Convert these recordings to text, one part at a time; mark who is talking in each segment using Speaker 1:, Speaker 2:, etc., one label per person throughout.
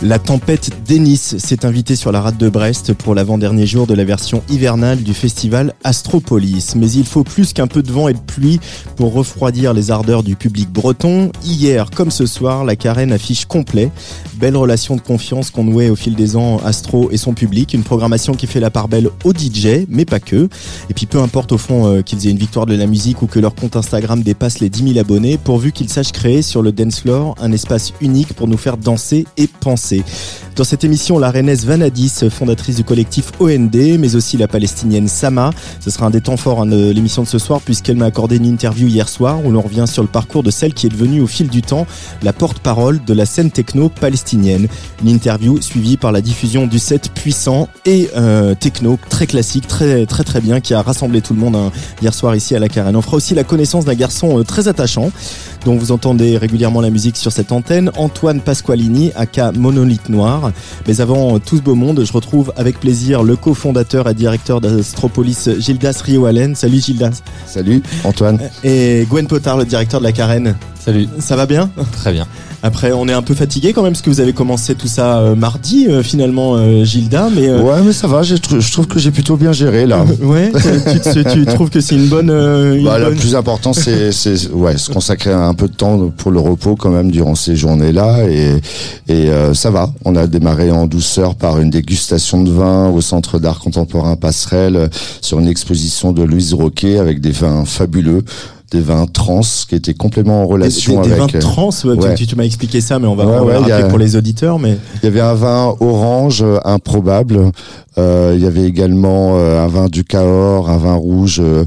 Speaker 1: La tempête Denis s'est invitée sur la rade de Brest pour l'avant-dernier jour de la version hivernale du festival Astropolis. Mais il faut plus qu'un peu de vent et de pluie pour refroidir les ardeurs du public breton. Hier, comme ce soir, la carène affiche complet. Belle relation de confiance qu'on nouait au fil des ans Astro et son public. Une programmation qui fait la part belle aux DJ, mais pas que. Et puis peu importe au fond euh, qu'ils aient une victoire de la musique ou que leur compte Instagram dépasse les 10 000 abonnés, pourvu qu'ils sachent créer sur le dance floor un espace unique pour nous faire danser et penser. Dans cette émission, la rennaise Vanadis, fondatrice du collectif OND, mais aussi la palestinienne Sama. Ce sera un des temps forts hein, de l'émission de ce soir puisqu'elle m'a accordé une interview hier soir où l'on revient sur le parcours de celle qui est devenue au fil du temps la porte-parole de la scène techno palestinienne. Une interview suivie par la diffusion du set puissant et euh, techno très classique, très très très bien, qui a rassemblé tout le monde hein, hier soir ici à la Carène. On fera aussi la connaissance d'un garçon euh, très attachant dont vous entendez régulièrement la musique sur cette antenne, Antoine Pasqualini, aka Monolithe Noir. Mais avant tout ce beau monde, je retrouve avec plaisir le cofondateur et directeur d'Astropolis, Gildas Rio Allen. Salut Gildas.
Speaker 2: Salut Antoine.
Speaker 1: Et Gwen Potard, le directeur de la Carène.
Speaker 3: Salut.
Speaker 1: Ça va bien?
Speaker 3: Très bien.
Speaker 1: Après, on est un peu fatigué quand même parce que vous avez commencé tout ça euh, mardi euh, finalement, euh, Gilda. Mais euh,
Speaker 2: Ouais, mais ça va. j'ai tr- Je trouve que j'ai plutôt bien géré là.
Speaker 1: ouais, tu, tu- tu trouves que c'est une bonne. euh, une
Speaker 2: Bah, Le
Speaker 1: bonne-
Speaker 2: plus important, c'est c'est- ouais, se consacrer un peu de temps pour le repos quand même durant ces journées-là. Et, et euh, ça va. On a démarré en douceur par une dégustation de vin au Centre d'art contemporain Passerelle euh, sur une exposition de Louise Roquet avec des vins fabuleux, des vins trans qui étaient complètement en
Speaker 1: Des,
Speaker 2: relation
Speaker 1: des- des
Speaker 2: avec...
Speaker 1: vins
Speaker 2: euh,
Speaker 1: trans, ouais, tu- m'as expliqué ça, mais on va,
Speaker 2: Ouais,
Speaker 1: on va
Speaker 2: ouais, a-
Speaker 1: pour les auditeurs. Mais
Speaker 2: Il y avait un vin orange euh, improbable. Euh, il y avait également euh, un vin du Cahors, un vin rouge euh,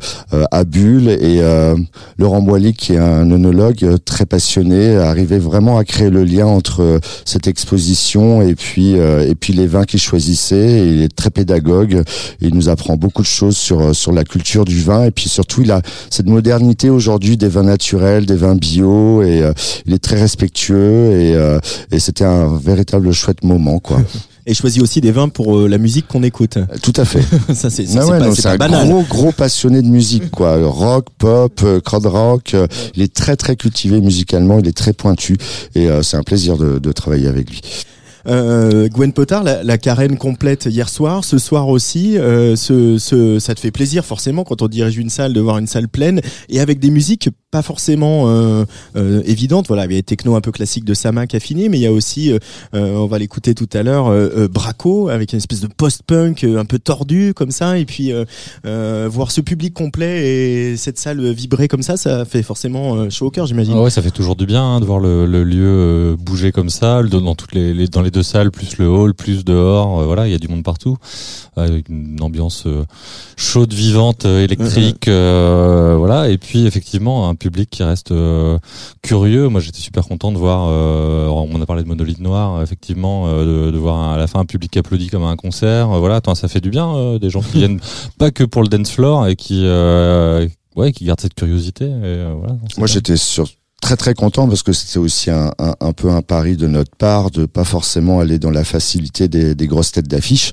Speaker 2: à bulles. Et euh, Laurent Boilly, qui est un œnologue très passionné, arrivait vraiment à créer le lien entre cette exposition et puis euh, et puis les vins qu'il choisissait. Il est très pédagogue. Il nous apprend beaucoup de choses sur sur la culture du vin. Et puis surtout, il a cette modernité aujourd'hui des vins naturels, des vins bio. Et euh, il est très respectueux. Et, euh, et c'était un véritable chouette moment, quoi.
Speaker 1: et choisis aussi des vins pour euh, la musique qu'on écoute.
Speaker 2: Tout à fait.
Speaker 1: ça c'est
Speaker 2: Ah ouais, un
Speaker 1: banal.
Speaker 2: gros gros passionné de musique quoi, rock, pop, euh, crowd rock. euh, Il est très très cultivé musicalement, il est très pointu et c'est un plaisir de, de travailler avec lui.
Speaker 1: Euh, Gwen Potard, la, la carène complète hier soir, ce soir aussi. Euh, ce, ce, ça te fait plaisir forcément quand on dirige une salle de voir une salle pleine et avec des musiques pas forcément euh, euh, évidentes. Voilà, il y a les techno un peu classique de Sama qui a fini, mais il y a aussi, euh, euh, on va l'écouter tout à l'heure, Braco avec une espèce de post-punk un peu tordu comme ça. Et puis voir ce public complet et cette salle vibrer comme ça, ça fait forcément chaud au cœur, j'imagine.
Speaker 3: Ah ouais, ça fait toujours du bien hein, de voir le, le lieu bouger comme ça, dans toutes les, les- dans les deux salles, plus le hall, plus dehors. euh, voilà, il y a du monde partout, avec une ambiance euh, chaude, vivante, euh, électrique. euh, voilà, et puis effectivement un public qui reste curieux. Moi, j'étais super content de voir. euh, on a parlé de monolithe noir, effectivement, euh, de, de voir à la fin un public qui applaudit comme à un concert. Voilà, attends, ça fait du bien. euh, des gens qui viennent pas que pour le dance floor et qui euh, ouais, qui gardent cette curiosité. Et, euh, voilà,
Speaker 2: Moi j'étais sur très très content parce que c'était aussi un, un, un peu un pari de notre part de pas forcément aller dans la facilité des, des grosses têtes d'affiche.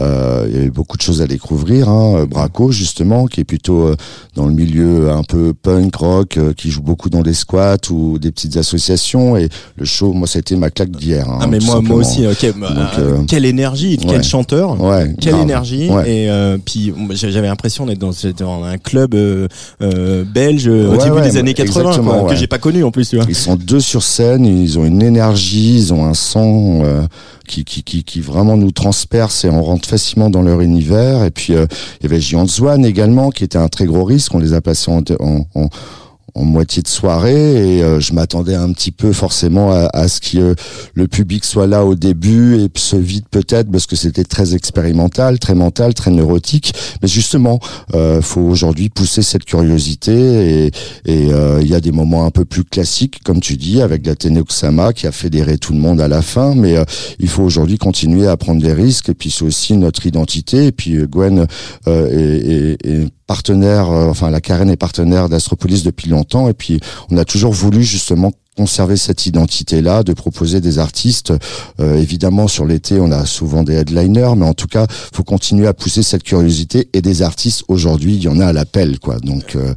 Speaker 2: Euh, il y avait beaucoup de choses à découvrir. Hein. Braco justement qui est plutôt euh, dans le milieu un peu punk rock, euh, qui joue beaucoup dans des squats ou des petites associations. Et le show, moi, ça a été ma claque d'hier. hein,
Speaker 1: Ah mais moi moi aussi ok, bah,
Speaker 2: Donc, euh,
Speaker 1: quelle énergie quel
Speaker 2: ouais.
Speaker 1: chanteur
Speaker 2: Ouais,
Speaker 1: quelle
Speaker 2: grave.
Speaker 1: énergie
Speaker 2: Ouais.
Speaker 1: et euh, puis j'avais l'impression d'être dans, dans un club euh, euh, belge euh, au début des années 80
Speaker 2: exactement,
Speaker 1: quoi, que j'ai pas connu
Speaker 2: Ils sont deux sur scène, ils ont une énergie, ils ont un son euh, qui, qui, qui, qui vraiment nous transperce et on rentre facilement dans leur univers. Et puis euh, il y avait Swan également, qui était un très gros risque. On les a passés en, en, en en moitié de soirée et euh, je m'attendais un petit peu forcément à, à ce que euh, le public soit là au début et se vide peut-être parce que c'était très expérimental, très mental, très neurotique. Mais justement, euh, faut aujourd'hui pousser cette curiosité et il euh, y a des moments un peu plus classiques, comme tu dis, avec la Oksama qui a fédéré tout le monde à la fin. Mais il faut aujourd'hui continuer à prendre des risques et puis c'est aussi notre identité. Et puis Gwen est, est, est partenaire, enfin la Karen est partenaire d'Astropolis depuis longtemps et puis on a toujours voulu justement conserver cette identité-là, de proposer des artistes. Euh, évidemment, sur l'été, on a souvent des headliners, mais en tout cas, faut continuer à pousser cette curiosité. Et des artistes, aujourd'hui, il y en a à l'appel, quoi. Donc, euh,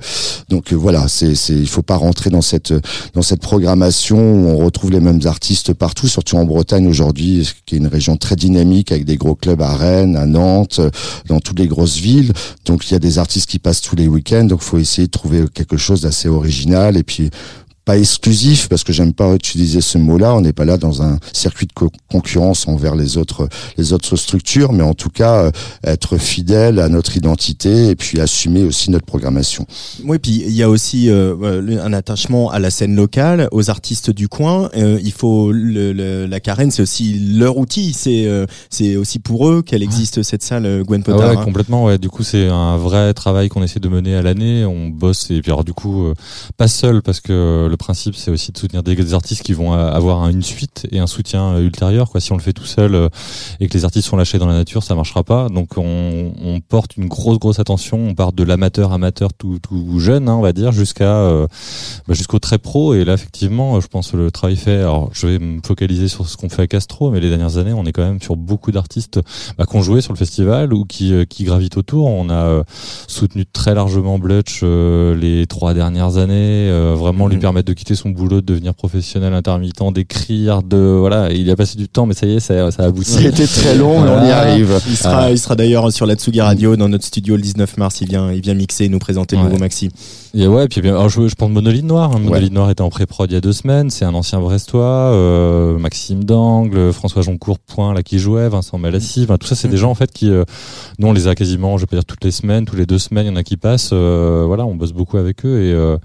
Speaker 2: donc euh, voilà, c'est, c'est, il faut pas rentrer dans cette dans cette programmation où on retrouve les mêmes artistes partout, surtout en Bretagne aujourd'hui, qui est une région très dynamique avec des gros clubs à Rennes, à Nantes, dans toutes les grosses villes. Donc, il y a des artistes qui passent tous les week-ends. Donc, faut essayer de trouver quelque chose d'assez original et puis pas exclusif parce que j'aime pas utiliser ce mot-là. On n'est pas là dans un circuit de concurrence envers les autres les autres structures, mais en tout cas euh, être fidèle à notre identité et puis assumer aussi notre programmation.
Speaker 1: Oui, puis il y a aussi euh, un attachement à la scène locale, aux artistes du coin. Euh, il faut le, la carène, c'est aussi leur outil. C'est c'est aussi pour eux qu'elle existe cette salle Gwen Potter.
Speaker 3: Ah ouais, complètement. Ouais. Du coup, c'est un vrai travail qu'on essaie de mener à l'année. On bosse et puis alors du coup pas seul parce que le principe, c'est aussi de soutenir des, artistes qui vont avoir une suite et un soutien euh, ultérieur. Quoi. Si on le fait tout seul euh, et que les artistes sont lâchés dans la nature, ça marchera pas. Donc on, porte une grosse grosse attention. On part de l'amateur amateur tout, tout jeune, hein, on va dire, jusqu'à euh, bah, jusqu'au très pro. Et là, effectivement, je pense que le travail fait. Alors, je vais me focaliser sur ce qu'on fait à Castro, mais les dernières années, on est quand même sur beaucoup d'artistes bah, qui ont joué sur le festival ou qui, qui gravitent autour. On a soutenu très largement Blutch les trois dernières années, vraiment lui mmh. De quitter son boulot, de devenir professionnel intermittent, d'écrire, de voilà, il a passé du temps, mais ça y est, ça, ça a abouti.
Speaker 2: C'était très long, mais on y arrive.
Speaker 1: Il sera, il sera d'ailleurs sur la Tsugi Radio dans notre studio le 19 mars. Il vient, il vient mixer et nous présenter le nouveau maxi.
Speaker 3: Et ouais, puis bien, alors je, je pense Monolith Noir. Hein. Monolith Noir était en pré-prod il y a deux semaines. C'est un ancien Brestois, euh, Maxime Dangle, François Joncourt Point là qui jouait, Vincent Malassi. tout ça, c'est des gens en fait qui, euh, nous on les a quasiment, je vais pas dire toutes les semaines, tous les deux semaines, il y en a qui passent. Euh, voilà, on bosse beaucoup avec eux et euh,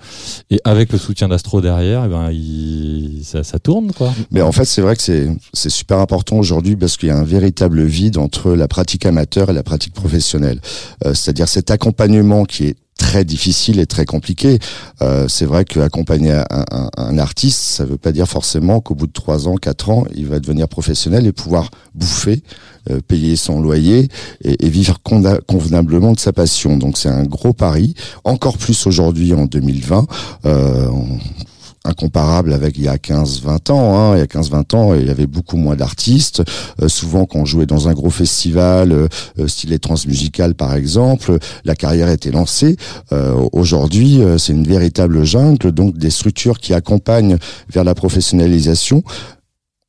Speaker 3: et avec le soutien d'Astro derrière, et eh ben ça, tourne quoi.
Speaker 2: Mais en fait, c'est vrai que c'est c'est super important aujourd'hui parce qu'il y a un véritable vide entre la pratique amateur et la pratique professionnelle. Euh, c'est-à-dire cet accompagnement qui est très difficile et très compliqué. Euh, c'est vrai qu'accompagner un, un, un, artiste, ça veut pas dire forcément qu'au bout de trois ans, quatre ans, il va devenir professionnel et pouvoir bouffer, euh, payer son loyer et, et vivre convenablement de sa passion. Donc c'est un gros pari, encore plus aujourd'hui en 2020. Euh, incomparable avec il y a 15-20 ans. Hein. Il y a 15-20 ans, il y avait beaucoup moins d'artistes. Euh, souvent, quand on jouait dans un gros festival, euh, euh style les transmusicales par exemple, la carrière était lancée. Euh, aujourd'hui, c'est une véritable jungle, donc des structures qui accompagnent vers la professionnalisation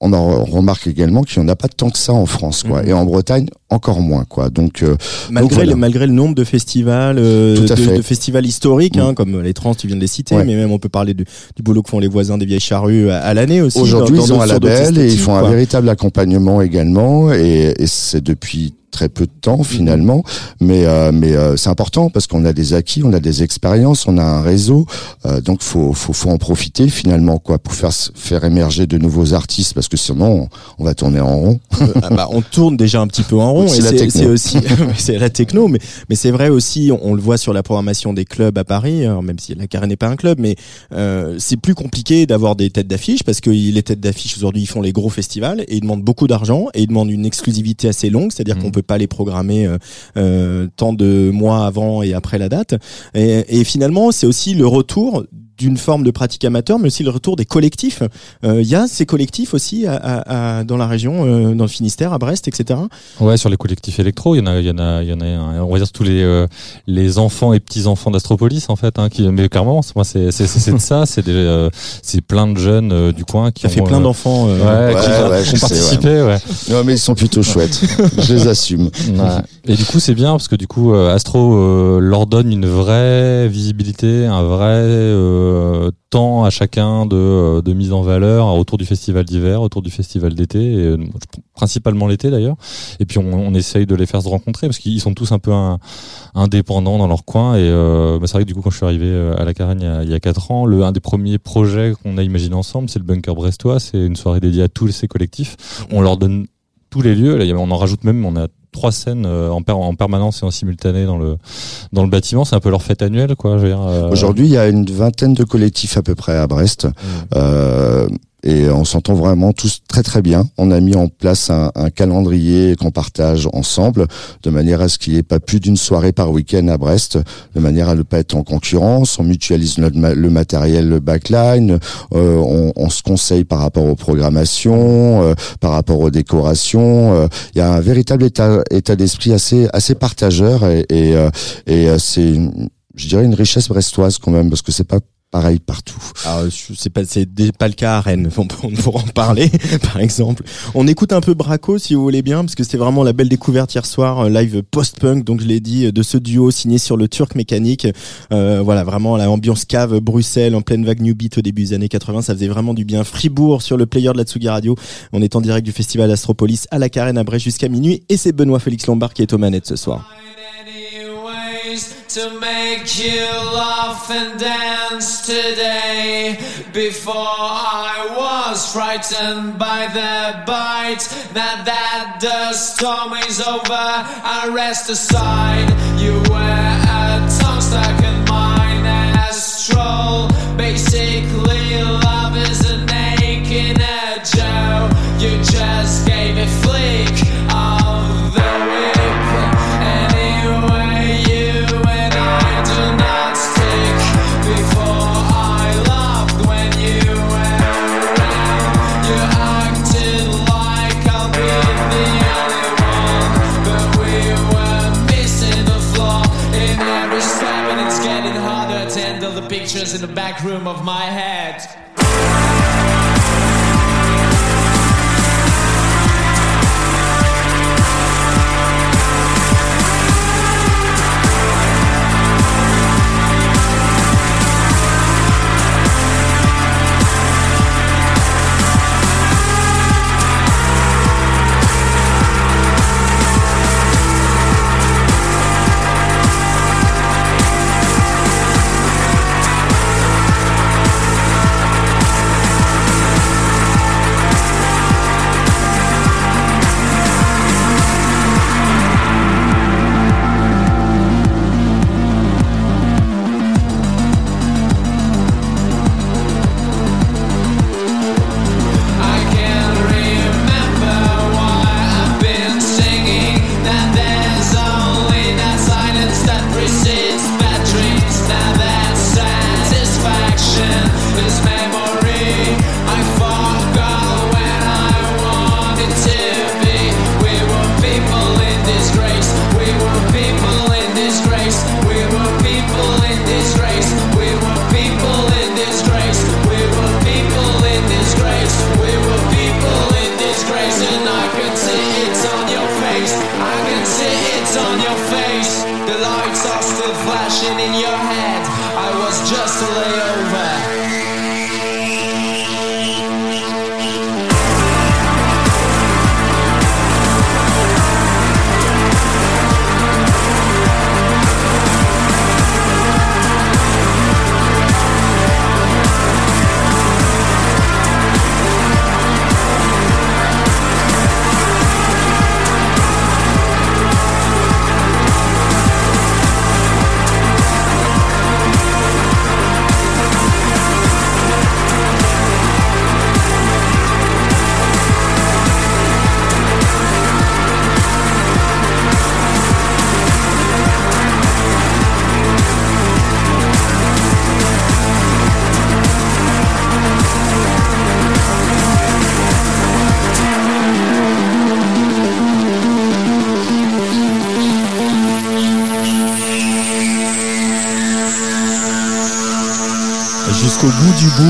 Speaker 2: on en remarque également qu'il n'y en a pas tant que ça en France, quoi. Mhm. Et en Bretagne, encore moins, quoi. Donc, euh,
Speaker 1: malgré, le, malgré le nombre de festivals, euh, de, festivals historiques, hein, comme les trans, tu viens de les citer, mais même on peut parler du, du boulot que font les voisins des vieilles charrues à, l'année aussi.
Speaker 2: Aujourd'hui, ils ont un label et ils font un véritable accompagnement également, et, et c'est depuis très peu de temps mhm. finalement, mais euh, mais euh, c'est important parce qu'on a des acquis, on a des expériences, on a un réseau, euh, donc faut faut faut en profiter finalement quoi pour faire faire émerger de nouveaux artistes parce que sinon on, va tourner en rond.
Speaker 1: Ah bah, on tourne déjà un petit peu en rond et c'est aussi c'est la techno, mais mais c'est vrai aussi, on, le voit sur la programmation des clubs à Paris, même si la Carène n'est pas un club, mais c'est plus compliqué d'avoir des têtes d'affiche parce que les têtes d'affiche aujourd'hui ils font les gros festivals et ils demandent beaucoup d'argent et ils demandent une exclusivité assez longue, c'est-à-dire mmh. qu'on peut pas les programmer euh, euh, tant de mois avant et après la date. Et finalement, c'est aussi le retour d'une forme de pratique amateur, mais aussi le retour des collectifs. Il euh, y a ces collectifs aussi à, à, dans la région, euh, dans le Finistère, à Brest, etc.
Speaker 3: Ouais, sur les collectifs électro, il y en a, il y en a, il y en a, un, on va dire tous les euh, les enfants et petits enfants d'Astropolis en fait, hein, qui, mais clairement, moi c'est c'est c'est ça, c'est des c'est plein de jeunes du coin qui
Speaker 1: ça fait plein d'enfants
Speaker 3: ouais, qui, ont participé, ouais.
Speaker 2: Non mais ils sont plutôt chouettes, je les assume.
Speaker 3: Et du coup, c'est bien parce que du coup, euh, Astro euh, leur donne une vraie visibilité, un vrai euh, temps à chacun de, euh, de mise en valeur autour du festival d'hiver, autour du festival d'été, euh, principalement l'été d'ailleurs. Et puis on, essaye de les faire se rencontrer parce qu'ils sont tous un peu indépendants dans leur coin. Et euh, bah, c'est vrai que du coup, quand je suis arrivé à la Carène il y a, il quatre ans, le un des premiers projets qu'on a imaginé ensemble, c'est le bunker brestois. C'est une soirée dédiée à tous ces collectifs. On leur donne tous les lieux. On en rajoute même. On a trois scènes euh, en, per- en permanence et en simultané dans le dans le bâtiment. C'est un peu leur fête annuelle, quoi. Euh,
Speaker 2: Aujourd'hui, il y a une vingtaine de collectifs à peu près à Brest. Euh, et on s'entend vraiment tous très très bien. On a mis en place un, un calendrier qu'on partage ensemble, de manière à ce qu'il n'y ait pas plus d'une soirée par week-end à Brest, de manière à ne pas être en concurrence. On mutualise ma- le matériel, le backline. Euh, on, on se conseille par rapport aux programmations, euh, par rapport aux décorations. Euh, Il y a un véritable état, état d'esprit assez assez partageur et, et, euh, et euh, c'est je dirais une richesse brestoise quand même parce que c'est pas pareil partout.
Speaker 1: C'est pas, pas le cas à Rennes. On, on pourra en parler, par exemple. On écoute un peu Braco, si vous voulez bien, parce que c'était vraiment la belle découverte hier soir, euh, live post-punk, donc je l'ai dit, euh, de ce duo signé sur le Turc Mécanique. Euh, voilà, vraiment la ambiance cave, Bruxelles, en pleine vague New Beat au début des années 80, ça faisait vraiment du bien. Fribourg sur le player de la Tsugi Radio. On est en direct du festival Astropolis à la Carène à Brest jusqu'à minuit, et c'est Benoît Félix Lombard qui est aux manettes ce soir.
Speaker 4: Ways to make you laugh and dance today. Before I was frightened by the bite. Now that the storm is over, I rest aside. You were a tongue stuck in mine as troll. Basically, love is a Joe. You just gave a flick in the back room of my head.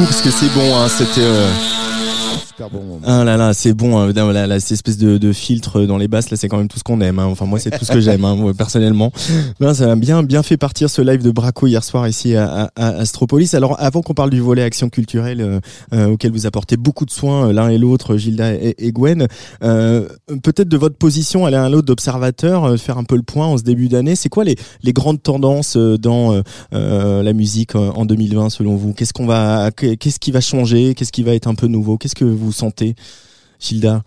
Speaker 1: Parce que c'est bon, hein, c'était... euh,
Speaker 2: super bon
Speaker 1: Ah là là, c'est bon, hein, là, là, cette espèce de, de filtre dans les basses, là, c'est quand même tout ce qu'on aime. hein. Enfin, moi, c'est tout ce que j'aime, hein, moi, personnellement. Ben, ça a bien, bien fait partir ce live de Braco hier soir ici à, à, à Astropolis. Alors, avant qu'on parle du volet action culturelle euh, euh, auquel vous apportez beaucoup de soins euh, l'un et l'autre, Gilda et, Gwen, euh, peut-être de votre position à l'un à l'autre d'observateur, euh, faire un peu le point en ce début d'année. C'est quoi les, les grandes tendances dans la musique en 2020 selon vous? Qu'est-ce qu'on va, qu'est-ce qui va changer? Qu'est-ce qui va être un peu nouveau? Qu'est-ce que vous sentez, Gilda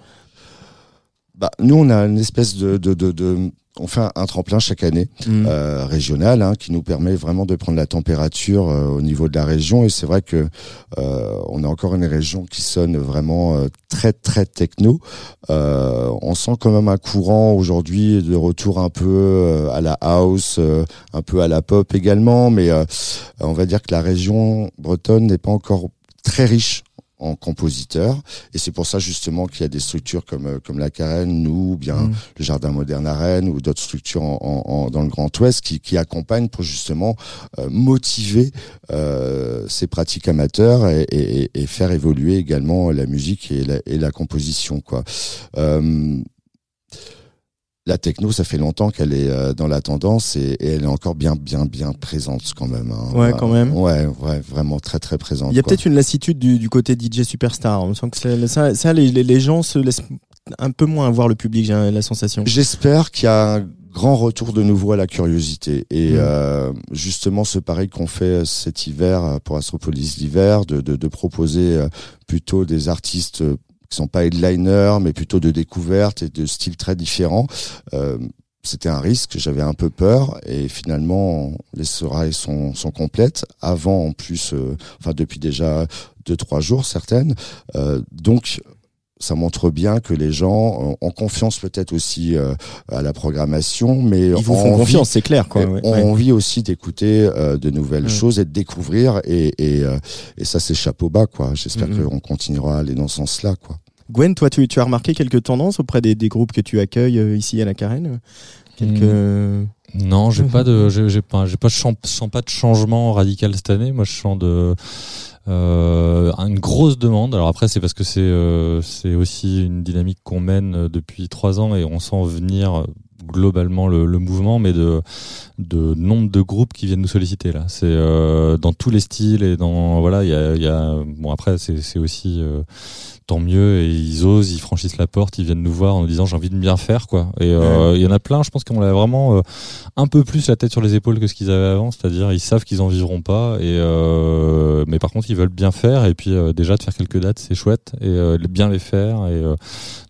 Speaker 2: Bah, nous, on a une espèce de, de, de, de- on fait un, un tremplin chaque année
Speaker 1: Mm.
Speaker 2: euh, régional hein, qui nous permet vraiment de prendre la température euh, au niveau de la région. Et c'est vrai que euh, on a encore une région qui sonne vraiment très très techno. On sent quand même un courant aujourd'hui de retour un peu à la house, un peu à la pop également. Mais on va dire que la région bretonne n'est pas encore très riche en compositeurs et c'est pour ça justement qu'il y a des structures comme euh, comme la Carène, nous, ou bien
Speaker 1: Mm.
Speaker 2: le Jardin moderne à Rennes ou d'autres structures en, en- en- dans le Grand Ouest qui, qui accompagnent pour justement euh, motiver euh, ces pratiques amateurs et, et- et faire évoluer également la musique et la, et la composition quoi. Euh, la techno, ça fait longtemps qu'elle est euh, dans la tendance et, et elle est encore bien, bien, bien présente quand même. hein.
Speaker 1: Ouais, quand même.
Speaker 2: Ouais, ouais, vraiment très, très présente.
Speaker 1: Il y a peut-être une lassitude du, du côté DJ superstar. On sent que ça, ça, les, gens se laissent un peu moins voir le public, j'ai la sensation.
Speaker 2: J'espère qu'il y a un grand retour de nouveau à la curiosité et
Speaker 1: Mm.
Speaker 2: euh, justement ce pari qu'on fait cet hiver euh, pour Astropolis l'hiver de, de, de proposer euh, plutôt des artistes euh, qui sont pas headliners mais plutôt de découverte et de styles très différents. Euh, c'était un risque, j'avais un peu peur et finalement les soirées sont, sont complètes. Avant en plus, euh, enfin depuis déjà deux trois jours certaines. Euh, donc ça montre bien que les gens ont confiance peut-être aussi euh, à la programmation, mais
Speaker 1: Ils vous
Speaker 2: ont
Speaker 1: font
Speaker 2: envie-
Speaker 1: confiance, c'est clair. Quoi, ouais,
Speaker 2: ont
Speaker 1: ouais.
Speaker 2: envie aussi d'écouter euh, de nouvelles
Speaker 1: Mm.
Speaker 2: choses et de découvrir et, et, euh, et ça c'est chapeau bas quoi. J'espère
Speaker 1: Mm, mm.
Speaker 2: qu'on continuera à aller dans ce sens-là quoi.
Speaker 1: Gwen, toi, tu, tu as remarqué quelques tendances auprès des, des groupes que tu accueilles ici à la Carène Quelques...
Speaker 3: Mm. Non, j'ai pas de, j'ai pas, j'ai pas, je sens, pas de changement radical cette année. Moi, je sens de une grosse demande. Alors après, c'est parce que c'est, euh, c'est aussi une dynamique qu'on mène euh, depuis trois ans et on sent venir euh, globalement le, le mouvement, mais de, de nombre de groupes qui viennent nous solliciter là. C'est euh, dans tous les styles et dans voilà, il y a, y a, bon après c'est, c'est aussi euh, tant mieux et ils osent, ils franchissent la porte, ils viennent nous voir en nous disant j'ai envie de bien faire quoi. Et euh, il y en a plein, je pense qu'on a vraiment euh, un peu plus la tête sur les épaules que ce qu'ils avaient avant, c'est-à-dire ils savent qu'ils en vivront pas et euh, mais par contre ils veulent bien faire et puis euh, déjà de faire quelques dates c'est chouette et euh, bien les faire et euh,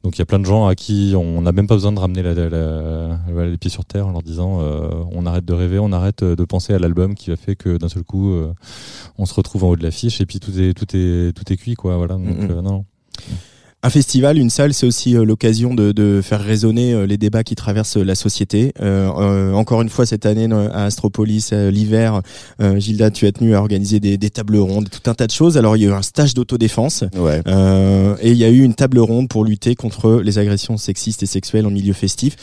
Speaker 3: donc il y a plein de gens à qui on n'a même pas besoin de ramener la, la- la- voilà, les pieds sur terre en leur disant euh, on arrête de rêver, on arrête de penser à l'album qui a fait que d'un seul coup euh, on se retrouve en haut de l'affiche et puis tout est tout est tout est cuit quoi. Voilà. Donc euh, non.
Speaker 1: Un festival, une salle, c'est aussi euh, l'occasion de, de faire résonner euh, les débats qui traversent euh, la société. Euh, euh, encore une fois, cette année à Astropolis, l'hiver, euh, Gilda, tu as tenu à organiser des, des tables rondes, tout un tas de choses. Alors, il y a eu un stage d'autodéfense.
Speaker 2: Ouais.
Speaker 1: Euh, et il y a eu une table ronde pour lutter contre les agressions sexistes et sexuelles en milieu festif.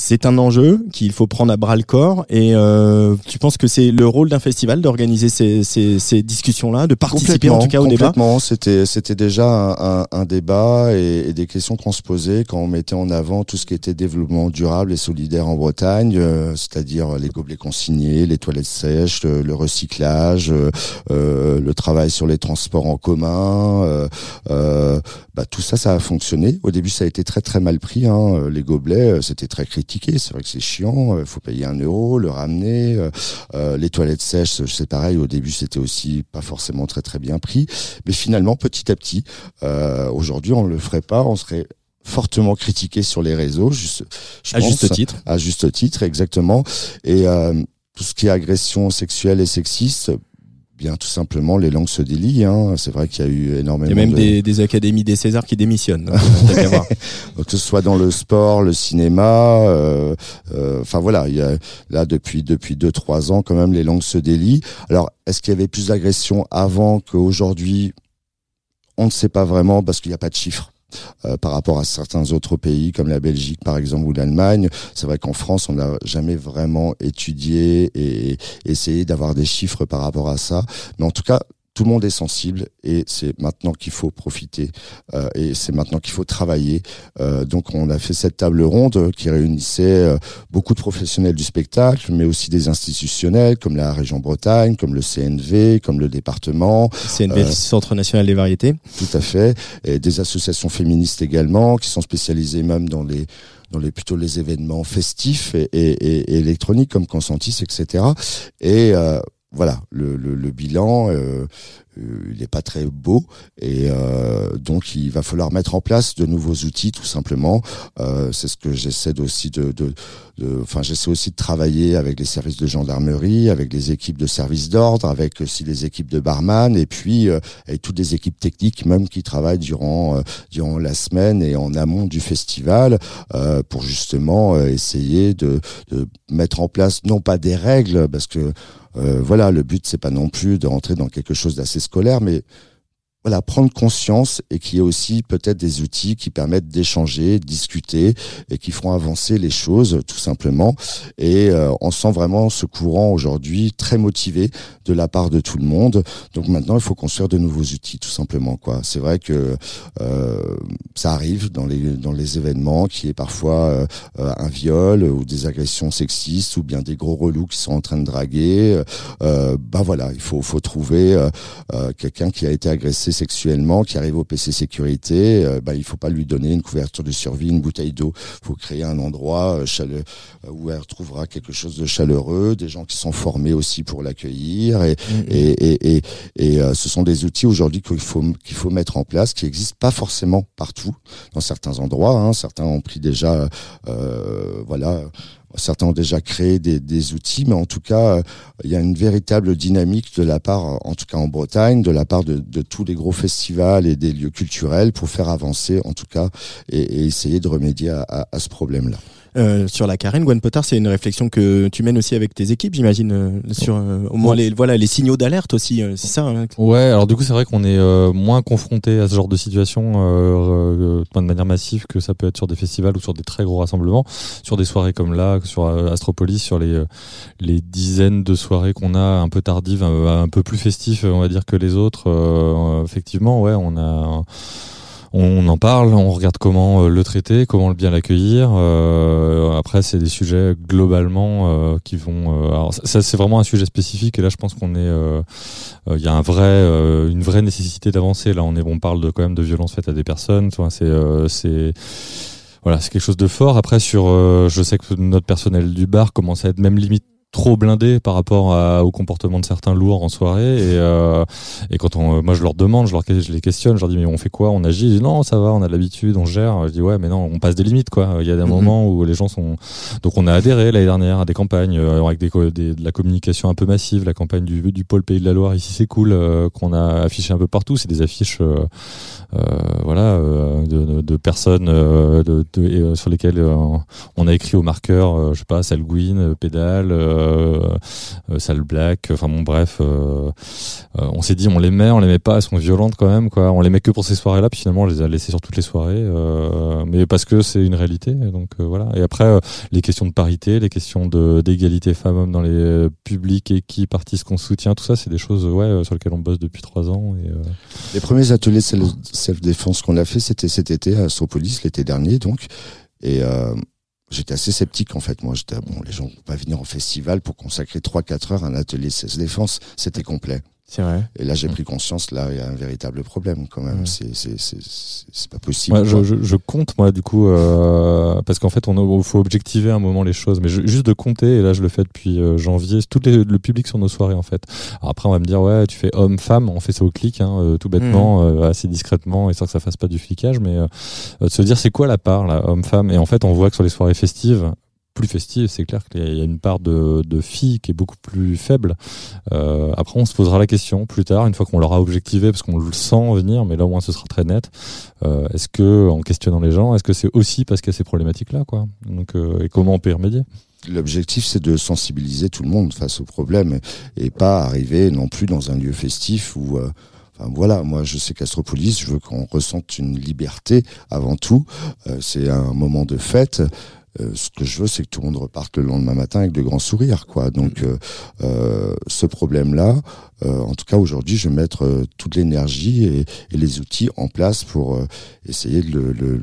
Speaker 1: C'est un enjeu qu'il faut prendre à bras le corps. Et euh, tu penses que c'est le rôle d'un festival d'organiser ces, ces, ces discussions-là, de participer en tout cas au débat
Speaker 2: complètement. C'était c'était déjà un, un- un débat et, et des questions qu'on se posait quand on mettait en avant tout ce qui était développement durable et solidaire en Bretagne, euh, c'est-à-dire les gobelets consignés, les toilettes sèches, le, le recyclage, euh, euh, le travail sur les transports en commun. euh, euh, bah, tout ça, ça a fonctionné. Au début, ça a été très très mal pris. Hein. Les gobelets, euh, c'était très C'est vrai que c'est chiant. Il faut payer un euro, le ramener. euh, euh, les toilettes sèches, c'est pareil. Au début, c'était aussi pas forcément très très bien pris. Mais finalement, petit à petit, euh, aujourd'hui, on le ferait pas. On serait fortement critiqué sur les réseaux. Juste, je
Speaker 1: À
Speaker 2: pense,
Speaker 1: juste titre.
Speaker 2: à juste titre, exactement. Et euh, tout ce qui est agression sexuelle et sexiste, bien tout simplement, les langues se délient. Hein. C'est vrai qu'il y a eu
Speaker 1: Il
Speaker 2: énormément
Speaker 1: y a même
Speaker 2: de...
Speaker 1: des, des académies des Césars qui démissionnent. donc, voir.
Speaker 2: que ce soit dans le sport, le cinéma, euh, euh, enfin voilà, il y a là depuis depuis deux trois ans quand même les langues se délient. Alors est-ce qu'il y avait plus d'agressions avant qu'aujourd'hui? On ne sait pas vraiment parce qu'il n'y a pas de chiffres. Euh, par rapport à certains autres pays comme la Belgique par exemple ou l'Allemagne, c'est vrai qu'en France on n'a jamais vraiment étudié et essayé d'avoir des chiffres par rapport à ça. Mais en tout cas, tout le monde est sensible et c'est maintenant qu'il faut profiter euh, et c'est maintenant qu'il faut travailler. Euh, donc on a fait cette table ronde qui réunissait euh, beaucoup de professionnels du spectacle, mais aussi des institutionnels comme la région Bretagne, comme le CNV, comme le département,
Speaker 1: CNV, Centre National des Variétés.
Speaker 2: tout à fait, et des associations féministes également qui sont spécialisées même dans les dans les plutôt les événements festifs et, et- et- et électroniques comme Consentis, etc. Et euh, voilà, le, le, bilan, euh, il n'est pas très beau et euh, donc il va falloir mettre en place de nouveaux outils tout simplement. Euh, c'est ce que j'essaie aussi de, enfin j'essaie aussi de travailler avec les services de gendarmerie, avec les équipes de services d'ordre, avec aussi les équipes de barman et puis euh, avec toutes les équipes techniques même qui travaillent durant euh, durant la semaine et en amont du festival euh, pour justement euh, essayer de, mettre en place non pas des règles parce que euh, voilà le but c'est pas non plus de rentrer dans quelque chose d'assez scolaire mais voilà, prendre conscience et qu'il y ait aussi peut-être des outils qui permettent d'échanger, de discuter et qui feront avancer les choses tout simplement. Et euh, on sent vraiment ce courant aujourd'hui très motivé de la part de tout le monde. Donc maintenant, il faut construire de nouveaux outils tout simplement. quoi. C'est vrai que euh, ça arrive dans les dans les événements qui est parfois euh, un viol ou des agressions sexistes ou bien des gros relous qui sont en train de draguer. Bah voilà, il faut faut trouver quelqu'un qui a été agressé sexuellement, qui arrive au PC sécurité, euh, bah, il faut pas lui donner une couverture de survie, une bouteille d'eau. Il faut créer un endroit euh, chale- euh, où elle retrouvera quelque chose de chaleureux, des gens qui sont formés aussi pour l'accueillir. Et, et, et, et, et, euh, ce sont des outils aujourd'hui qu'il faut qu'il faut mettre en place, qui existent pas forcément partout, dans certains endroits. Hein. Certains ont pris déjà, voilà. Certains ont déjà créé des, outils, mais en tout cas, euh, il y a une véritable dynamique de la part, en tout cas en Bretagne, de la part de, tous les gros festivals et des lieux culturels pour faire avancer, en tout cas, et, essayer de remédier à ce problème-là.
Speaker 1: Euh, sur la carène, Gwen Potter, c'est une réflexion que tu mènes aussi avec tes équipes, j'imagine, euh, sur euh, au moins les voilà les signaux d'alerte aussi, euh, c'est ça. hein
Speaker 3: Ouais, alors du coup c'est vrai qu'on est euh, moins confronté à ce genre de situation euh, euh, de manière massive que ça peut être sur des festivals ou sur des très gros rassemblements, sur des soirées comme là, sur Astropolis, sur les euh, les dizaines de soirées qu'on a un peu tardives, un, un peu plus festives, on va dire que les autres. euh, effectivement, ouais, on a on en parle, on regarde comment euh, le traiter, comment bien l'accueillir. Euh, après, c'est des sujets globalement euh, qui vont. alors ça, c'est vraiment un sujet spécifique. Et là, je pense qu'on est. Il y a un vrai, une vraie nécessité d'avancer. Là, on est, on parle de quand même de violences faites à des personnes. C'est, c'est. Voilà, c'est quelque chose de fort. Après, sur, je sais que notre personnel du bar commence à être même limite trop blindé par rapport à- au comportement de certains lourds en soirée. Et, euh, et quand on, moi je leur demande, je, leur, je les questionne, je leur dis mais on fait quoi, on agit, ils disent non ça va, on a l'habitude, on gère, je dis ouais mais non on passe des limites quoi, il y a des
Speaker 1: Mhm.
Speaker 3: moments où les gens sont, donc on a adhéré l'année dernière à des campagnes euh, avec des, des- de la communication un peu massive, la campagne du, du pôle Pays de la Loire ici c'est cool euh, qu'on a affiché un peu partout, c'est des affiches euh, voilà euh, de, de- personnes euh, de, de- et, euh, sur lesquelles euh, on a écrit au marqueur, euh, je sais pas, euh, pédale, euh, euh, salle Black, enfin bon bref, euh, euh, on s'est dit on les met, on les met pas, elles sont violentes quand même quoi, on les met que pour ces soirées-là, puis finalement on les a laissées sur toutes les soirées, euh, mais parce que c'est une réalité, donc euh, voilà. Et après euh, les questions de parité, les questions d'égalité femmes-hommes dans les euh, publics, équipes, artistes qu'on soutient, tout ça c'est des choses ouais euh, sur lesquelles on bosse depuis trois ans et euh,
Speaker 2: Les premiers ateliers self- self-défense qu'on a fait, c'était cet été à Astropolis, l'été dernier, donc. Et euh, j'étais assez sceptique, en fait. Moi, j'étais, bon, les gens vont pas venir en festival pour consacrer 3-4 heures à un atelier self-défense. C'était complet.
Speaker 1: C'est vrai.
Speaker 2: Et là, j'ai
Speaker 3: Mm.
Speaker 2: pris conscience, là, il y a un véritable problème, quand même.
Speaker 1: Mm.
Speaker 2: C'est, c'est, c'est, c'est c'est pas possible.
Speaker 3: Ouais, je, je, je compte moi du coup euh, parce qu'en fait on faut objectiver un moment les choses mais je- juste de compter et là je le fais depuis euh, janvier tout les- le public sur nos soirées en fait Alors après on va me dire ouais tu fais homme femme on fait ça au clic hein, euh, tout bêtement euh, assez discrètement histoire que ça fasse pas du flicage mais euh, de se dire c'est quoi la part là homme femme? Et en fait on voit que sur les soirées festives plus festives, c'est clair qu'il y a une part de, filles qui est beaucoup plus faible. Euh, après, on se posera la question plus tard, une fois qu'on l'aura objectivé, parce qu'on le sent venir, mais là au moins ce sera très net. Euh, est-ce que, en questionnant les gens, est-ce que c'est aussi parce qu'il y a ces problématiques-là, quoi? Donc, euh, et comment on peut y remédier?
Speaker 2: L'objectif, c'est de sensibiliser tout le monde face au problème et, pas arriver non plus dans un lieu festif où, enfin voilà, moi je sais qu'Astropolis, je veux qu'on ressente une liberté avant tout. C'est un moment de fête. Euh, ce que je veux, c'est que tout le monde reparte le lendemain matin avec de grands sourires, quoi. Donc, euh, euh, ce problème-là, euh, en tout cas aujourd'hui, je vais mettre toute l'énergie et, et les outils en place pour essayer de le, le,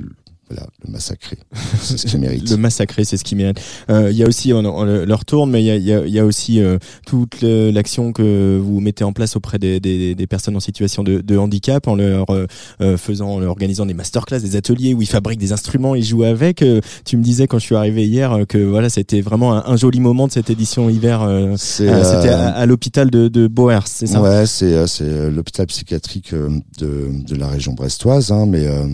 Speaker 2: voilà, le massacrer. C'est ce qu'il mérite.
Speaker 1: Le massacrer, c'est ce qui mérite. Euh, Il y a aussi, on, on le le retourne, mais il y y y a aussi euh, toute l'action que vous mettez en place auprès des, des, des personnes en situation de, de handicap, en leur euh, euh, faisant, en leur organisant des masterclass, des ateliers où ils fabriquent des instruments, ils jouent avec. Euh, tu me disais quand je suis arrivé hier que voilà, c'était vraiment un, un joli moment de cette édition hiver. C'était à, à l'hôpital de, de Boers, c'est ça?
Speaker 2: Ouais, c'est l'hôpital psychiatrique de de la région brestoise, hein, mais euh,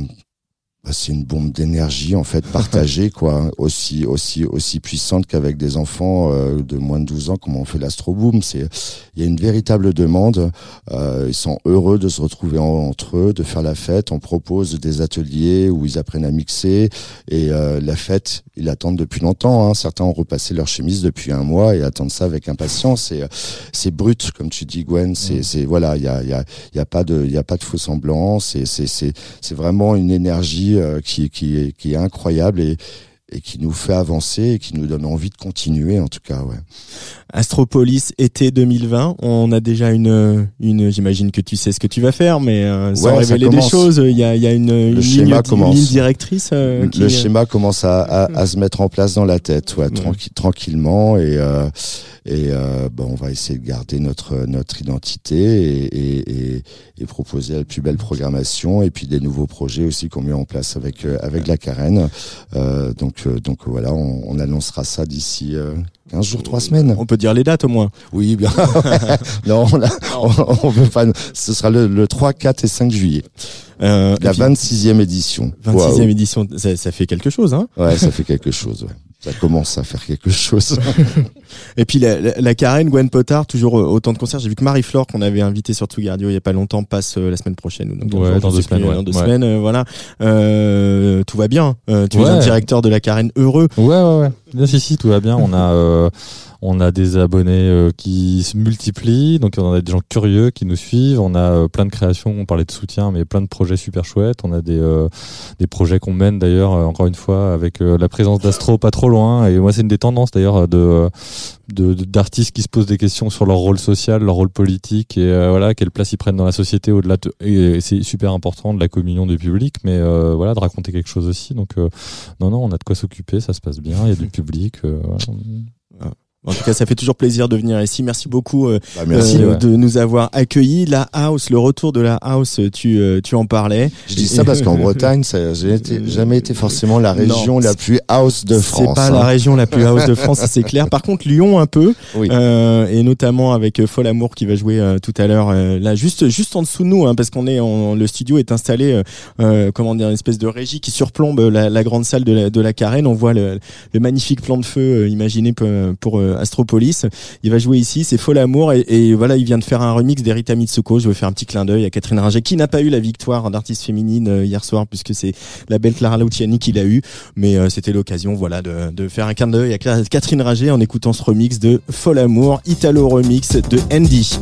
Speaker 2: bah, c'est une bombe d'énergie en fait partagée quoi, aussi aussi aussi puissante qu'avec des enfants euh, de moins de 12 ans comme on fait l'astroboom. C'est il y a une véritable demande. Euh, ils sont heureux de se retrouver en- entre eux, de faire la fête. On propose des ateliers où ils apprennent à mixer et euh, la fête ils l'attendent depuis longtemps. Hein. Certains ont repassé leur chemise depuis un mois et attendent ça avec impatience. Et c'est brut, comme tu dis, Gwen. C'est, c'est voilà, il y a, il y a, il y a pas de, il y a pas de faux semblants. C'est, c'est, c'est, c'est vraiment une énergie euh, qui, qui, est, qui est incroyable et et qui nous fait avancer et qui nous donne envie de continuer en tout cas ouais.
Speaker 1: Astropolis été 2020. On a déjà une, une j'imagine que tu sais ce que tu vas faire, mais euh, sans
Speaker 2: Ouais,
Speaker 1: révéler des choses, il y a, il y a une, une, ligne, une directrice. euh, qui-
Speaker 2: le schéma commence à, à, à se mettre en place dans la tête, ouais, tranqui- tranquillement, et euh, et euh, bon, on va essayer de garder notre notre identité et, et, et, et proposer la plus belle programmation, et puis des nouveaux projets aussi qu'on met en place avec euh, avec la Carène. Euh, donc euh, donc voilà, on, on annoncera ça d'ici euh, 15 jours, 3 semaines.
Speaker 1: On peut dire les dates au moins.
Speaker 2: Oui, bien. non, on, a, on, on veut pas. Ce sera le, le 3, 4 et 5 juillet,
Speaker 1: Euh,
Speaker 2: la
Speaker 1: puis,
Speaker 2: 26e édition.
Speaker 1: 26e
Speaker 2: Waouh.
Speaker 1: édition, ça, ça fait quelque chose, hein.
Speaker 2: Ouais, ça fait quelque chose. Ouais. Ça commence à faire quelque chose.
Speaker 1: Et puis la, la, la Karen, Gwen Potard, toujours euh, autant de concerts. J'ai vu que Marie-Flore, qu'on avait invité sur Tsugi Radio il y a pas longtemps, passe euh, la semaine prochaine. ou dans,
Speaker 3: Ouais, dans deux semaines, ouais.
Speaker 1: Dans deux
Speaker 3: Ouais.
Speaker 1: semaines, euh, voilà. Euh, tout va bien. Euh, tu es un directeur de la Karen heureux.
Speaker 3: Ouais, ouais, ouais. Bien, si, si, tout va bien. On a, euh, on a des abonnés euh, qui se multiplient, donc on a des gens curieux qui nous suivent. On a euh, plein de créations. On parlait de soutien, mais plein de projets super chouettes. On a des, des projets qu'on mène d'ailleurs, encore une fois, avec la présence d'Astro pas trop loin. Et moi, c'est une des tendances d'ailleurs de- d'artistes qui se posent des questions sur leur rôle social, leur rôle politique et euh, voilà quelle place ils prennent dans la société au-delà de, et c'est super important de la communion du public mais euh, voilà de raconter quelque chose aussi donc euh, non non on a de quoi s'occuper ça se passe bien il y a du public.
Speaker 1: En tout cas, ça fait toujours plaisir de venir ici. Merci beaucoup euh,
Speaker 2: Bah, merci.
Speaker 1: euh,
Speaker 3: ouais.
Speaker 1: de nous avoir accueillis. La house, le retour de la house, tu, euh, tu en parlais.
Speaker 2: Je dis ça parce qu'en Bretagne, ça n'a jamais été, forcément la région
Speaker 1: Non,
Speaker 2: la plus house de
Speaker 1: C'est
Speaker 2: France.
Speaker 1: pas
Speaker 2: hein.
Speaker 1: la région la plus house de France, c'est clair. Par contre, Lyon un peu,
Speaker 2: Oui.
Speaker 1: euh, et notamment avec euh, Fol Amour qui va jouer tout à l'heure là, juste juste en dessous de nous, hein, parce qu'on est, en, le studio est installé, comment dire, une espèce de régie qui surplombe la, la grande salle de la, de la Carène. On voit le, le magnifique plan de feu imaginé pour, pour, euh, Astropolis. Il va jouer ici, c'est Fol Amour, et, voilà, il vient de faire un remix d'Erita Mitsuko. Je veux faire un petit clin d'œil à Catherine Ringer, qui n'a pas eu la victoire d'artiste féminine euh, hier soir, puisque c'est la belle Clara Luciani qui l'a eu. Mais euh, c'était l'occasion, voilà, de, faire un clin d'œil à Catherine Ringer en écoutant ce remix de Fol Amour, Italo remix de Andy.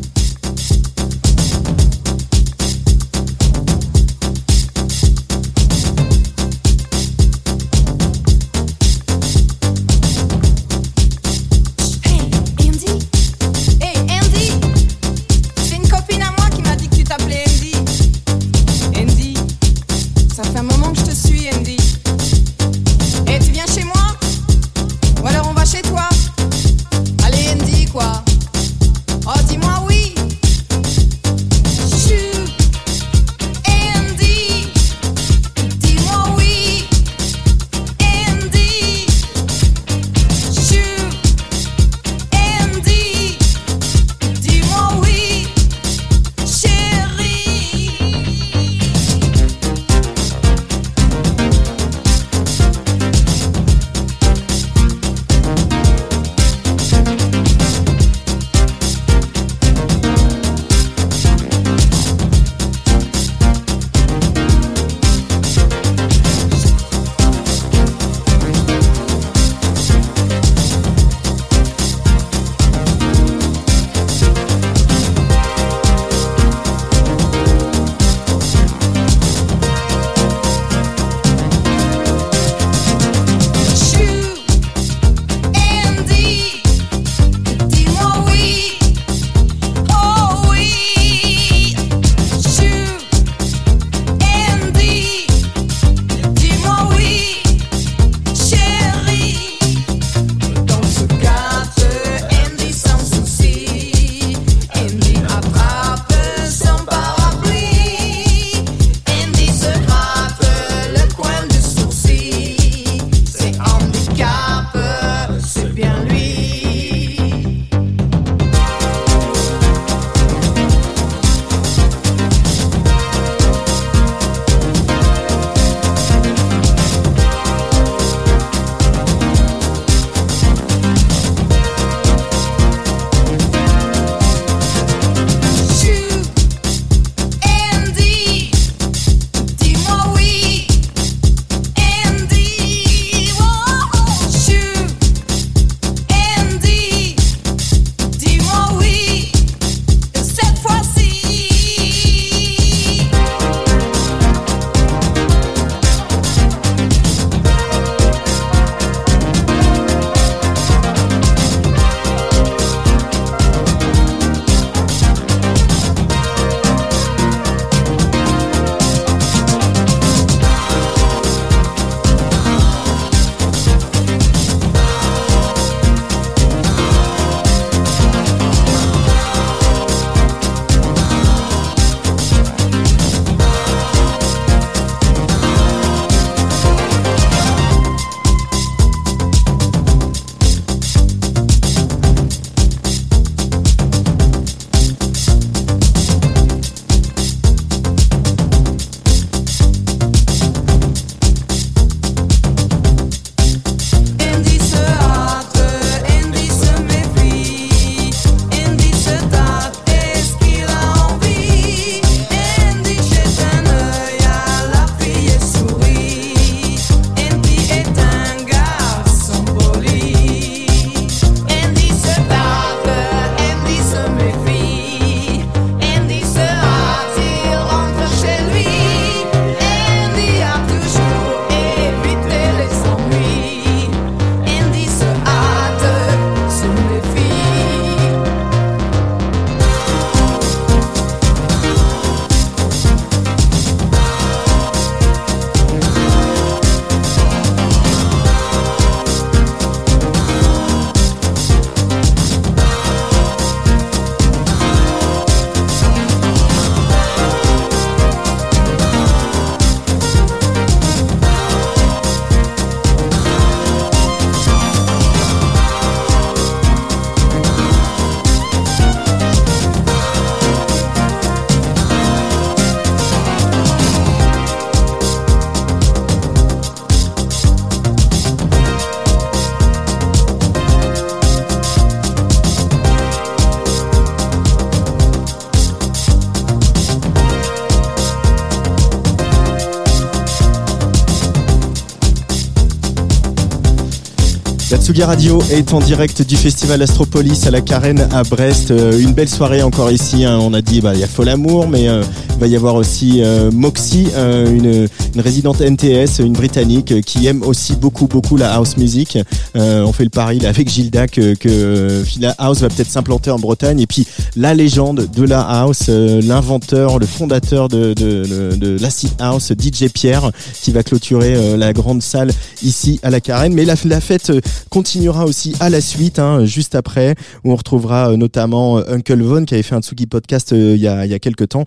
Speaker 5: Tsugi Radio est en direct du festival Astropolis à la Carène à Brest. Euh, une belle soirée encore ici. hein. On a dit bah il y a Fol Amour, mais euh, il va y avoir aussi euh, Moxie, euh, une, résidente NTS, une britannique euh, qui aime aussi beaucoup beaucoup la house music. Euh, on fait le pari là, avec Gilda que, euh, la house va peut-être s'implanter en Bretagne. Et puis la légende de la house, euh, l'inventeur, le fondateur de, de, de, de l'acid house, DJ Pierre, qui va clôturer euh, la grande salle ici à la Carène. Mais la, fête euh, continuera aussi à la suite, hein, juste après, où on retrouvera euh, notamment euh, Uncle Von qui avait fait un Tsugi podcast euh, il y a quelques temps,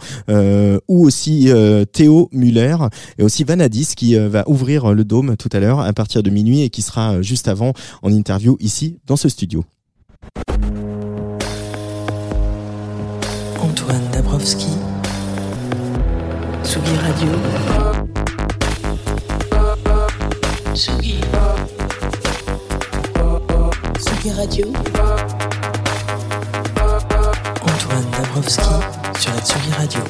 Speaker 5: ou aussi Théo Muller et aussi Vanadis qui va ouvrir le dôme tout à l'heure à partir de minuit et qui sera juste avant en interview ici dans ce studio.
Speaker 6: Antoine Dabrowski. Tsugi Radio. Tsugi. Tsugi Radio. Antoine Dabrowski sur la Tsugi Radio.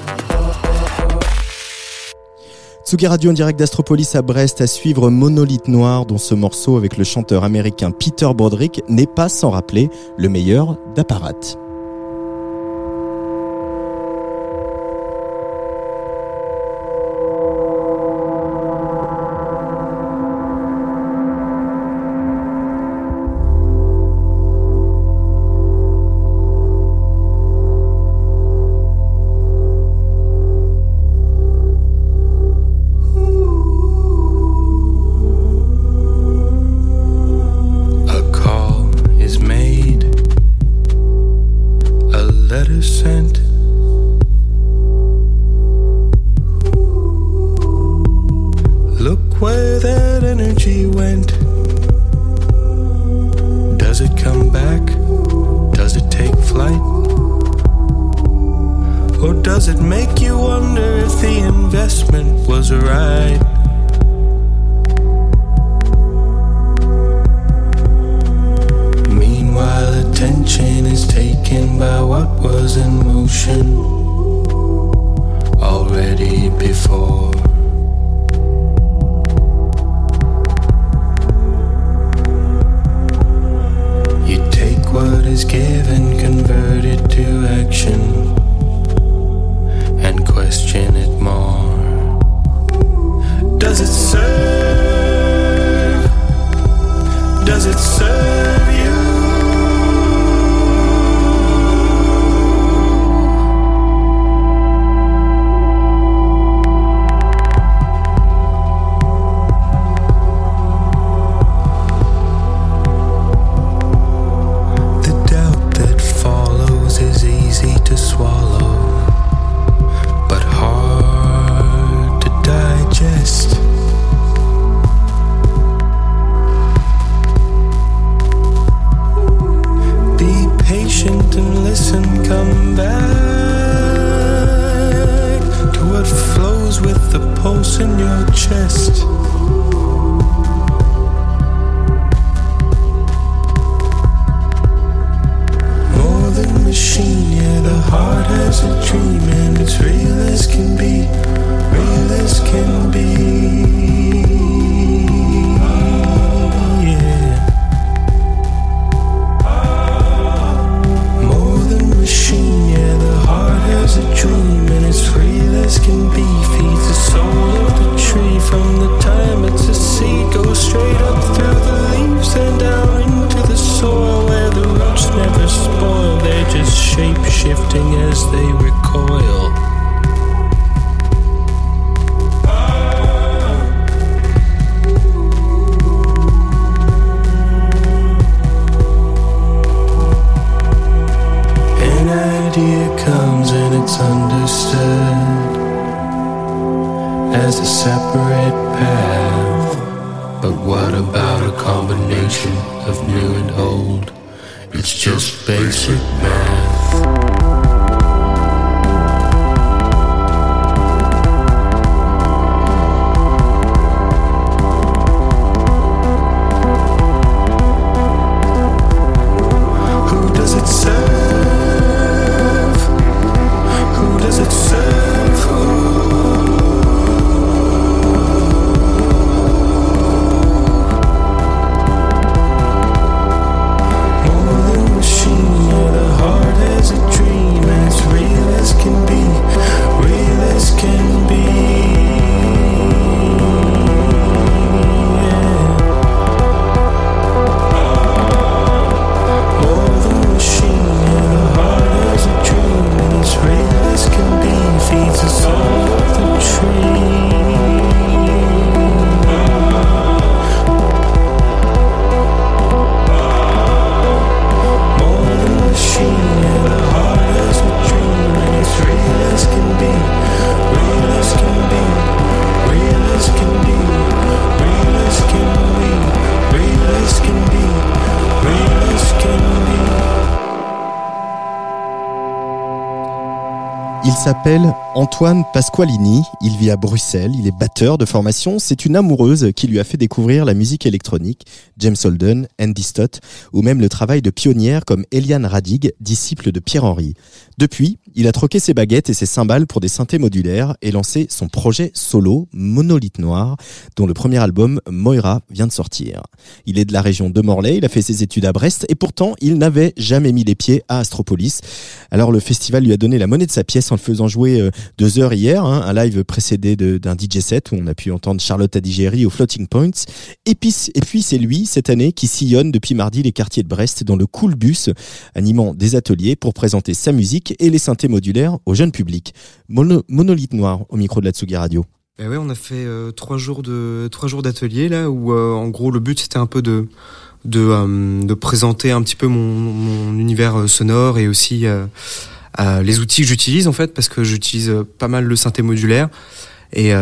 Speaker 5: Tsugi Radio en direct d'Astropolis à Brest à suivre Monolithe Noir dont ce morceau avec le chanteur américain Peter Broderick n'est pas sans rappeler le meilleur d'apparat.
Speaker 1: S'appelle Antoine Pasqualini, il vit à Bruxelles, il est batteur de formation, c'est une amoureuse qui lui a fait découvrir la musique électronique, James Holden, Andy Stott, ou même le travail de pionnières comme Eliane Radig, disciple de Pierre-Henry. Depuis, il a troqué ses baguettes et ses cymbales pour des synthés modulaires et lancé son projet solo, Monolithe Noir, dont le premier album, Moira, vient de sortir. Il est de la région de Morlaix, il a fait ses études à Brest et pourtant il n'avait jamais mis les pieds à Astropolis. Alors le festival lui a donné la monnaie de sa pièce en le faisant jouer euh, deux heures hier, hein, un live précédé d'un DJ set où on a pu entendre Charlotte Adigéry au Floating Points. Et puis, et puis c'est lui, cette année, qui sillonne depuis mardi les quartiers de Brest dans le Cool Bus, animant des ateliers pour présenter sa musique et les synthés modulaires au jeune public. Mono- Monolithe Noir au micro de la Tsugi Radio.
Speaker 7: Ben ouais, on a fait euh, trois jours de trois jours d'atelier là où euh, en gros le but c'était un peu de de, euh, présenter un petit peu mon, univers sonore et aussi les outils que j'utilise en fait parce que j'utilise pas mal le synthé modulaire et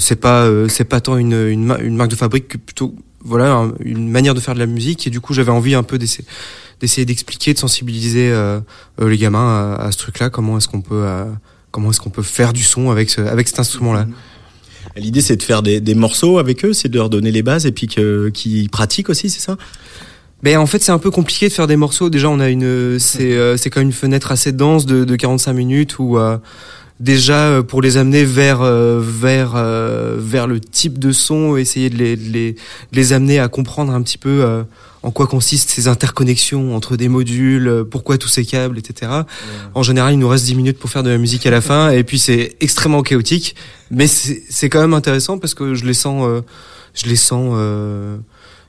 Speaker 7: c'est pas c'est pas tant une, une marque de fabrique que plutôt voilà un- une manière de faire de la musique et du coup j'avais envie un peu d'essayer d'essayer d'expliquer de sensibiliser euh, euh, les gamins à, à ce truc là comment est-ce qu'on peut euh, comment est-ce qu'on peut faire du son avec ce, avec cet instrument là
Speaker 1: L'idée, c'est de faire des, des morceaux avec eux, c'est de leur donner les bases et puis qu'ils pratiquent aussi, c'est ça?
Speaker 7: Ben en fait c'est un peu compliqué de faire des morceaux. Déjà on a une c'est euh, c'est quand même une fenêtre assez dense de, de 45 minutes où déjà euh, pour les amener vers euh, vers euh, vers le type de son, essayer de les, de les de les amener à comprendre un petit peu en quoi consistent ces interconnexions entre des modules, pourquoi tous ces câbles, etc. En général, il nous reste 10 minutes pour faire de la musique à la fin, et puis c'est extrêmement chaotique, mais c'est c'est quand même intéressant parce que je les sens, euh, je les sens, euh,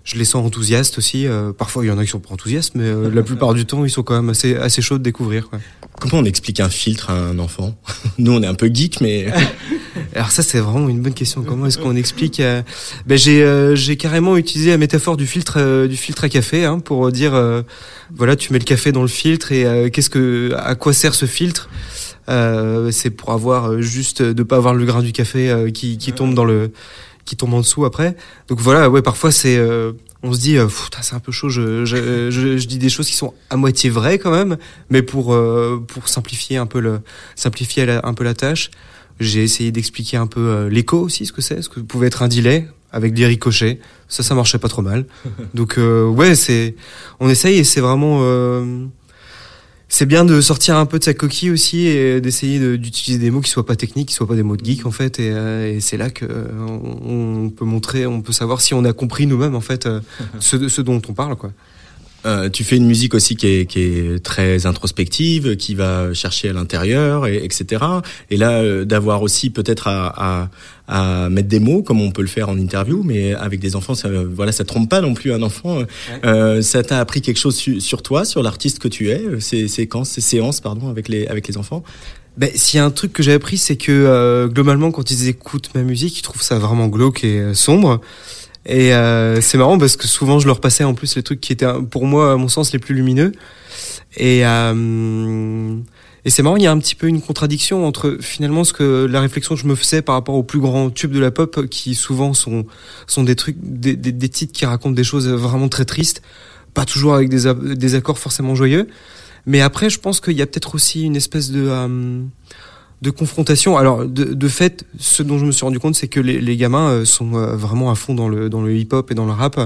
Speaker 7: je les sens enthousiastes aussi. euh, parfois, il y en a qui sont pas enthousiastes, mais euh, la plupart du temps, ils sont quand même assez assez chauds de découvrir. Quoi.
Speaker 1: Comment on explique un filtre à un enfant? Nous, on est un peu geek, mais
Speaker 7: Alors ça, c'est vraiment une bonne question. Comment est-ce qu'on explique euh, ben, j'ai euh, j'ai carrément utilisé la métaphore du filtre euh, du filtre à café hein, pour dire euh, voilà, tu mets le café dans le filtre et euh, qu'est-ce que à quoi sert ce filtre? Euh, C'est pour avoir juste de pas avoir le grain du café qui qui tombe dans le qui tombe en dessous après. Donc voilà, ouais, parfois c'est euh, on se dit euh, c'est un peu chaud. Je, je, je, je dis des choses qui sont à moitié vraies quand même, mais pour euh, pour simplifier un peu le simplifier la- un peu la tâche. J'ai essayé d'expliquer un peu euh, l'écho aussi, ce que c'est, ce que pouvait être un delay avec des ricochets. Ça, ça marchait pas trop mal. Donc euh, ouais, c'est, on essaye et c'est vraiment, euh, c'est bien de sortir un peu de sa coquille aussi et d'essayer de- d'utiliser des mots qui soient pas techniques, qui soient pas des mots de geek en fait. Et, euh, et c'est là que euh, on, on peut montrer, on peut savoir si on a compris nous-mêmes en fait euh, ce, ce dont on parle quoi.
Speaker 1: Euh, tu fais une musique aussi qui est, qui est très introspective, qui va chercher à l'intérieur, et, etc. Et là, euh, d'avoir aussi peut-être à, à, à mettre des mots, comme on peut le faire en interview, mais avec des enfants, ça, voilà, ça trompe pas non plus un enfant. Euh, ça t'a appris quelque chose su- sur toi, sur l'artiste que tu es, euh, ces séquences, ces séances, pardon, avec les avec les enfants?
Speaker 7: Ben, s'il y a un truc que j'ai appris, c'est que euh, globalement, quand ils écoutent ma musique, ils trouvent ça vraiment glauque et euh, sombre. Et euh, c'est marrant parce que souvent, je leur passais en plus les trucs qui étaient, pour moi, à mon sens, les plus lumineux. Et, euh, et c'est marrant, il y a un petit peu une contradiction entre finalement ce que la réflexion que je me faisais par rapport aux plus grands tubes de la pop, qui souvent sont sont des trucs, des, des, des titres qui racontent des choses vraiment très tristes, pas toujours avec des, des accords forcément joyeux. Mais après, je pense qu'il y a peut-être aussi une espèce de euh, de confrontation. Alors, de, de fait, ce dont je me suis rendu compte, c'est que les, les gamins euh, sont euh, vraiment à fond dans le dans le hip-hop et dans le rap.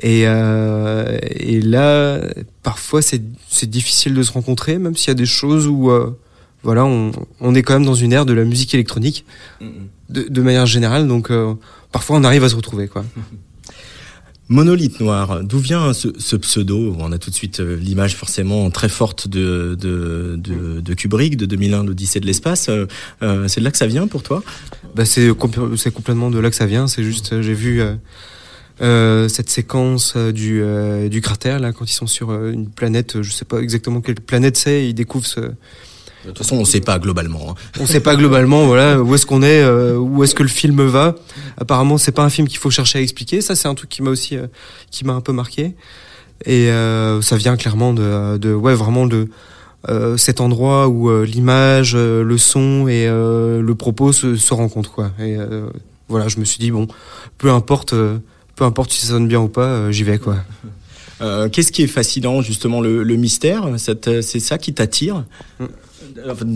Speaker 7: Et, euh, et là, parfois, c'est c'est difficile de se rencontrer, même s'il y a des choses où, euh, voilà, on, on est quand même dans une ère de la musique électronique, de, de manière générale. Donc, euh, parfois, on arrive à se retrouver, quoi.
Speaker 1: Monolithe noir, d'où vient ce, pseudo? On a tout de suite euh, l'image forcément très forte de, de, de, de Kubrick, de 2001, l'Odyssée de l'espace. Euh, euh, c'est de là que ça vient pour toi?
Speaker 7: Bah c'est compl- c'est complètement de là que ça vient. C'est juste, j'ai vu cette séquence du du cratère là quand ils sont sur une planète. Je sais pas exactement quelle planète c'est. Ils découvrent ce.
Speaker 1: De toute façon, on ne sait pas globalement. hein.
Speaker 7: On sait pas globalement, voilà, où est-ce qu'on est, euh, où est-ce que le film va. Apparemment, c'est pas un film qu'il faut chercher à expliquer. Ça, c'est un truc qui m'a aussi, euh, qui m'a un peu marqué. Et euh, ça vient clairement de, de ouais, vraiment de euh, cet endroit où euh, l'image, euh, le son et euh, le propos se, se rencontrent, quoi. Et euh, voilà, je me suis dit bon, peu importe, euh, peu importe si ça sonne bien ou pas, euh, j'y vais, quoi.
Speaker 1: Euh, Qu'est-ce qui est fascinant justement le, le mystère C'est ça qui t'attire? Enfin,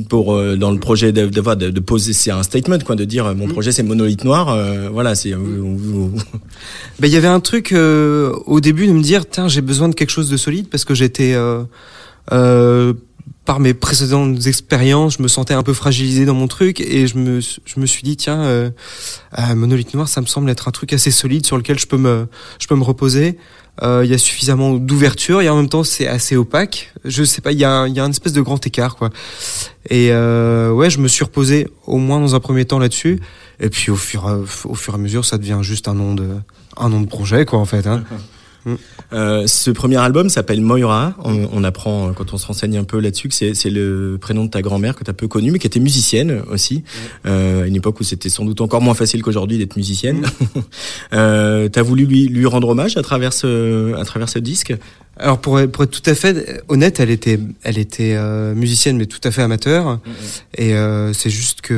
Speaker 1: pour euh, dans le projet de, de, de, poser c'est un statement quoi de dire euh, mon projet c'est monolithe noir euh, voilà c'est vous-
Speaker 7: Ben, il y avait un truc euh, au début de me dire, tiens, j'ai besoin de quelque chose de solide parce que j'étais, euh, euh, par mes précédentes expériences, je me sentais un peu fragilisé dans mon truc et je me, je me suis dit, tiens, euh, euh, Monolithe Noir, ça me semble être un truc assez solide sur lequel je peux me, je peux me reposer. Euh, Il y a suffisamment d'ouverture et en même temps c'est assez opaque. Je sais pas, il y a, un- y a espèce de grand écart quoi. Et euh, ouais, je me suis reposé au moins dans un premier temps là-dessus. Et puis au fur, et- au fur et à mesure, ça devient juste un nom de, un nom de projet quoi en fait. Hein.
Speaker 1: Euh, ce premier album s'appelle Moira. On, on apprend euh, quand on se renseigne un peu là-dessus que c'est le prénom de ta grand-mère que tu as peu connue, mais qui était musicienne aussi, euh, à une époque où c'était sans doute encore moins facile qu'aujourd'hui d'être musicienne. euh, tu as voulu lui, lui rendre hommage à travers ce, à travers ce disque?
Speaker 7: Alors pour, être- pour être tout à fait honnête, elle était, elle était euh, musicienne mais tout à fait amateur. Et euh, c'est juste que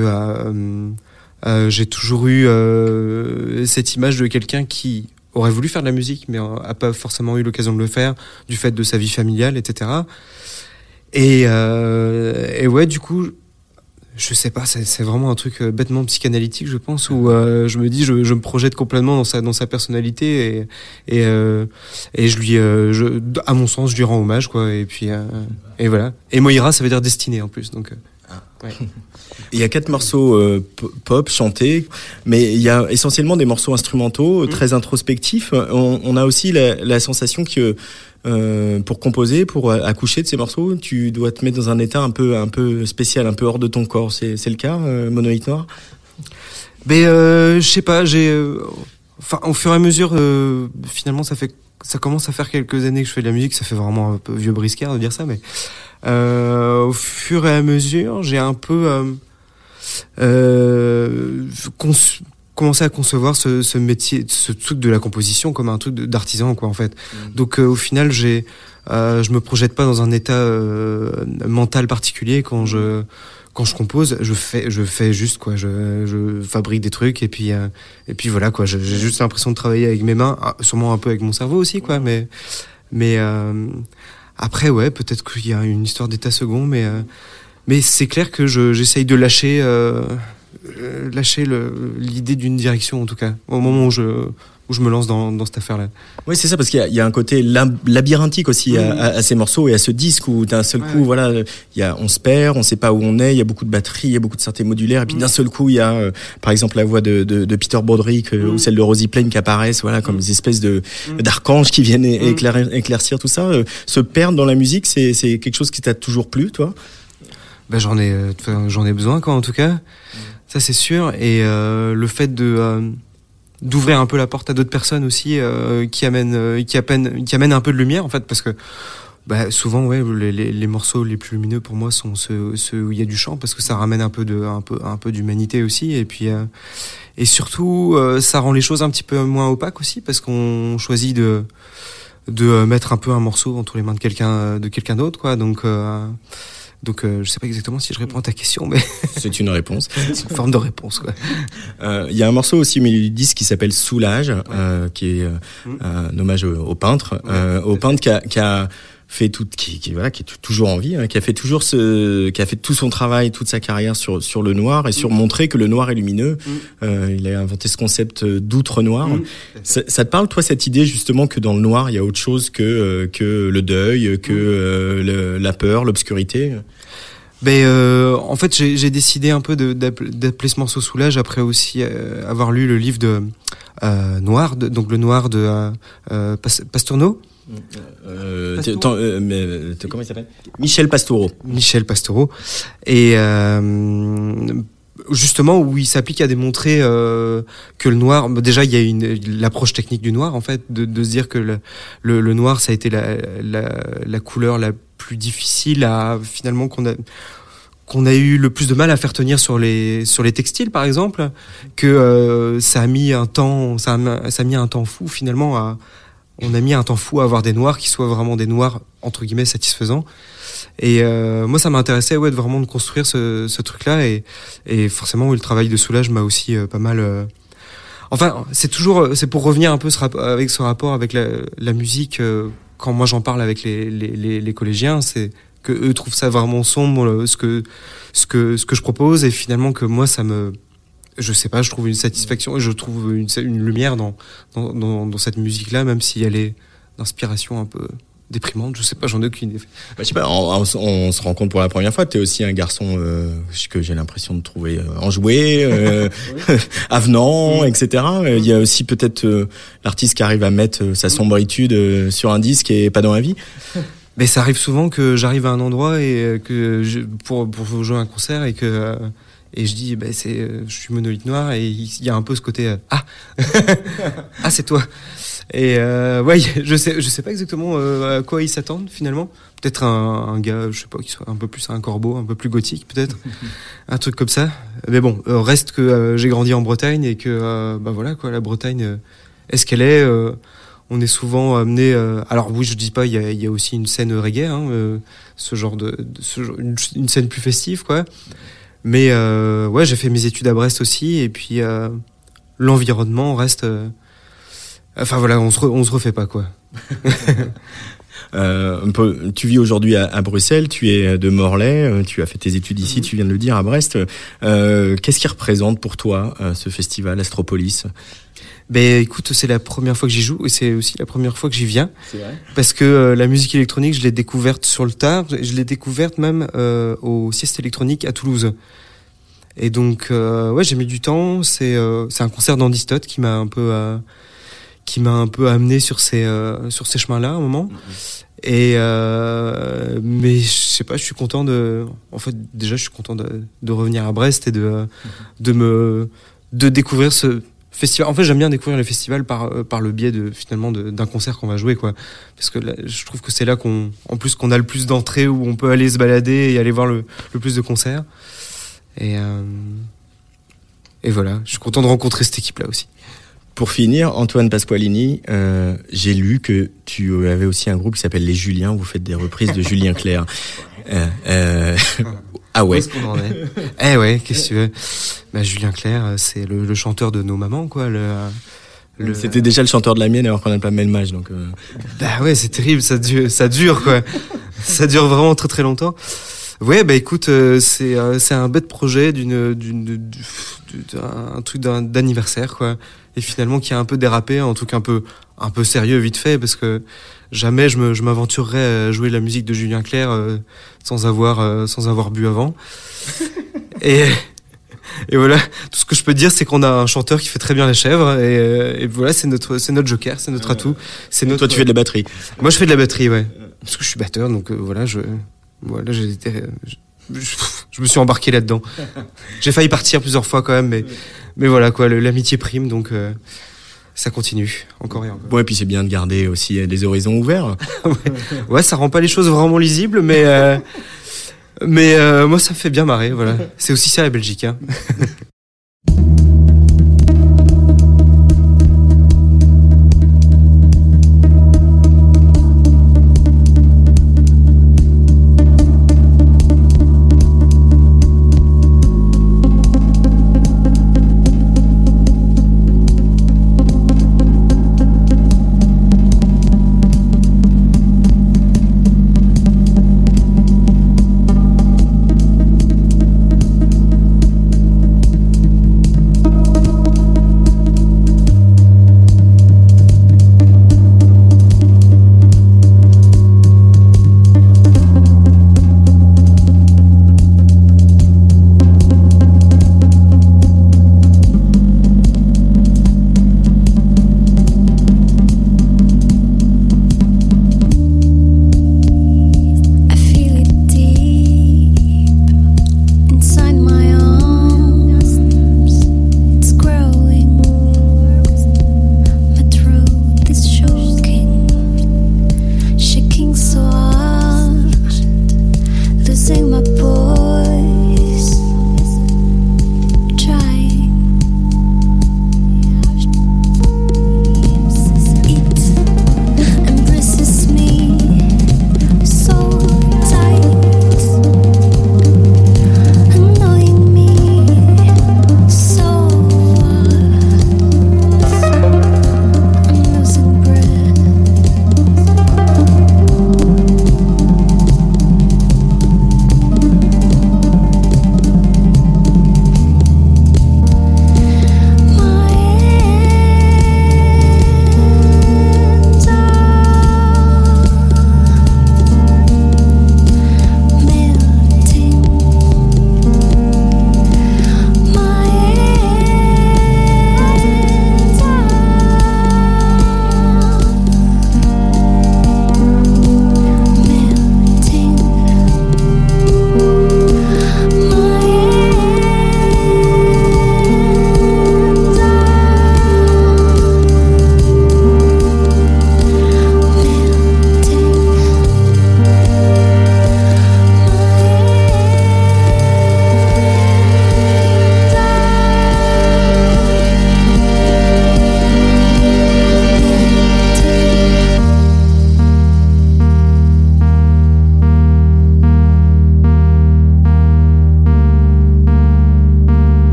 Speaker 7: euh, j'ai toujours eu euh, cette image de quelqu'un qui aurait voulu faire de la musique mais euh, a pas forcément eu l'occasion de le faire du fait de sa vie familiale, etc. Et, euh, et ouais, du coup, je sais pas, c'est vraiment un truc euh, bêtement psychanalytique, je pense, où euh, je me dis, je, me projette complètement dans sa dans sa personnalité et et, euh, je lui, euh, à mon sens, je lui rends hommage, quoi. Et puis euh, et voilà. Et Moira, ça veut dire destinée en plus, donc. Ouais.
Speaker 1: Il y a quatre morceaux euh, pop chantés, mais il y a essentiellement des morceaux instrumentaux euh, très introspectifs. On, on a aussi la, la sensation que euh, pour composer, pour accoucher de ces morceaux, tu dois te mettre dans un état un peu un peu spécial, un peu hors de ton corps. C'est c'est le cas, euh, Noir?
Speaker 7: Mais euh, je sais pas, j'ai, euh, enfin, au fur et à mesure, euh, finalement, ça fait, ça commence à faire quelques années que je fais de la musique. Ça fait vraiment un peu vieux briscard de dire ça, mais euh, au fur et à mesure, j'ai un peu euh, euh, commencé à concevoir ce, ce métier, ce truc de la composition comme un truc d'artisan, quoi, en fait. Donc, euh, au final, j'ai, euh, je me projette pas dans un état euh, mental particulier quand je quand je compose, je fais, je fais juste quoi, je, je fabrique des trucs et puis euh, et puis voilà quoi. J'ai juste l'impression de travailler avec mes mains, ah, sûrement un peu avec mon cerveau aussi quoi, mais mais euh, après ouais, peut-être qu'il y a une histoire d'état second, mais euh, mais c'est clair que je j'essaye de lâcher euh, euh, lâcher l'idée d'une direction en tout cas au moment où je où je me lance dans, dans cette affaire là.
Speaker 1: Oui, c'est ça, parce qu'il y a- il y, a un côté lab- labyrinthique aussi à, à- à ces morceaux et à ce disque où d'un seul
Speaker 7: Ouais,
Speaker 1: coup,
Speaker 7: ouais.
Speaker 1: voilà, il y a, on se perd, on sait pas où on est, il y a beaucoup de batteries, il y a beaucoup de synthés modulaires, et puis
Speaker 7: Mhm.
Speaker 1: d'un seul coup, il y a, euh, par exemple, la voix de, de, de Peter Broderick euh, ou celle de Rosie Plain qui apparaissent, voilà, comme des espèces de d'archanges qui viennent éclair- éclaircir tout ça. Euh, se perdre dans la musique, c'est quelque chose qui t'a toujours plu, toi?
Speaker 7: Ben j'en ai, j'en ai besoin quoi en tout cas. Ça c'est sûr. Et euh, le fait de d'ouvrir un peu la porte à d'autres personnes aussi, euh, qui amènent, euh, qui amènent, qui amènent un peu de lumière en fait, parce que bah, souvent ouais, les, les, les morceaux les plus lumineux pour moi sont ceux, ceux où il y a du chant, parce que ça ramène un peu de, un peu, un peu d'humanité aussi. Et puis euh, et surtout euh, ça rend les choses un petit peu moins opaques aussi, parce qu'on choisit de de euh, mettre un peu un morceau entre les mains de quelqu'un de quelqu'un d'autre quoi. Donc euh, donc euh, je sais pas exactement si je réponds à ta question, mais
Speaker 1: C'est une réponse.
Speaker 7: c'est une forme de réponse. Quoi.
Speaker 1: Euh, Il y a un morceau aussi au milieu du disque qui s'appelle Soulage, euh, qui est euh,
Speaker 7: Mm.
Speaker 1: un hommage au, au peintre, au peintre qui a, qui a fait tout, qui, qui voilà, qui est toujours en vie, hein, qui a fait toujours ce, qui a fait tout son travail, toute sa carrière sur sur le noir et sur montrer que le noir est lumineux.
Speaker 7: Mm.
Speaker 1: Euh, il a inventé ce concept euh, d'outre noir.
Speaker 7: Mm.
Speaker 1: Ça, ça te parle toi cette idée justement que dans le noir il y a autre chose que euh, que le deuil, que euh, le- la peur, l'obscurité?
Speaker 7: Ben, euh, en fait, j'ai décidé un peu d'appeler ce morceau Soulage après aussi avoir lu le livre de euh, Noir, de- donc le Noir de euh, euh,
Speaker 1: Euh, euh, comment il s'appelle? Michel Pastoureau.
Speaker 7: Michel Pastoureau, et euh, justement où il s'applique à démontrer euh, que le noir, bah, déjà il y a une l'approche technique du noir en fait, de, de se dire que le, le, le noir ça a été la, la, la couleur la plus difficile à finalement qu'on a qu'on a eu le plus de mal à faire tenir sur les sur les textiles par exemple que euh, ça a mis un temps ça a, mis- ça a mis un temps fou finalement à on a mis un temps fou à avoir des noirs qui soient vraiment des noirs entre guillemets satisfaisants. Et euh, moi ça m'intéressait ouais de vraiment de construire ce, ce truc là et et forcément le travail de soulage m'a aussi euh, pas mal euh, enfin c'est toujours c'est pour revenir un peu ce avec ce rapport avec la, la musique euh, quand moi j'en parle avec les, les, les, les collégiens c'est que eux trouvent ça vraiment sombre, euh, ce que ce que ce que je propose, et finalement que moi ça me je sais pas, je trouve une satisfaction et je trouve une, une lumière dans, dans, dans, dans cette musique-là, même si elle est d'inspiration un peu déprimante. Je sais pas, j'en ai aucune idée.
Speaker 1: Bah, je sais pas, on, on- on se rend compte pour la première fois. Tu es aussi un garçon euh, que j'ai l'impression de trouver euh, enjoué, euh, avenant, etc. Euh, Il y a aussi peut-être euh, l'artiste qui arrive à mettre euh, sa sombritude euh, sur un disque et pas dans la vie.
Speaker 7: Mais ça arrive souvent que j'arrive à un endroit et que je, pour pour jouer un concert et que euh, et je dis ben c'est euh, je suis monolithe noir et il y a un peu ce côté euh, ah ah c'est toi et euh, ouais je sais je sais pas exactement euh, à quoi ils s'attendent finalement peut-être un, un gars je sais pas qui soit un peu plus un corbeau un peu plus gothique peut-être un truc comme ça mais bon euh, reste que j'ai grandi en Bretagne et que bah voilà quoi la Bretagne euh, est ce qu'elle est on est souvent amené. alors oui, je dis pas, il y a, il y a aussi une scène reggae, hein, ce genre de, de- ce genre- une, une scène plus festive, quoi. Mais euh, ouais, j'ai fait mes études à Brest aussi, et puis euh, l'environnement reste. euh, enfin voilà, on se, re- on se refait pas, quoi.
Speaker 1: Euh, un peu, tu vis aujourd'hui à, à Bruxelles, tu es de Morlaix, euh, tu as fait tes études ici, tu viens de le dire à Brest. Euh, Qu'est-ce qui représente pour toi ce festival Astropolis?
Speaker 7: Ben écoute, c'est la première fois que j'y joue, et c'est aussi la première fois que j'y viens.
Speaker 1: C'est vrai.
Speaker 7: Parce que euh, la musique électronique, je l'ai découverte sur le tard. Je l'ai découverte même euh, au sieste électronique à Toulouse. Et donc, euh, ouais, j'ai mis du temps. C'est euh, c'est un concert d'Andy Stott qui m'a un peu euh, qui m'a un peu amené sur ces euh, sur ces chemins-là à un moment. Et euh, mais je sais pas, je suis content de. En fait, déjà, je suis content de, de revenir à Brest et de euh, de me de découvrir ce festival. En fait, j'aime bien découvrir les festivals par euh, par le biais de finalement d'un concert qu'on va jouer, quoi. Parce que là, je trouve que c'est là qu'on, en plus, qu'on a le plus d'entrées où on peut aller se balader et aller voir le, le plus de concerts. Et euh, et voilà, je suis content de rencontrer cette équipe-là aussi.
Speaker 1: Pour finir, Antoine Pasqualini, euh, j'ai lu que tu avais aussi un groupe qui s'appelle Les Juliens, où vous faites des reprises de Julien Clerc. Euh, euh, ah
Speaker 7: Où
Speaker 1: ouais.
Speaker 7: est-ce qu'on en est Eh ouais, qu'est-ce que tu veux bah, Julien Clerc, euh, c'est le, le chanteur de nos mamans, quoi. Le, le-
Speaker 1: C'était déjà le chanteur de la mienne alors qu'on n'a pas le même âge. Donc, euh,
Speaker 7: Bah ouais, c'est terrible, ça dure, ça dure quoi. ça dure vraiment très très longtemps. Ouais, bah écoute, euh, c'est euh, c'est un bête projet d'une d'une du- du- d'un un truc d'un- d'anniversaire quoi. Et finalement qui a un peu dérapé, en tout cas un peu un peu sérieux vite fait parce que jamais je me je m'aventurerais à jouer la musique de Julien Clerc euh, sans avoir euh, sans avoir bu avant. et et voilà, tout ce que je peux dire, c'est qu'on a un chanteur qui fait très bien la chèvre, et, euh, et voilà, c'est notre, c'est notre joker, c'est notre atout. C'est notre.
Speaker 1: toi, tu fais de la batterie.
Speaker 7: Moi, je fais de la batterie, ouais. Parce que je suis batteur, donc euh, voilà, je, voilà, j'ai été, euh, je, me suis embarqué là-dedans. J'ai failli partir plusieurs fois quand même, mais, mais voilà quoi, le- l'amitié prime, donc euh, ça continue encore et encore.
Speaker 1: Et puis c'est bien de garder aussi euh, des horizons ouverts.
Speaker 7: Ouais, ça rend pas les choses vraiment lisibles, mais euh, mais euh, moi ça me fait bien marrer, voilà. C'est aussi ça la Belgique, hein.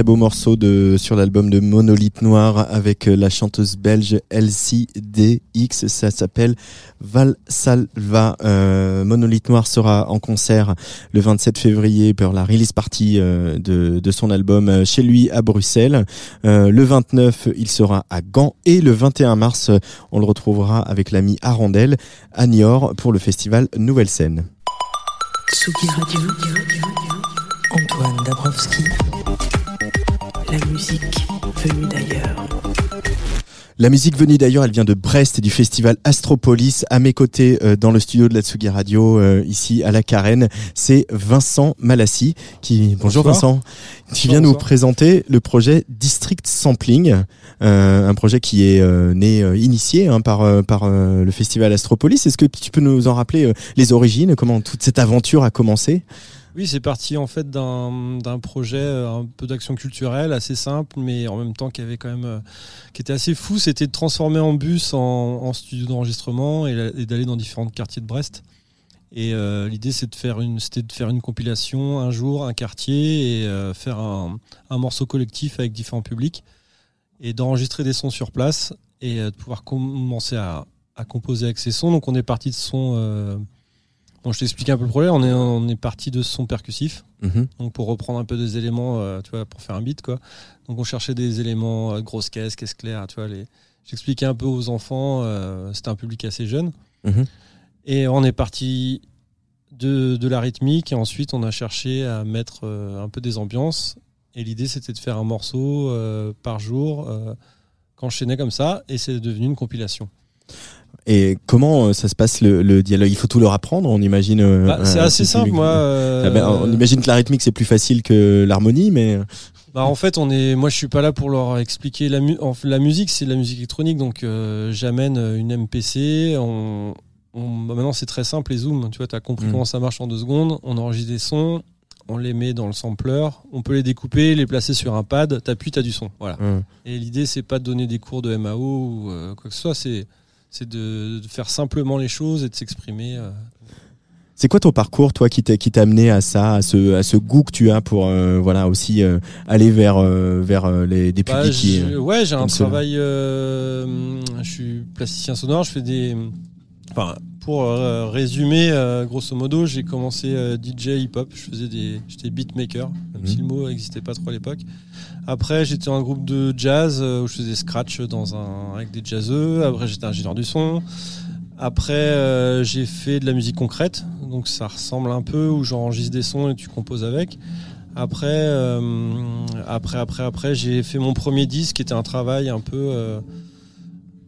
Speaker 1: très beau morceau de sur l'album de Monolithe Noir avec euh, la chanteuse belge LCDX. Ça s'appelle Valsalva. Euh, Monolithe Noir sera en concert le 27 février pour la release party euh, de, de son album euh, chez lui à Bruxelles. Le 29, il sera à Gand et le 21 mars, on le retrouvera avec l'ami Arandel à Niort pour le festival Nouvelle Scène.
Speaker 6: Antoine Dabrowski. La musique venue d'ailleurs.
Speaker 1: La musique venue d'ailleurs, elle vient de Brest et du festival Astropolis. À mes côtés, euh, dans le studio de la Tsugi Radio, euh, ici à la Carène, c'est Vincent Malassi. Qui... Bonjour
Speaker 8: Bonsoir.
Speaker 1: Vincent. Tu viens nous
Speaker 8: bonsoir.
Speaker 1: présenter le projet District Sampling, euh, un projet qui est euh, né, euh, initié hein, par, euh, par euh, le festival Astropolis. Est-ce que tu peux nous en rappeler euh, les origines, comment toute cette aventure a commencé?
Speaker 8: Oui, c'est parti en fait d'un projet euh, un peu d'action culturelle assez simple, mais en même temps qui avait quand même euh, qui était assez fou. C'était de transformer en bus en, studio d'enregistrement et, d'aller dans différents quartiers de Brest. Et euh, l'idée, c'est de faire une, c'était de faire une compilation un jour, un quartier et faire un, morceau collectif avec différents publics et d'enregistrer des sons sur place et de pouvoir commencer à, à composer avec ces sons. Donc, on est parti de sons. Bon, je t'explique un peu le projet. On est, on est parti de sons percussifs.
Speaker 1: Mhm.
Speaker 8: Donc, pour reprendre un peu des éléments, euh, tu vois, pour faire un beat, quoi. Donc, on cherchait des éléments, euh, grosse caisse, caisse claire, tu vois. Les... J'expliquais un peu aux enfants. euh, C'était un public assez jeune.
Speaker 1: Mhm.
Speaker 8: Et on est parti de, de la rythmique. Et ensuite, on a cherché à mettre euh, un peu des ambiances. Et l'idée, c'était de faire un morceau euh, par jour, qu'enchaîner comme ça. Et c'est devenu une compilation.
Speaker 1: Et comment euh, ça se passe le, le dialogue? Il faut tout leur apprendre, on imagine. euh,
Speaker 8: Bah, c'est
Speaker 1: un
Speaker 8: assez simple, moi. euh,
Speaker 1: Ah ben, on imagine que la rythmique c'est plus facile que l'harmonie, mais
Speaker 8: Bah, en fait, on est, moi, je suis pas là pour leur expliquer la, mu- en- la musique, c'est de la musique électronique, donc euh, j'amène une MPC. On, on- bah, maintenant, c'est très simple les zooms. Tu vois, as compris
Speaker 1: Mm.
Speaker 8: comment ça marche en deux secondes. On enregistre des sons, on les met dans le sampler, on peut les découper, les placer sur un pad. T'appuies, t'as du son. Voilà.
Speaker 1: Hum.
Speaker 8: Et l'idée, c'est pas de donner des cours de MAO ou euh, quoi que ce soit. C'est c'est de, de faire simplement les choses et de s'exprimer. euh.
Speaker 1: c'est quoi ton parcours, toi, qui t'a amené à ça, à ce, à ce goût que tu as pour euh, voilà aussi euh, aller vers vers les des
Speaker 8: Bah,
Speaker 1: publics qui,
Speaker 8: ouais, j'ai un travail. euh, je suis plasticien sonore. Je fais des. Enfin, pour euh, résumer, euh, grosso modo, j'ai commencé euh, DJ hip-hop. Je faisais des. J'étais beatmaker, même
Speaker 1: Mhm.
Speaker 8: si le mot n'existait pas trop à l'époque. Après, j'étais dans un groupe de jazz où je faisais scratch dans un avec des jazzeux. Après, j'étais ingénieur du son. Après, j'ai fait de la musique concrète, donc ça ressemble un peu où j'enregistre des sons et tu composes avec. Après, après, après, après, j'ai fait mon premier disque, qui était un travail un peu.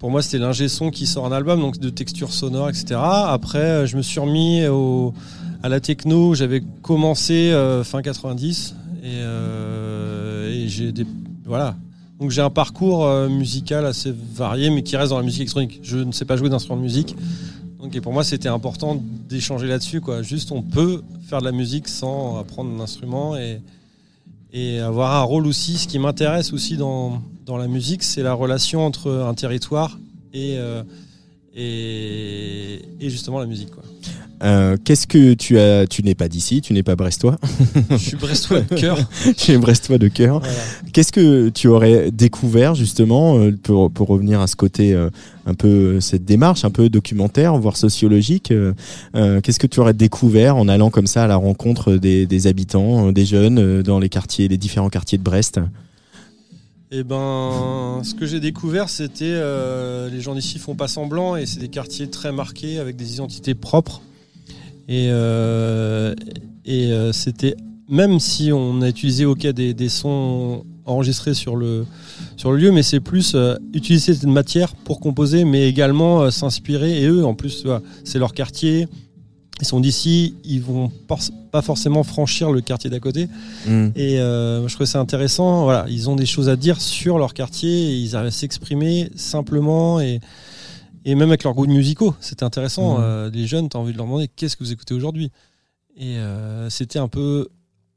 Speaker 8: Pour moi, c'était l'ingé son qui sort un album, donc de texture sonore, etc. Après, euh, je me suis remis à la techno. J'avais commencé euh, fin 90 et, euh, et j'ai des voilà. Donc j'ai un parcours musical assez varié, mais qui reste dans la musique électronique. Je ne sais pas jouer d'instrument de musique. Donc et pour moi, c'était important d'échanger là-dessus. Quoi. Juste, on peut faire de la musique sans apprendre un instrument et, et avoir un rôle aussi. Ce qui m'intéresse aussi dans, dans la musique, c'est la relation entre un territoire et, euh, et, justement la musique. Quoi.
Speaker 1: Euh, Qu'est-ce que tu as Tu n'es pas d'ici, tu n'es pas brestois?
Speaker 8: Je suis brestois de cœur.
Speaker 1: tu es brestois de cœur.
Speaker 8: Voilà.
Speaker 1: Qu'est-ce que tu aurais découvert justement euh, pour, pour revenir à ce côté euh, un peu cette démarche un peu documentaire voire sociologique euh, Qu'est-ce que tu aurais découvert en allant comme ça à la rencontre des, des habitants, des jeunes dans les quartiers, les différents quartiers de Brest?
Speaker 8: Et ben, ce que j'ai découvert, c'était euh, les gens d'ici font pas semblant et c'est des quartiers très marqués avec des identités propres. Et, euh, et euh, c'était même si on a utilisé ok des, des sons enregistrés sur le sur le lieu, mais c'est plus euh, utiliser cette matière pour composer, mais également s'inspirer. Et eux, en plus, c'est leur quartier. Ils sont d'ici, ils vont pas forcément franchir le quartier d'à côté.
Speaker 1: Mm.
Speaker 8: Et je trouvais ça intéressant. Voilà, ils ont des choses à dire sur leur quartier et ils arrivent à s'exprimer simplement et, et même avec leurs goûts musicaux. C'était intéressant.
Speaker 1: Mhm.
Speaker 8: Euh, les jeunes, tu as envie de leur demander qu'est-ce que vous écoutez aujourd'hui? Et euh, c'était un peu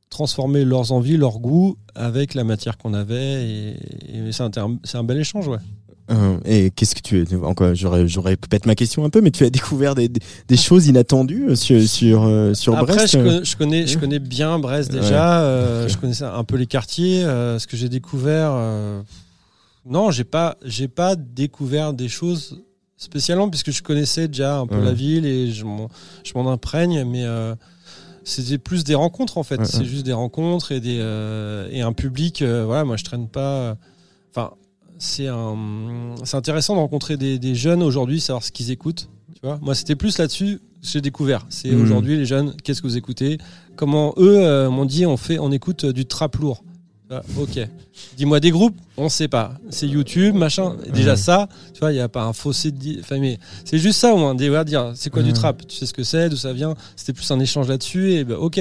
Speaker 8: transformer leurs envies, leurs goûts avec la matière qu'on avait. Et, et c'est un, c'est un bel échange, ouais.
Speaker 1: Euh, et qu'est-ce que tu encore j'aurais j'aurais peut-être ma question un peu mais tu as découvert des, des, des choses inattendues euh, sur sur euh, sur
Speaker 8: Après,
Speaker 1: Brest
Speaker 8: je,
Speaker 1: euh
Speaker 8: connais, je connais, je connais bien Brest déjà. euh,
Speaker 1: Ok.
Speaker 8: Je connaissais un peu les quartiers. euh, ce que j'ai découvert, euh, non, j'ai pas, j'ai pas découvert des choses spécialement puisque je connaissais déjà un peu
Speaker 1: Ouais.
Speaker 8: la ville et je m'en, imprègne. Mais euh, c'était plus des rencontres en fait.
Speaker 1: Ouais,
Speaker 8: C'est
Speaker 1: ouais.
Speaker 8: juste des rencontres et des euh, et un public. euh, voilà, moi je traîne pas. Enfin, c'est intéressant de rencontrer des, des jeunes aujourd'hui, savoir ce qu'ils écoutent. Tu vois, moi c'était plus là-dessus j'ai découvert. C'est
Speaker 1: Mhm.
Speaker 8: aujourd'hui les jeunes, qu'est-ce que vous écoutez? Comment eux euh, m'ont dit on fait, on écoute euh, du trap lourd. Ah, ok. Dis-moi des groupes, on sait pas. C'est YouTube, machin. Déjà ça, tu vois, il y a pas un fossé de. Enfin, mais c'est juste ça au moins. Des, dire, c'est quoi du trap? Tu sais ce que c'est, d'où ça vient? C'était plus un échange là-dessus. Et ben, ok,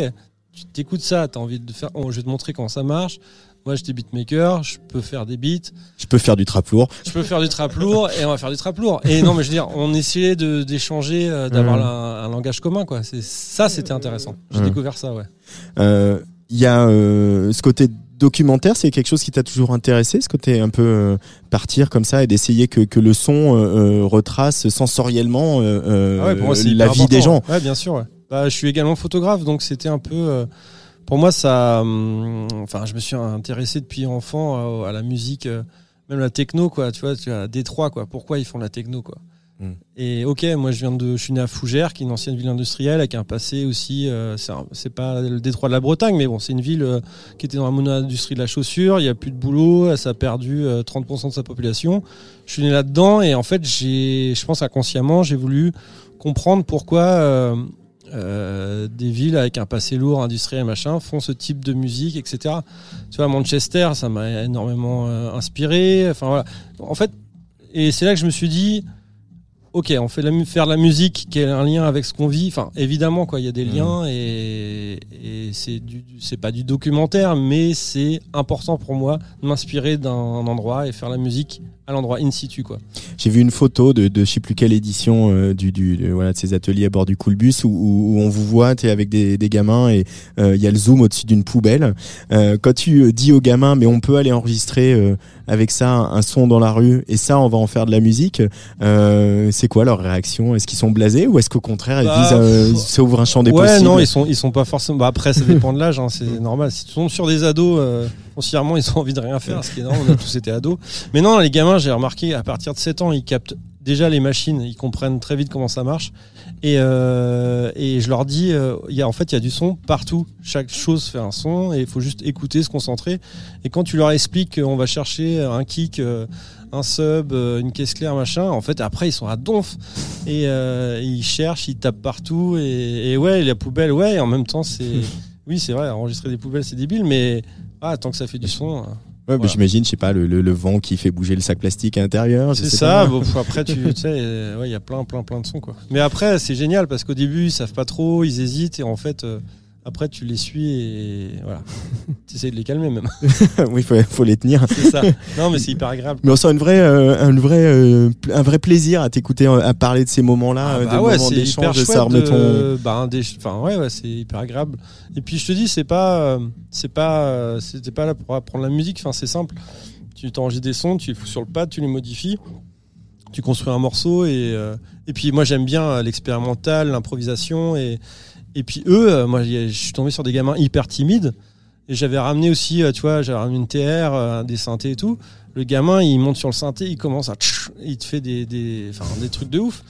Speaker 8: tu t'écoutes ça, t'as envie de faire. oh, je vais te montrer comment ça marche. Moi, j'étais beatmaker, je peux faire des beats,
Speaker 1: je peux faire du trap lourd
Speaker 8: je peux faire du trap lourd et on va faire du trap lourd. Et non, mais je veux dire, on essayait d'échanger, euh, d'avoir un, un langage commun, quoi. C'est ça, c'était intéressant. J'ai découvert ça, ouais.
Speaker 1: Euh, il y a euh, ce côté documentaire c'est quelque chose qui t'a toujours intéressé ce côté un peu euh, partir comme ça et d'essayer que, que le son euh, euh, retrace sensoriellement euh,
Speaker 8: Ah ouais, moi,
Speaker 1: la vie des gens.
Speaker 8: Ouais, bien sûr. Ouais. Bah, je suis également photographe, donc c'était un peu. pour moi, ça. hum, Enfin, je me suis intéressé depuis enfant à, à la musique, même la techno, quoi. Tu vois, tu as Détroit, quoi. Pourquoi ils font la techno, quoi?
Speaker 1: Mm.
Speaker 8: Et ok, moi je viens de, je suis né à Fougères, qui est une ancienne ville industrielle avec un passé aussi. euh, c'est pas le détroit de la Bretagne, mais bon, c'est une ville euh, qui était dans la mono-industrie de la chaussure. Il y a plus de boulot, ça a perdu euh, 30% de sa population. Je suis né là-dedans et en fait, j'ai, je pense inconsciemment, j'ai voulu comprendre pourquoi euh, euh, des villes avec un passé lourd, industriel, machin, font ce type de musique, etc. Tu vois, Manchester, ça m'a énormément inspiré. Enfin voilà. En fait, et c'est là que je me suis dit, ok, on fait la, faire la musique qui a un lien avec ce qu'on vit. Enfin, évidemment, quoi, il y a des liens et, et c'est du, c'est pas du documentaire, mais c'est important pour moi de m'inspirer d'un endroit et faire la musique à l'endroit in situ, quoi.
Speaker 1: J'ai vu une photo de, de je sais plus quelle édition euh, du, du de, voilà de ces ateliers à bord du Coolbus où, où, où on vous voit t'es avec des, des gamins et euh, il y a le zoom au-dessus d'une poubelle. Euh, quand tu dis aux gamins mais on peut aller enregistrer avec ça un, son dans la rue et ça on va en faire de la musique, euh, c'est quoi leur réaction? Est-ce qu'ils sont blasés ou est-ce qu'au contraire ils
Speaker 8: Bah,
Speaker 1: disent euh,
Speaker 8: pff,
Speaker 1: ça ouvre un champ des
Speaker 8: ouais,
Speaker 1: possibles?
Speaker 8: non, ils sont, ils sont pas forcément. Bah après, ça dépend de l'âge, hein, c'est normal. Si tu tombes sur des ados, euh, foncièrement, ils ont envie de rien faire, ce qui est normal. On a tous été ados. Mais non, les gamins, j'ai remarqué, à partir de 7 ans, ils captent déjà les machines, ils comprennent très vite comment ça marche. Et, euh, et je leur dis, euh, il y a, en fait, il y a du son partout. Chaque chose fait un son et il faut juste écouter, se concentrer. Et quand tu leur expliques qu'on va chercher un kick, euh, un sub, une caisse claire, machin, en fait, après, ils sont à donf. Et euh, ils cherchent, ils tapent partout. Et, et ouais, la poubelle, ouais, et en même temps, c'est. Oui, c'est vrai, enregistrer des poubelles, c'est débile, mais ah, tant que ça fait du son.
Speaker 1: Ouais,
Speaker 8: Voilà.
Speaker 1: j'imagine, je sais pas, le, le, le vent qui fait bouger le sac plastique à l'intérieur.
Speaker 8: C'est ça, bon, après, tu tu sais, ouais, il y a plein, plein, plein de sons, quoi. Mais après, c'est génial parce qu'au début, ils savent pas trop, ils hésitent, et en fait, euh, après, tu les suis et voilà. tu essaies de les calmer, même.
Speaker 1: oui, faut, faut les tenir.
Speaker 8: c'est ça. Non, mais c'est hyper agréable.
Speaker 1: Mais on sent une vraie, euh, un, vrai, euh, un vrai plaisir à t'écouter, euh, à parler de ces moments-là,
Speaker 8: Ah bah
Speaker 1: des
Speaker 8: ouais,
Speaker 1: moments
Speaker 8: c'est hyper
Speaker 1: d'échange, ça remet ton...
Speaker 8: bah, des- enfin ouais, ouais, c'est hyper agréable. Et puis je te dis, c'est pas, c'est pas, c'était pas là pour apprendre la musique. Enfin, c'est simple. Tu t'enregistres des sons, tu les fous sur le pad, tu les modifies, tu construis un morceau et euh, et puis moi j'aime bien l'expérimental, l'improvisation et et puis eux, euh, moi je suis tombé sur des gamins hyper timides et j'avais ramené aussi, euh, tu vois, j'avais ramené une TR, euh, des synthés et tout. Le gamin, il monte sur le synthé, il commence à, il te fait des, des, des trucs de ouf.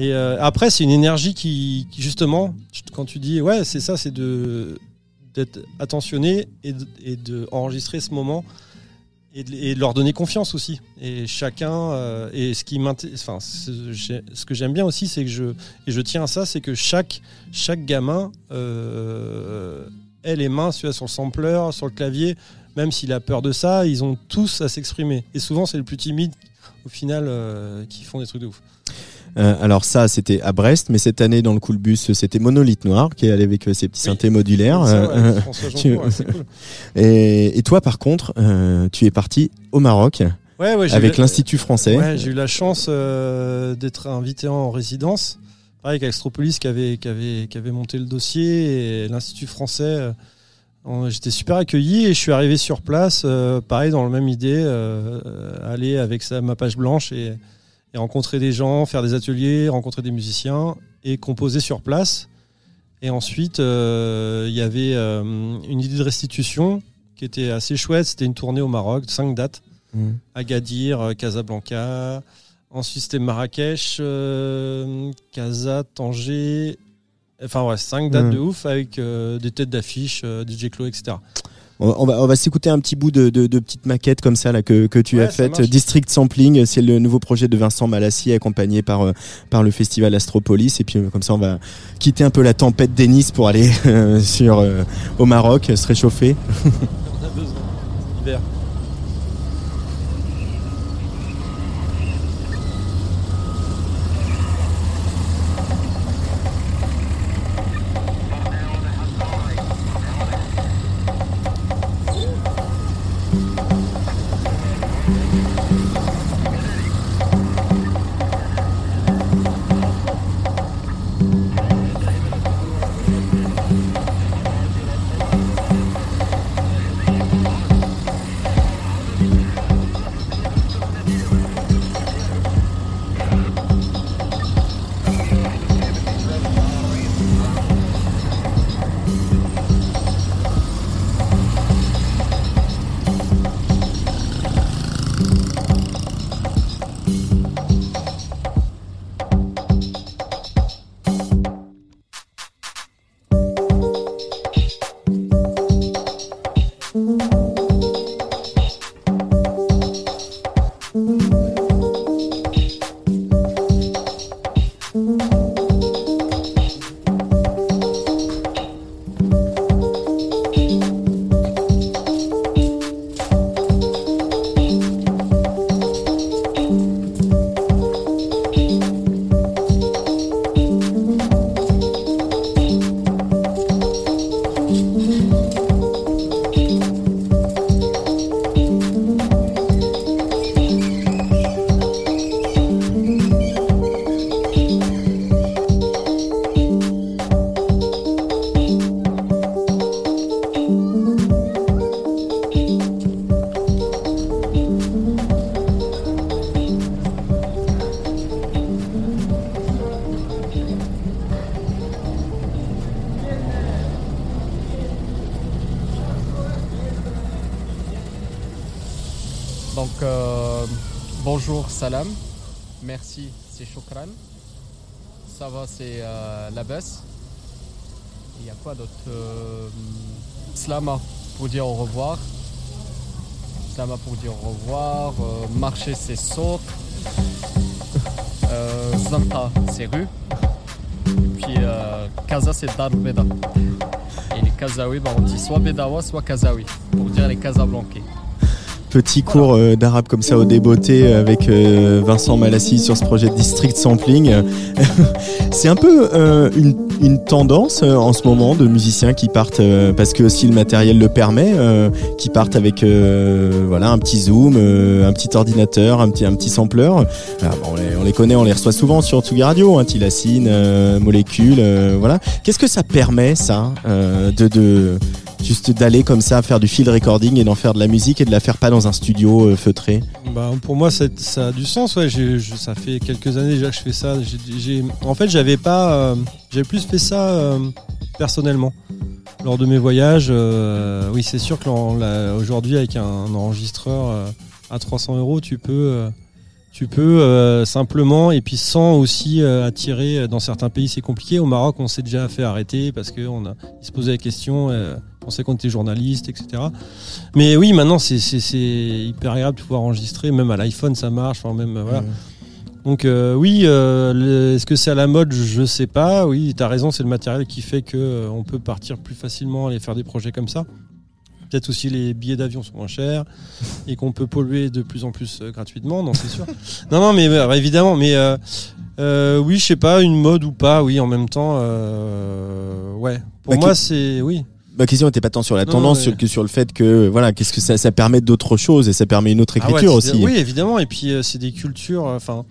Speaker 8: Et après, c'est une énergie qui, qui, justement, quand tu dis, ouais, c'est ça, c'est de d'être attentionné et de, et de enregistrer ce moment et de, leur donner confiance aussi. Et chacun, euh, et ce qui enfin, ce, que j'aime bien aussi, c'est que je, et je tiens à ça, c'est que chaque, chaque gamin euh, ait les mains sur le sampler, sur le clavier, même s'il a peur de ça, ils ont tous à s'exprimer. Et souvent, c'est le plus timide, au final, euh, qui font des trucs de ouf.
Speaker 1: Euh, alors ça, c'était à Brest, mais cette année dans le Cool Bus, c'était Monolithe Noir qui est allé avec euh, ses petits
Speaker 8: Oui.
Speaker 1: synthés modulaires.
Speaker 8: Ça, ouais,
Speaker 1: Euh, tu-
Speaker 8: cool.
Speaker 1: et, et toi, par contre, tu es parti au Maroc
Speaker 8: Ouais, ouais,
Speaker 1: avec l'Institut français.
Speaker 8: Ouais, j'ai eu la chance euh, d'être invité en résidence. Pareil avec Astropolis qui avait, qui, avait, qui avait monté le dossier et l'Institut français. euh, J'étais super accueilli et je suis arrivé sur place, euh, pareil, dans la même idée, aller avec sa, ma page blanche et, et rencontrer des gens, faire des ateliers, rencontrer des musiciens et composer sur place. Et ensuite, euh, il y avait euh, une idée de restitution qui était assez chouette. C'était une tournée au Maroc, cinq dates.
Speaker 1: Mhm.
Speaker 8: Agadir, euh, Casablanca. Ensuite, c'était Marrakech, euh, Casa, Tanger. Enfin, ouais, cinq dates
Speaker 1: Mhm.
Speaker 8: de ouf avec des têtes d'affiche, DJ Clo, etc.
Speaker 1: On va, on va s'écouter un petit bout de, de, de petite maquette comme ça là que, que tu
Speaker 8: Ouais,
Speaker 1: as faite. District Sampling, c'est le nouveau projet de Vincent Malassi accompagné par, euh, par le festival Astropolis. Et puis euh, comme ça, on va quitter un peu la tempête des Nice pour aller euh, sur, euh, au Maroc, se réchauffer.
Speaker 8: On a besoin. Hiver.
Speaker 9: C'est saut. Euh, Zanta, c'est rue. Et puis euh, Kaza, c'est Dar Beda. Et les Kazaouis, bah, on dit soit Bedawa, soit Kazaoui. Pour dire les Casablancais.
Speaker 1: Petit cours euh, d'arabe comme ça au débeauté avec euh, Vincent Malassi sur ce projet de District Sampling. c'est un peu euh, une, tendance euh, en ce moment de musiciens qui partent, euh, parce que aussi le matériel le permet, euh, qui partent avec euh, voilà, un petit zoom, euh, un petit ordinateur, un petit, un petit sampler. Ah, on, les, on les connaît, on les reçoit souvent sur Tsugi Radio, hein, Tilacine, euh, Molécule, euh, voilà. Qu'est-ce que ça permet ça euh, de, de juste d'aller comme ça faire du field recording et d'en faire de la musique et de la faire pas dans un studio euh, feutré
Speaker 8: Bah, pour moi, ça, a du sens. Je- ça fait quelques années déjà que je fais ça. En fait, j'avais pas, euh, plus fait ça euh, personnellement lors de mes voyages. oui, c'est sûr que l'en- la- aujourd'hui, avec un, enregistreur à 300 euros, tu peux, simplement et puis sans aussi attirer. Dans certains pays, c'est compliqué. Au Maroc, on s'est déjà fait arrêter parce que on a, se posaient la question. on pensait qu'on était journaliste, etc. Mais oui, maintenant c'est hyper agréable de pouvoir enregistrer, même à l'iPhone ça marche, enfin même voilà. Donc euh, oui, euh, est-ce que c'est à la mode? Je sais pas. Oui, tu as raison, c'est le matériel qui fait que euh, on peut partir plus facilement et faire des projets comme ça. Peut-être aussi les billets d'avion sont moins chers et qu'on peut polluer de plus en plus euh, gratuitement, non c'est sûr. non non mais euh, évidemment, mais oui, je sais pas, une mode ou pas, oui, en même temps, ouais. Pour
Speaker 1: Bah,
Speaker 8: moi c'est oui.
Speaker 1: Ma question n'était pas tant sur la
Speaker 8: Non,
Speaker 1: tendance sur- que sur le fait que voilà, qu'est-ce que ça, ça permet d'autres choses et ça permet une autre
Speaker 8: Ah ouais,
Speaker 1: écriture aussi.
Speaker 8: Oui, évidemment. Et puis, euh, c'est des cultures. Enfin,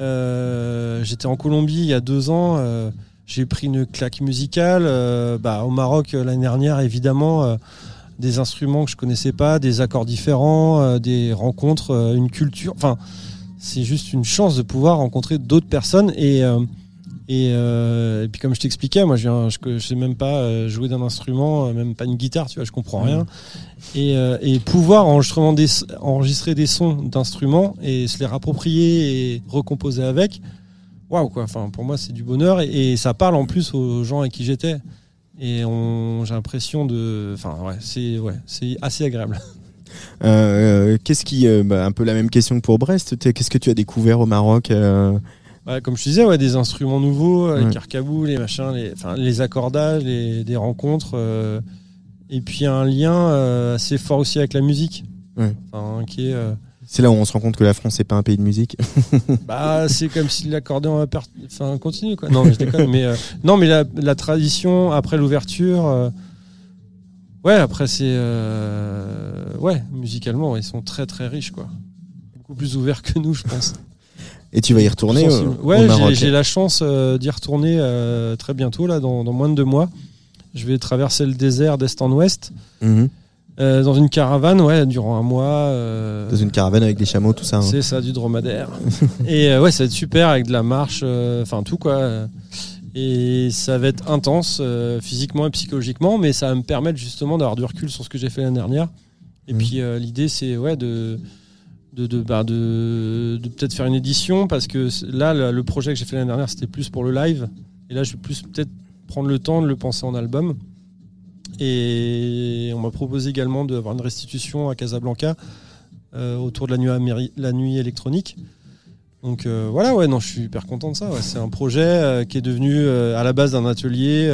Speaker 8: euh, j'étais en Colombie il y a deux ans. euh, j'ai pris une claque musicale. euh, bah, au Maroc euh, l'année dernière, évidemment, euh, des instruments que je connaissais pas, des accords différents, euh, des rencontres, euh, une culture. Enfin, c'est juste une chance de pouvoir rencontrer d'autres personnes et euh, et, euh, et puis comme je t'expliquais, moi je viens, je, je sais même pas euh, jouer d'un instrument, euh, même pas une guitare, tu vois, je comprends rien. Et, euh, et pouvoir enregistrement des, enregistrer des sons d'instruments et se les rapproprier et recomposer avec, waouh quoi. Enfin pour moi c'est du bonheur et, et ça parle en plus aux gens avec qui j'étais. Et on- j'ai l'impression de, enfin ouais, c'est ouais, c'est assez agréable.
Speaker 1: Euh, Qu'est-ce qui, euh, bah, un peu la même question que pour Brest. Qu'est-ce que tu as découvert au Maroc euh,
Speaker 8: Ouais, comme je te disais, ouais, des instruments nouveaux, euh,
Speaker 1: Ouais.
Speaker 8: les carcabous, les machins, les, les accordages, les, des rencontres, euh, et puis un lien euh, assez fort aussi avec la musique.
Speaker 1: Ouais.
Speaker 8: Enfin, qui est,
Speaker 1: C'est là où on se rend compte que la France n'est pas un pays de musique.
Speaker 8: bah, c'est comme si l'accordéon per- enfin, continue quoi. Non, mais je déconne, mais non, mais la, la tradition après l'ouverture, ouais, après c'est, ouais, musicalement, ils sont très très riches quoi, beaucoup plus ouverts que nous, je pense.
Speaker 1: Et tu vas y retourner au
Speaker 8: Ouais, j'ai- la chance euh, d'y retourner euh, très bientôt, là, dans, dans moins de deux mois. Je vais traverser le désert d'est en ouest
Speaker 1: Mhm.
Speaker 8: euh, dans une caravane, ouais, durant un mois. euh,
Speaker 1: Dans une caravane avec des chameaux, tout ça. hein.
Speaker 8: c'est ça, du dromadaire. et euh, ouais, ça va être super avec de la marche, euh, enfin tout quoi. Et ça va être intense euh, physiquement et psychologiquement, mais ça va me permettre justement d'avoir du recul sur ce que j'ai fait l'année dernière. Et
Speaker 1: Mhm.
Speaker 8: puis euh, l'idée, c'est ouais de de, bah, de, de peut-être faire une édition parce que là, le, projet que j'ai fait l'année dernière, c'était plus pour le live. Et là, je vais plus peut-être prendre le temps de le penser en album. Et on m'a proposé également d'avoir une restitution à Casablanca euh, autour de la nuit, électronique. Donc euh, voilà, ouais, non, je suis hyper content de ça. C'est un projet euh, qui est devenu à la base d'un atelier,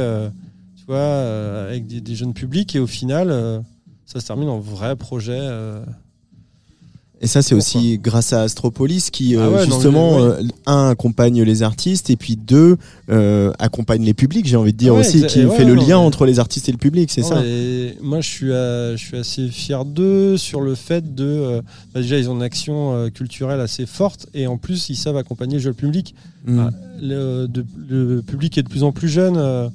Speaker 8: tu vois, avec des, jeunes publics, et au final, ça se termine en vrai projet. Euh,
Speaker 1: Et ça, c'est aussi grâce à Astropolis qui, euh,
Speaker 8: Ah ouais, non,
Speaker 1: justement, euh, un, accompagne les artistes et puis deux, euh, accompagne les publics, j'ai envie de dire
Speaker 8: Ouais,
Speaker 1: aussi, qui
Speaker 8: ouais,
Speaker 1: fait le
Speaker 8: non,
Speaker 1: lien
Speaker 8: mais-
Speaker 1: entre les artistes et le public, c'est ça
Speaker 8: Moi, je suis, euh, je suis assez fier d'eux sur le fait de. euh, bah, déjà, ils ont une action euh, culturelle assez forte et en plus, ils savent accompagner le public.
Speaker 1: Mm.
Speaker 8: Ah, le, de- le public est de plus en plus jeune, euh,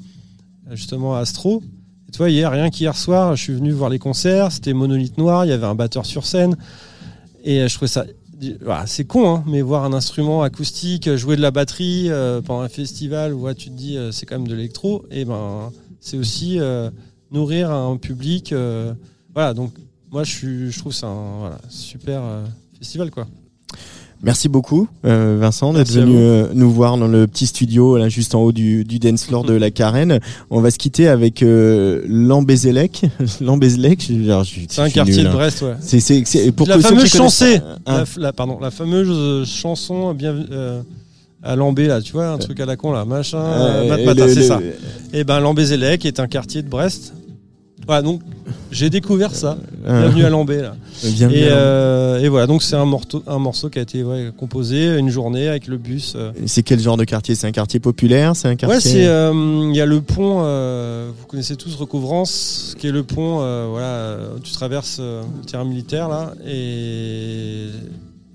Speaker 8: justement, à Astro. Et tu vois, hier, rien qu'hier soir, je suis venu voir les concerts, c'était Monolithe Noir, il y avait un batteur sur scène. Et euh, je trouvais ça. c'est con, hein, mais voir un instrument acoustique, euh, jouer de la batterie euh, pendant un festival où tu te dis c'est quand même de l'électro, et ben c'est aussi nourrir un public. voilà, donc moi je, je trouve c'est un super festival quoi.
Speaker 1: Merci beaucoup, euh, Vincent, d'être venu euh, nous voir dans le petit studio, là, juste en haut du, du dance floor de la Carène. On va se quitter avec euh, Lambézélec.
Speaker 8: C'est un quartier
Speaker 1: nul,
Speaker 8: de
Speaker 1: hein.
Speaker 8: Brest, ouais.
Speaker 1: C'est, c'est, c'est- pour
Speaker 8: la fameuse
Speaker 1: connaissent
Speaker 8: chansée,
Speaker 1: pas, hein.
Speaker 8: la, f- la- pardon, la fameuse euh, chanson bien à Lambé là, tu vois, un truc à la con là, machin,
Speaker 1: Euh,
Speaker 8: euh, c'est ça. Et ben Lambé-Zélec est un quartier de Brest. Voilà, donc j'ai découvert ça.
Speaker 1: Euh,
Speaker 8: Bienvenue à Lambé là. Et, euh, et voilà, donc c'est un morceau, un morceau qui a été ouais, composé une journée avec le bus. euh.
Speaker 1: C'est quel genre de quartier? C'est un quartier populaire? C'est un quartier
Speaker 8: Ouais, c'est euh, il y a le pont. euh, vous connaissez tous Recouvrance, qui est le pont. euh, voilà, euh, tu traverses euh, le terrain militaire là, et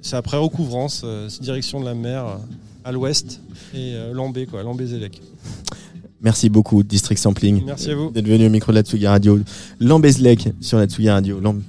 Speaker 8: c'est après Recouvrance, euh, c'est direction de la mer euh, à l'ouest et euh, Lambé quoi, Lambé-Zélec.
Speaker 1: Merci beaucoup, District Sampling.
Speaker 8: Merci à vous.
Speaker 1: D'être venu au micro de la Tsugi Radio. Lambézlec sur la Tsugi Radio. Lamb-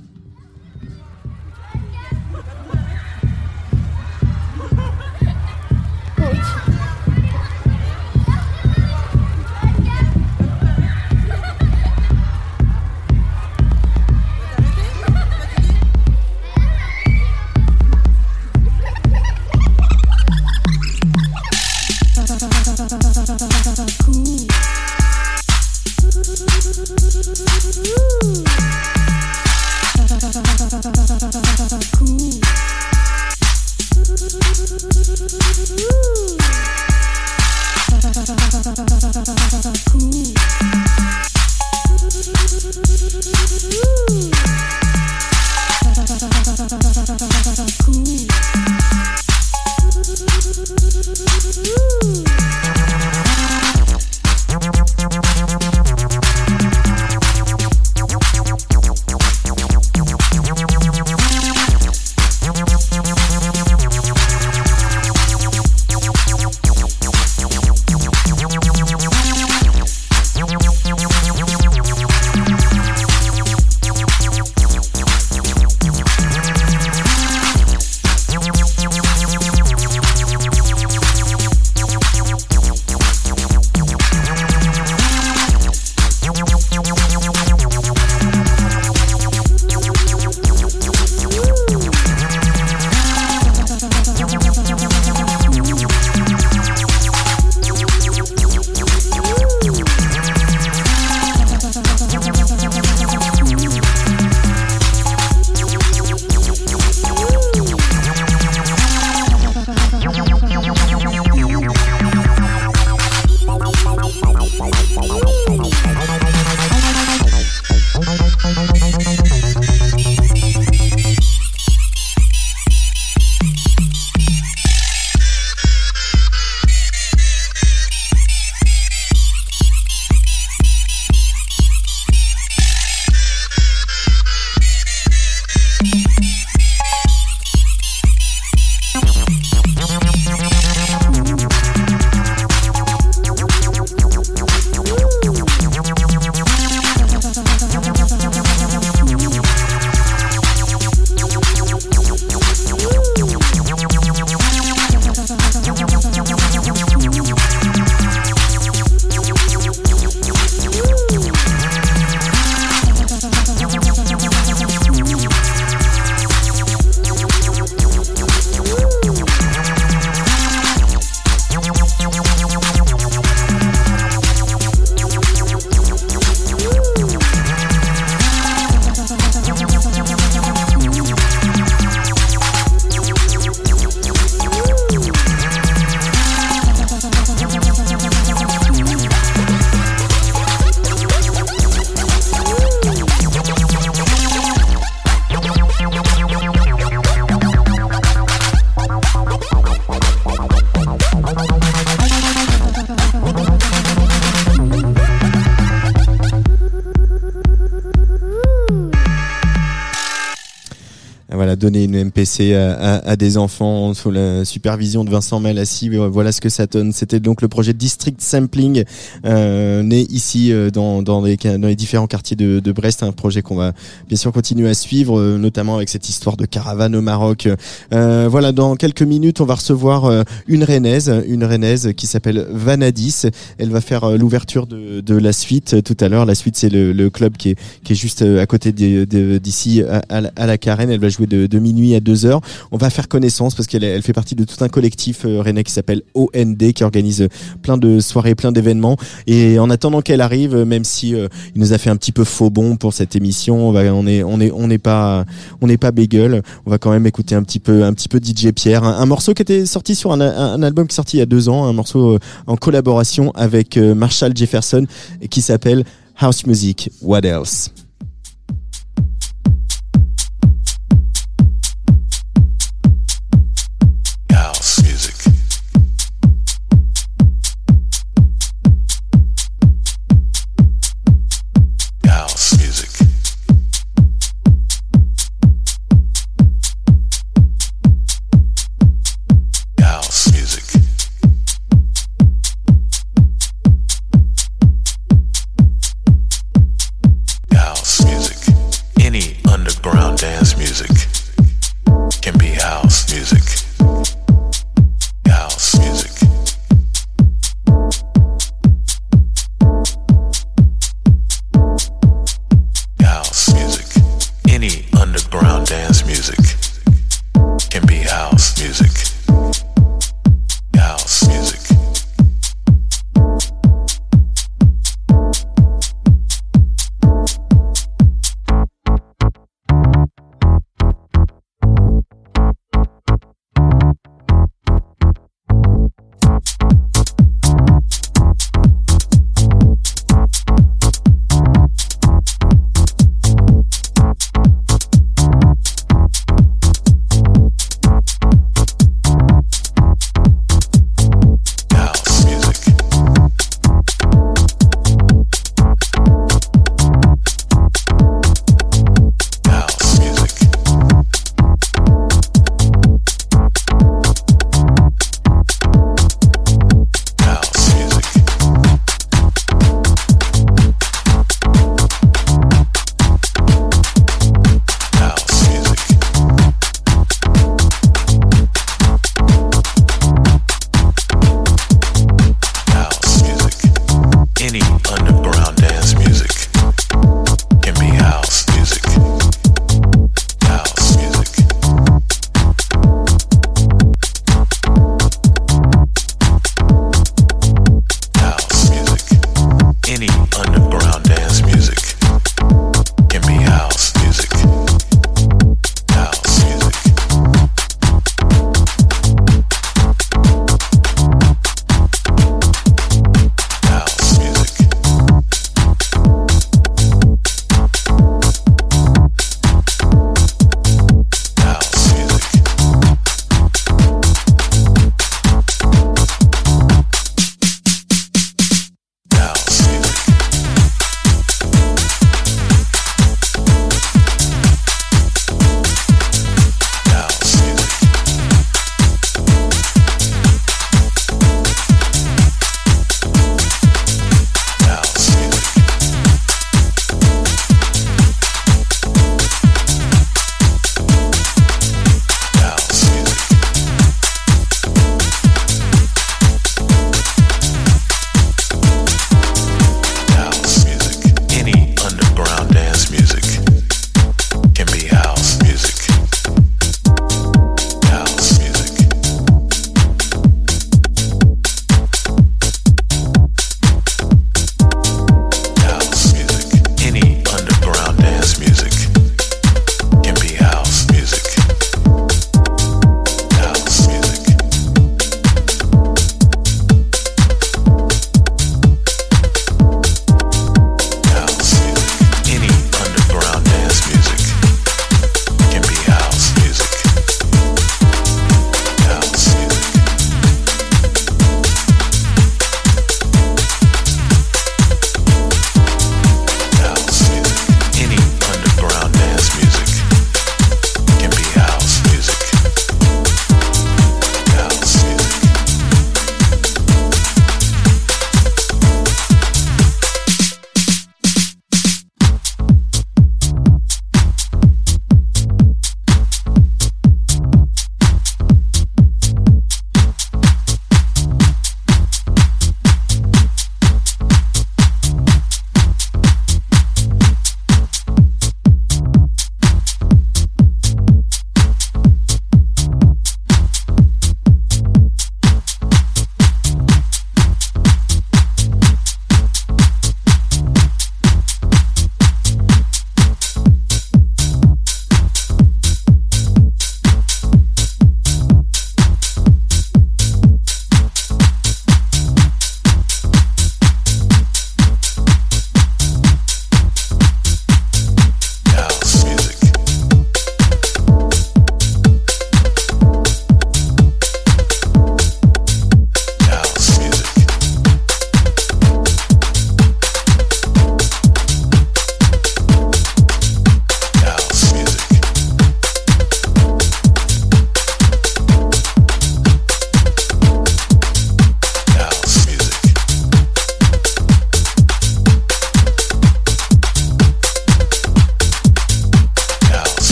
Speaker 1: MPC à, à- à des enfants sous la supervision de Vincent Malassi. Voilà ce que ça donne. C'était donc le projet District Sampling, euh, né ici euh, dans, dans, les, dans les différents quartiers de, de Brest. Un projet qu'on va bien sûr continuer à suivre, euh, notamment avec cette histoire de caravane au Maroc. Euh, voilà, dans quelques minutes, on va recevoir euh, une rennaise, une rennaise qui s'appelle Vanadis. Elle va faire l'ouverture de, de la suite tout à l'heure. La suite, c'est le, le club qui est, qui est juste à côté d'ici à, à la Carène. Elle va jouer de, de minuit à 2 heures. On va faire connaissance parce qu'elle elle fait partie de tout un collectif euh, rennais qui s'appelle OND qui organise euh, plein de soirées, plein d'événements. Et en attendant qu'elle arrive, euh, même si euh, il nous a fait un petit peu faux bon pour cette émission, on va, on est, on est, on n'est pas, on n'est pas bagel. On va quand même écouter un petit peu, un petit peu DJ Pierre, un, morceau qui était sorti sur un, album qui est sorti il y a deux ans, un morceau en collaboration avec Marshall Jefferson qui s'appelle House Music. What else?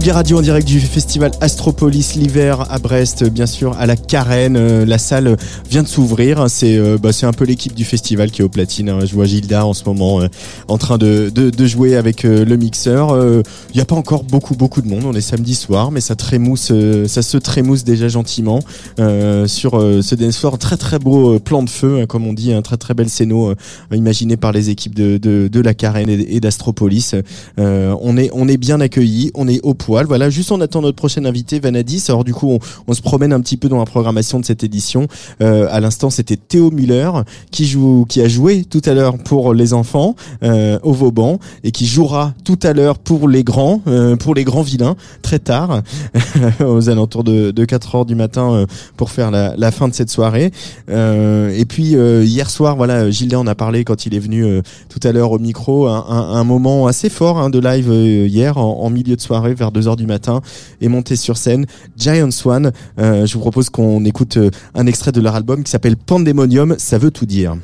Speaker 1: Sugi Radio en direct du festival Astropolis l'hiver à Brest, bien sûr, à la Carène. Euh, La salle vient de s'ouvrir. C'est euh, bah, c'est un peu l'équipe du festival qui est au platine. hein. Je vois Gilda en ce moment euh, en train de, jouer avec le mixeur. Il n'y a pas encore beaucoup beaucoup de monde. On est samedi soir, mais ça trémousse, euh, ça se trémousse déjà gentiment euh, sur euh, ce dance floor. Très très beau euh, plan de feu, hein, comme on dit, un très très bel scéno imaginé par les équipes de, de, de la Carène et, d'Astropolis. Euh, on est on est bien accueillis, on est au poil. Voilà, juste on attend notre prochain invité, Vanadis. Alors du coup, on, on se promène un petit peu dans la programmation de cette édition. Euh, à l'instant, c'était Théo Muller qui joue, qui a joué tout à l'heure pour les enfants euh, au Vauban et qui jouera tout à l'heure pour les grands, euh, pour les grands vilains, très tard, aux alentours de, de 4 heures du matin euh, pour faire la, la fin de cette soirée. Euh, et puis euh, hier soir, voilà, Gilles en a parlé quand il est venu euh, tout à l'heure au micro, un, un- un moment assez fort hein, de live euh, hier en, en milieu de soirée vers 2 heures du matin et monté sur scène. Giant Swan, je vous propose qu'on écoute un extrait de leur album qui s'appelle Pandemonium, ça veut tout dire.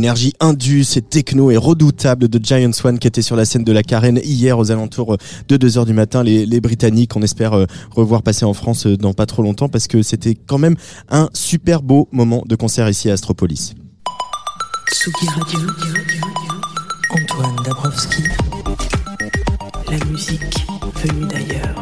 Speaker 1: L'énergie indus et techno et redoutable de Giant Swan qui était sur la scène de la Carène hier aux alentours de 2h du matin. Les, les Britanniques, on espère euh, revoir passer en France euh, dans pas trop longtemps parce que c'était quand même un super beau moment de concert ici à Astropolis.
Speaker 6: Tsugi Radio. Antoine Dabrowski. La musique venue d'ailleurs.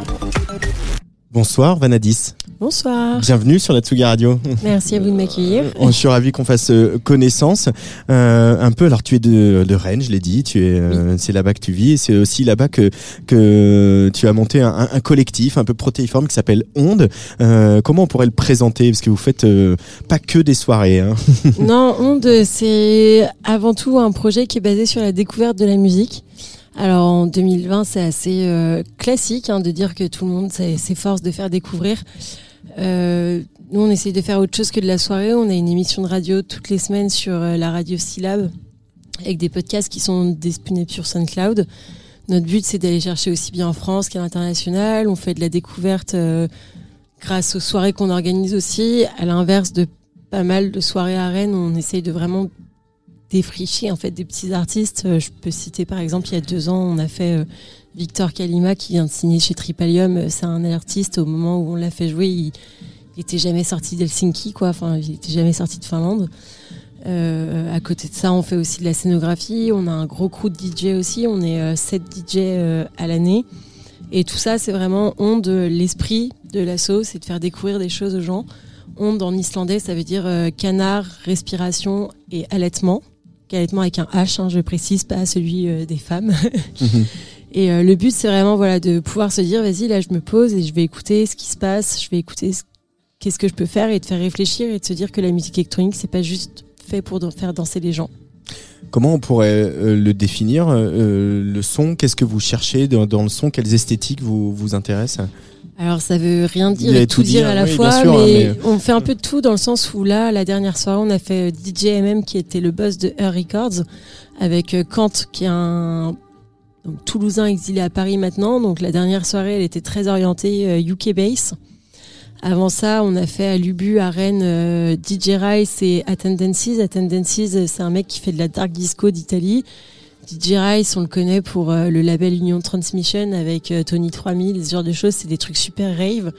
Speaker 1: Bonsoir Vanadis.
Speaker 10: Bonsoir.
Speaker 1: Bienvenue sur la Tsugi Radio.
Speaker 10: Merci à vous de m'accueillir.
Speaker 1: Je suis ravi qu'on fasse euh, connaissance. Euh, un peu, alors tu es de, de Rennes, je l'ai dit, tu es, euh, c'est là-bas que tu vis, et c'est aussi là-bas que que tu as monté un, un collectif un peu protéiforme qui s'appelle Onde. Euh, comment on pourrait le présenter? Parce que vous faites euh, pas que des soirées. Hein.
Speaker 10: Non, Onde, c'est avant tout un projet qui est basé sur la découverte de la musique. Alors en 2020, c'est assez euh, classique hein, de dire que tout le monde s'efforce de faire découvrir. Euh, nous, on essaye de faire autre chose que de la soirée. On a une émission de radio toutes les semaines sur euh, la radio Syllab avec des podcasts qui sont disponibles sur SoundCloud. Notre but, c'est d'aller chercher aussi bien en France qu'à l'international. On fait de la découverte euh, grâce aux soirées qu'on organise aussi. À l'inverse de pas mal de soirées à Rennes, on essaye de vraiment défricher en fait des petits artistes. Euh, Je peux citer par exemple il y a deux ans, on a fait euh, Victor Kalima qui vient de signer chez Tripalium. Euh, C'est un artiste au moment où on l'a fait jouer, il, il était jamais sorti d'Helsinki quoi. Enfin, il était jamais sorti de Finlande. À côté de ça, on fait aussi de la scénographie. On a un gros crew de DJ aussi. On est 7 DJ à l'année. Et tout ça, c'est vraiment onde, l'esprit de l'assaut, c'est de faire découvrir des choses aux gens. Onde en islandais, ça veut dire canard, respiration et allaitement. Allaitement avec un H, hein, je précise, pas celui euh, des femmes. et euh, le but, c'est vraiment voilà de pouvoir se dire, vas-y, là, je me pose et je vais écouter ce qui se passe, je vais écouter ce- qu'est-ce que je peux faire et de faire réfléchir et de se dire que la musique électronique, c'est pas juste fait pour faire danser les gens.
Speaker 1: Comment on pourrait euh, le définir euh, Le son, qu'est-ce que vous cherchez dans, dans le son? Quelles esthétiques vous vous intéressent?
Speaker 10: Alors ça veut rien dire et
Speaker 1: tout
Speaker 10: dire
Speaker 1: dire,
Speaker 10: à la
Speaker 1: oui,
Speaker 10: fois,
Speaker 1: bien sûr,
Speaker 10: mais,
Speaker 1: hein, mais-
Speaker 10: on fait un peu de tout dans le sens où là, la dernière soirée, on a fait euh, DJ MM qui était le boss de Her Records avec euh, Kant qui est un donc, Toulousain exilé à Paris maintenant. Donc la dernière soirée, elle était très orientée euh, UK bass. Avant ça, on a fait à Lubu, à Rennes, euh, DJ Rice et Attendances. Attendances, euh, c'est un mec qui fait de la dark disco d'Italie. DJ Rice, on le connaît pour euh, le label Union Transmission avec euh, Tony 3000, ce genre de choses. C'est des trucs super rave.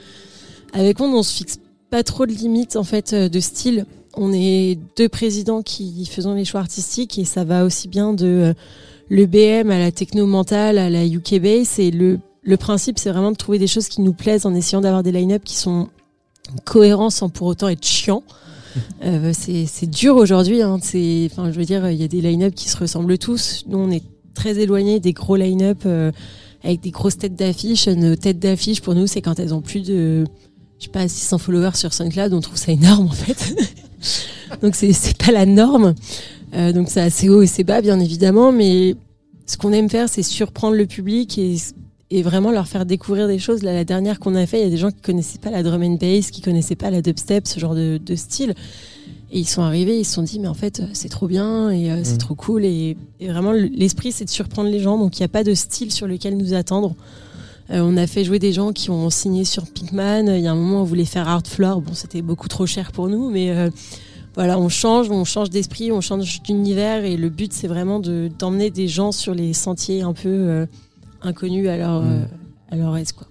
Speaker 10: Avec Onde, on se fixe pas trop de limites en fait euh, de style. On est deux présidents qui faisons les choix artistiques et ça va aussi bien de euh, l'EBM à la techno mentale, à la UK bass. Et le, le principe, c'est vraiment de trouver des choses qui nous plaisent en essayant d'avoir des line-up qui sont cohérents sans pour autant être chiants. Euh, c'est c'est dur aujourd'hui. Hein. Enfin, je veux dire, il y a des line-up qui se ressemblent tous. Nous, on est très éloignés des gros line-up euh, avec des grosses têtes d'affiche. Nos têtes d'affiche, pour nous, c'est quand elles ont plus de, je sais pas, 600 followers sur SoundCloud. On trouve ça énorme, en fait. donc, c'est pas la norme. Euh, donc, c'est assez haut et c'est bas, bien évidemment. Mais ce qu'on aime faire, c'est surprendre le public et vraiment leur faire découvrir des choses. Là, la dernière qu'on a fait, il y a des gens qui connaissaient pas la drum and bass, qui connaissaient pas la dubstep, ce genre de, de style. Et ils sont arrivés, ils se sont dit, mais en fait, euh, c'est trop bien et euh, c'est
Speaker 1: Mm.
Speaker 10: trop cool. Et, et vraiment, le- l'esprit, c'est de surprendre les gens. Donc, il n'y a pas de style sur lequel nous attendre. Euh, on a fait jouer des gens qui ont signé sur Pinkman. Il y a un moment, on voulait faire Art Floor. Bon, c'était beaucoup trop cher pour nous, mais euh, voilà, on change, on change d'esprit, on change d'univers. Et le but, c'est vraiment de d'emmener des gens sur les sentiers un peu inconnus à leur, euh, à leur aise, quoi.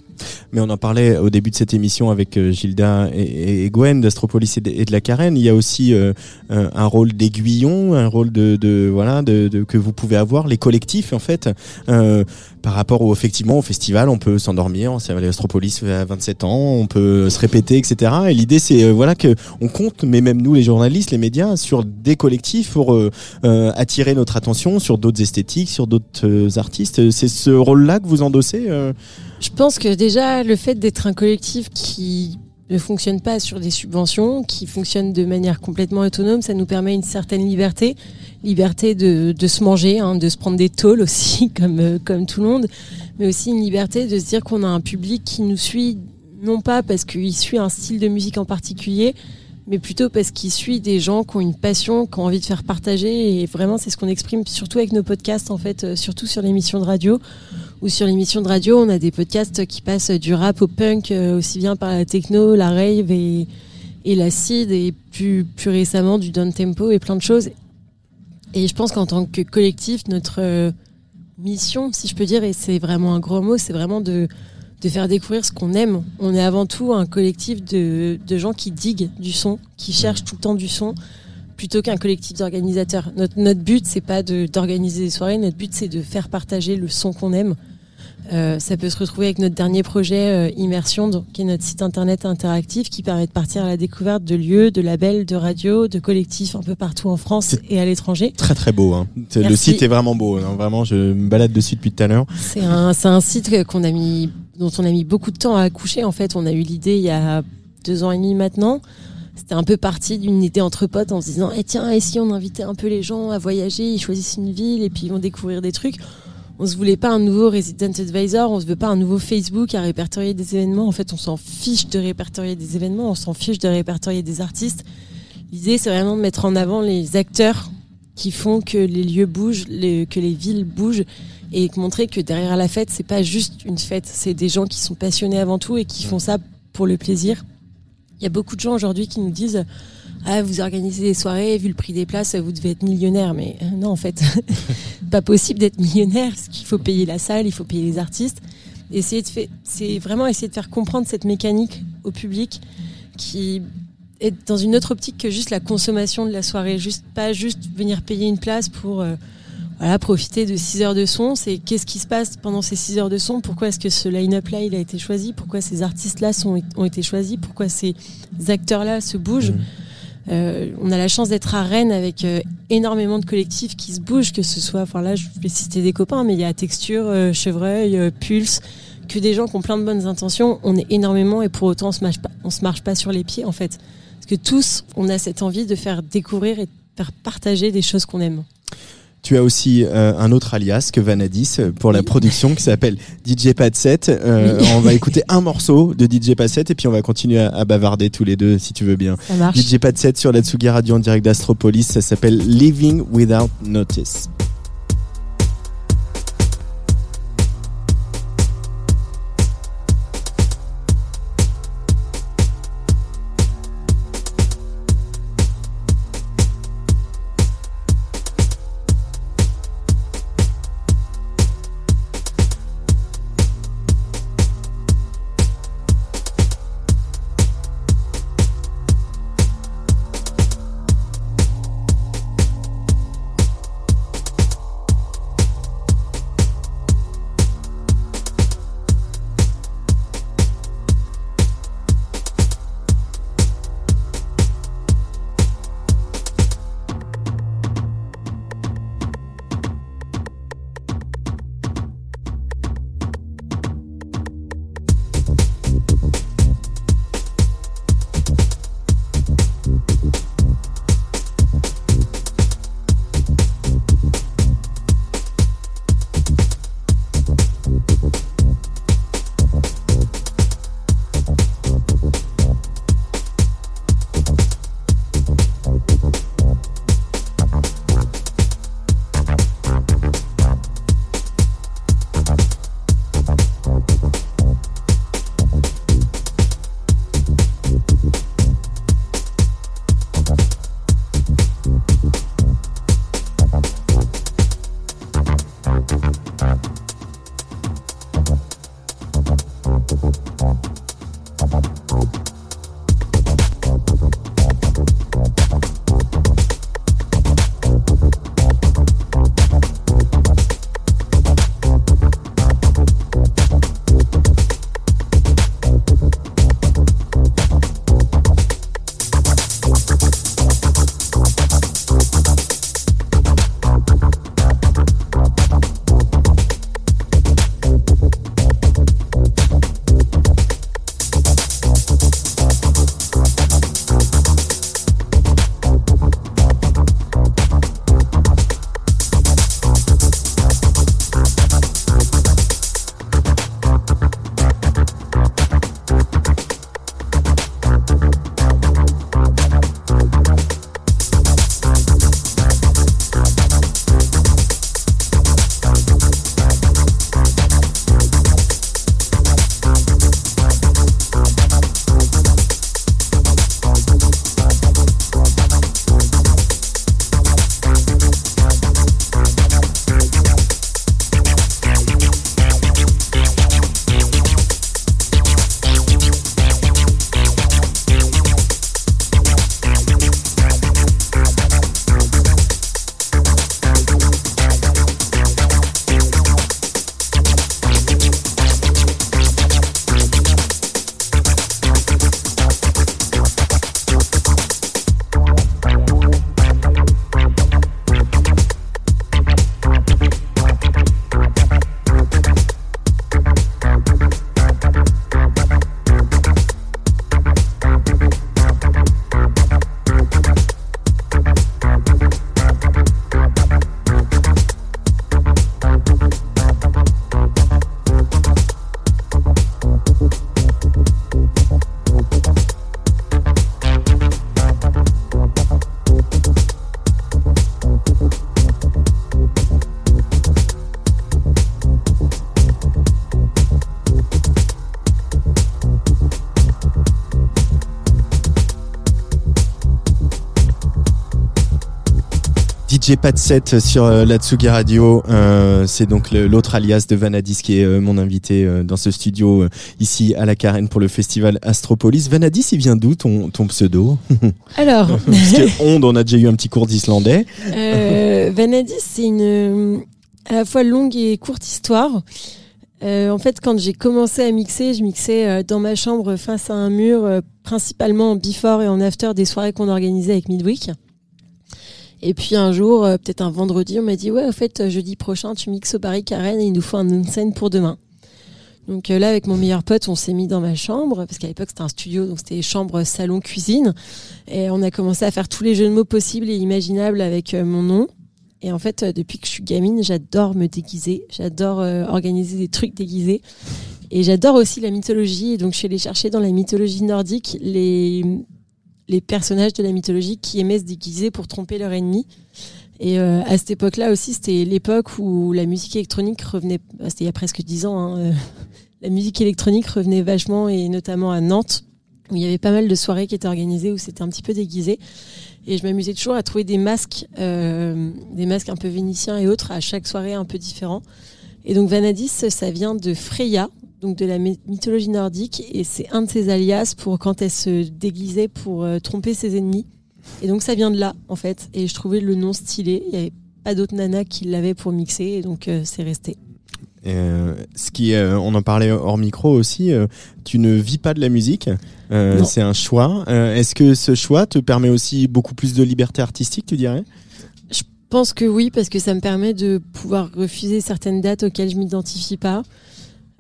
Speaker 1: Mais on en parlait au début de cette émission avec euh, Gilda et, Gwen d'Astropolis et de, la Carène. Il y a aussi euh, un rôle d'aiguillon, un rôle de, voilà de, que vous pouvez avoir les collectifs en fait euh, par rapport au effectivement au festival. On peut s'endormir, c'est l'Astropolis à 27 ans, on peut se répéter, etc. Et l'idée c'est euh, voilà que on compte, mais même nous les journalistes, les médias, sur des collectifs pour attirer notre attention sur d'autres esthétiques, sur d'autres artistes. C'est ce rôle-là que vous endossez.
Speaker 10: Je pense que déjà, le fait d'être un collectif qui ne fonctionne pas sur des subventions, qui fonctionne de manière complètement autonome, ça nous permet une certaine liberté. Liberté de, de se manger, hein, de se prendre des tôles aussi, comme, euh, comme tout le monde, mais aussi une liberté de se dire qu'on a un public qui nous suit, non pas parce qu'il suit un style de musique en particulier, mais plutôt parce qu'il suit des gens qui ont une passion, qui ont envie de faire partager. Et vraiment, c'est ce qu'on exprime surtout avec nos podcasts, en fait, euh, surtout sur l'émission de radio. Ou sur l'émission de radio, on a des podcasts qui passent du rap au punk, euh, aussi bien par la techno, la rave et, et l'acide, et plus, récemment du down tempo et plein de choses. Et je pense qu'en tant que collectif, notre euh, mission, si je peux dire, et c'est vraiment un gros mot, c'est vraiment de, de faire découvrir ce qu'on aime. On est avant tout un collectif de, de gens qui diguent du son, qui cherchent tout le temps du son, plutôt qu'un collectif d'organisateurs. Notre, notre but, c'est pas de- d'organiser des soirées, notre but, c'est de faire partager le son qu'on aime. Euh, ça peut se retrouver avec notre dernier projet euh, Immersion, donc, qui est notre site internet interactif qui permet de partir à la découverte de lieux, de labels, de radios, de collectifs un peu partout en France et à l'étranger.
Speaker 1: Très très beau. Hein. Le site est vraiment beau. hein. Vraiment, je me balade dessus depuis tout à l'heure.
Speaker 10: C'est un, c'est un site qu'on a mis, dont on a mis beaucoup de temps à accoucher. En fait, on a eu l'idée il y a deux ans et demi maintenant. C'était un peu parti d'une idée entre potes en se disant, eh tiens, et si on invitait un peu les gens à voyager, ils choisissent une ville et puis ils vont découvrir des trucs. On se voulait pas un nouveau Resident Advisor, on se veut pas un nouveau Facebook à répertorier des événements. En fait, on s'en fiche de répertorier des événements, on s'en fiche de répertorier des artistes. L'idée, c'est vraiment de mettre en avant les acteurs qui font que les lieux bougent, que les villes bougent et montrer que derrière la fête, c'est pas juste une fête, c'est des gens qui sont passionnés avant tout et qui font ça pour le plaisir. Il y a beaucoup de gens aujourd'hui qui nous disent ah vous organisez des soirées, vu le prix des places, vous devez être millionnaire. Mais euh, non en fait, pas possible d'être millionnaire parce qu'il faut payer la salle, il faut payer les artistes. Essayer de faire, c'est vraiment essayer de faire comprendre cette mécanique au public qui est dans une autre optique que juste la consommation de la soirée, juste pas juste venir payer une place pour euh, voilà, profiter de 6 heures de son, c'est qu'est-ce qui se passe pendant ces 6 heures de son, pourquoi est-ce que ce line-up là il a été choisi, pourquoi ces artistes là sont, ont été choisis, pourquoi ces acteurs là se bougent? Euh, on a la chance d'être à Rennes avec euh, énormément de collectifs qui se bougent, que ce soit, enfin là je vais citer des copains, mais il y a Texture, euh, Chevreuil, Pulse, que des gens qui ont plein de bonnes intentions. On est énormément et pour autant on se marche pas, on se marche pas sur les pieds en fait, parce que tous on a cette envie de faire découvrir et de faire partager des choses qu'on aime.
Speaker 1: Tu as aussi euh, un autre alias que Vanadis euh, pour la production qui s'appelle DJ Pad 7. Euh,
Speaker 10: Oui.
Speaker 1: On va écouter un morceau de DJ Pad 7 et puis on va continuer à, à bavarder tous les deux si tu veux bien.
Speaker 10: Ça marche.
Speaker 1: DJ Pad 7 sur la Tsugi Radio en direct d'Astropolis. Ça s'appelle Living Without Notice. J'ai pas de set sur euh, la Tsugi Radio. Euh, c'est donc l'autre alias de Vanadis qui est euh, mon invité euh, dans ce studio ici à la Carène pour le festival Astropolis. Vanadis, il vient d'où ton, ton pseudo?
Speaker 10: Alors,
Speaker 1: Parce que Onde, on a déjà eu un petit cours d'islandais.
Speaker 10: Vanadis, c'est une à la fois longue et courte histoire. En fait, quand j'ai commencé à mixer, je mixais dans ma chambre face à un mur, principalement en before et en after des soirées qu'on organisait avec Midweek. Et puis un jour, euh, peut-être un vendredi, on m'a dit ouais, au fait, euh, jeudi prochain, tu mixes au Paris Carène et il nous faut un scène pour demain. Donc euh, là, avec mon meilleur pote, on s'est mis dans ma chambre parce qu'à l'époque c'était un studio, donc c'était chambre, salon, cuisine, et on a commencé à faire tous les jeux de mots possibles et imaginables avec mon nom. Et en fait, depuis que je suis gamine, j'adore me déguiser, j'adore organiser des trucs déguisés. Et j'adore aussi la mythologie. Et donc, je suis allée chercher dans la mythologie nordique les, les personnages de la mythologie qui aimaient se déguiser pour tromper leur ennemi. Et euh, à cette époque-là aussi, c'était l'époque où la musique électronique revenait. bah, C'était il y a presque dix ans. hein, euh, la musique électronique revenait vachement, et notamment à Nantes, où il y avait pas mal de soirées qui étaient organisées où c'était un petit peu déguisé. Et je m'amusais toujours à trouver des masques, euh, des masques un peu vénitiens et autres, à chaque soirée un peu différents. Et donc Vanadis, ça vient de Freya, donc de la my- mythologie nordique, et c'est un de ses alias pour quand elle se déguisait pour euh, tromper ses ennemis. Et donc ça vient de là, en fait. Et je trouvais le nom stylé. Il n'y avait pas d'autres nanas qui l'avaient pour mixer, et donc euh, c'est resté.
Speaker 1: Euh, ce qui, euh, on en parlait hors micro aussi. euh, tu ne vis pas de la musique. C'est un choix. Est-ce que ce choix te permet aussi beaucoup plus de liberté artistique, tu dirais?
Speaker 10: Je pense que oui, parce que ça me permet de pouvoir refuser certaines dates auxquelles je m'identifie pas.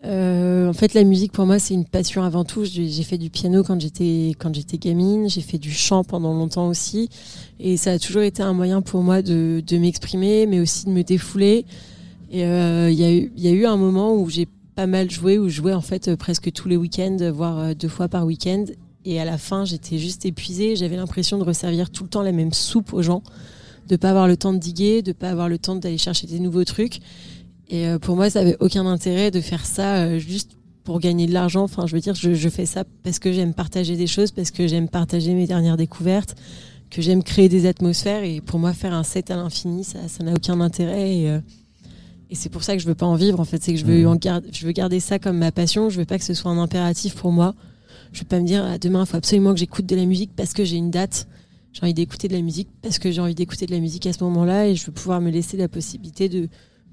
Speaker 10: Euh, en fait, la musique pour moi c'est une passion avant tout. J'ai fait du piano quand j'étais quand j'étais gamine. J'ai fait du chant pendant longtemps aussi, et ça a toujours été un moyen pour moi de, de m'exprimer, mais aussi de me défouler. Et euh, il y a eu y a eu un moment où j'ai pas mal joué, où je jouais en fait presque tous les week-ends, voire euh, deux fois par week-end. Et à la fin, j'étais juste épuisée. J'avais l'impression de resservir tout le temps la même soupe aux gens de pas avoir le temps de diguer, de pas avoir le temps d'aller chercher des nouveaux trucs. Et euh, pour moi, ça avait aucun intérêt de faire ça euh, juste pour gagner de l'argent. Enfin, je veux dire, je, je fais ça parce que j'aime partager des choses, parce que j'aime partager mes dernières découvertes, que j'aime créer des atmosphères. Et pour moi, faire un set à l'infini, ça, ça n'a aucun intérêt. Et, euh, et c'est pour ça que je veux pas en vivre. En fait, c'est que je veux, en garder, je veux garder ça comme ma passion. Je veux pas que ce soit un impératif pour moi. Je veux pas me dire ah, demain, il faut absolument que j'écoute de la musique parce que j'ai une date. J'ai envie d'écouter de la musique parce que j'ai envie d'écouter de la musique à ce moment-là et je veux pouvoir me laisser la possibilité de,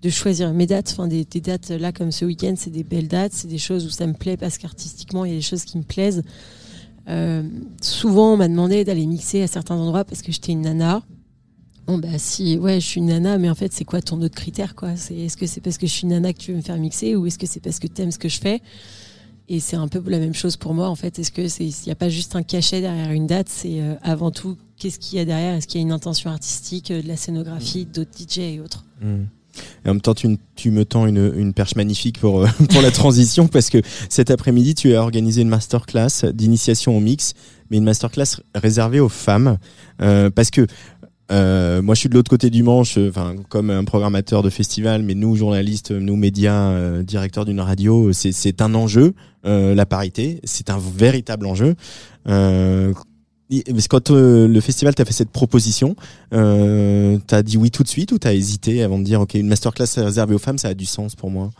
Speaker 10: de choisir mes dates. Enfin, des, dates là comme ce week-end, c'est des belles dates, c'est des choses où ça me plaît parce qu'artistiquement, il y a des choses qui me plaisent. Euh, souvent, on m'a demandé d'aller mixer à certains endroits parce que j'étais une nana. Bon, bah, si, ouais, je suis une nana, mais en fait, c'est quoi ton autre critère, quoi? Est-ce que c'est parce que je suis une nana que tu veux me faire mixer ou est-ce que c'est parce que tu aimes ce que je fais? Et c'est un peu la même chose pour moi, en fait. Est-ce que c'est, n'y a pas juste un cachet derrière une date, c'est euh, avant tout, qu'est-ce qu'il y a derrière? Est-ce qu'il y a une intention artistique, euh, de la scénographie, d'autres DJ et autres?
Speaker 1: Et en même temps, tu, me tends une, perche magnifique pour, euh, pour la transition parce que cet après-midi, tu as organisé une masterclass d'initiation au mix, mais une masterclass réservée aux femmes. Euh, parce que euh, moi, je suis de l'autre côté du manche, enfin, comme un programmateur de festival, mais nous, journalistes, nous, médias, directeurs d'une radio, c'est, un enjeu, la parité. C'est un véritable enjeu. Quand euh, le festival t'a fait cette proposition, euh, t'as dit oui tout de suite ou t'as hésité avant de dire ok une masterclass réservée aux femmes ça a du sens pour moi?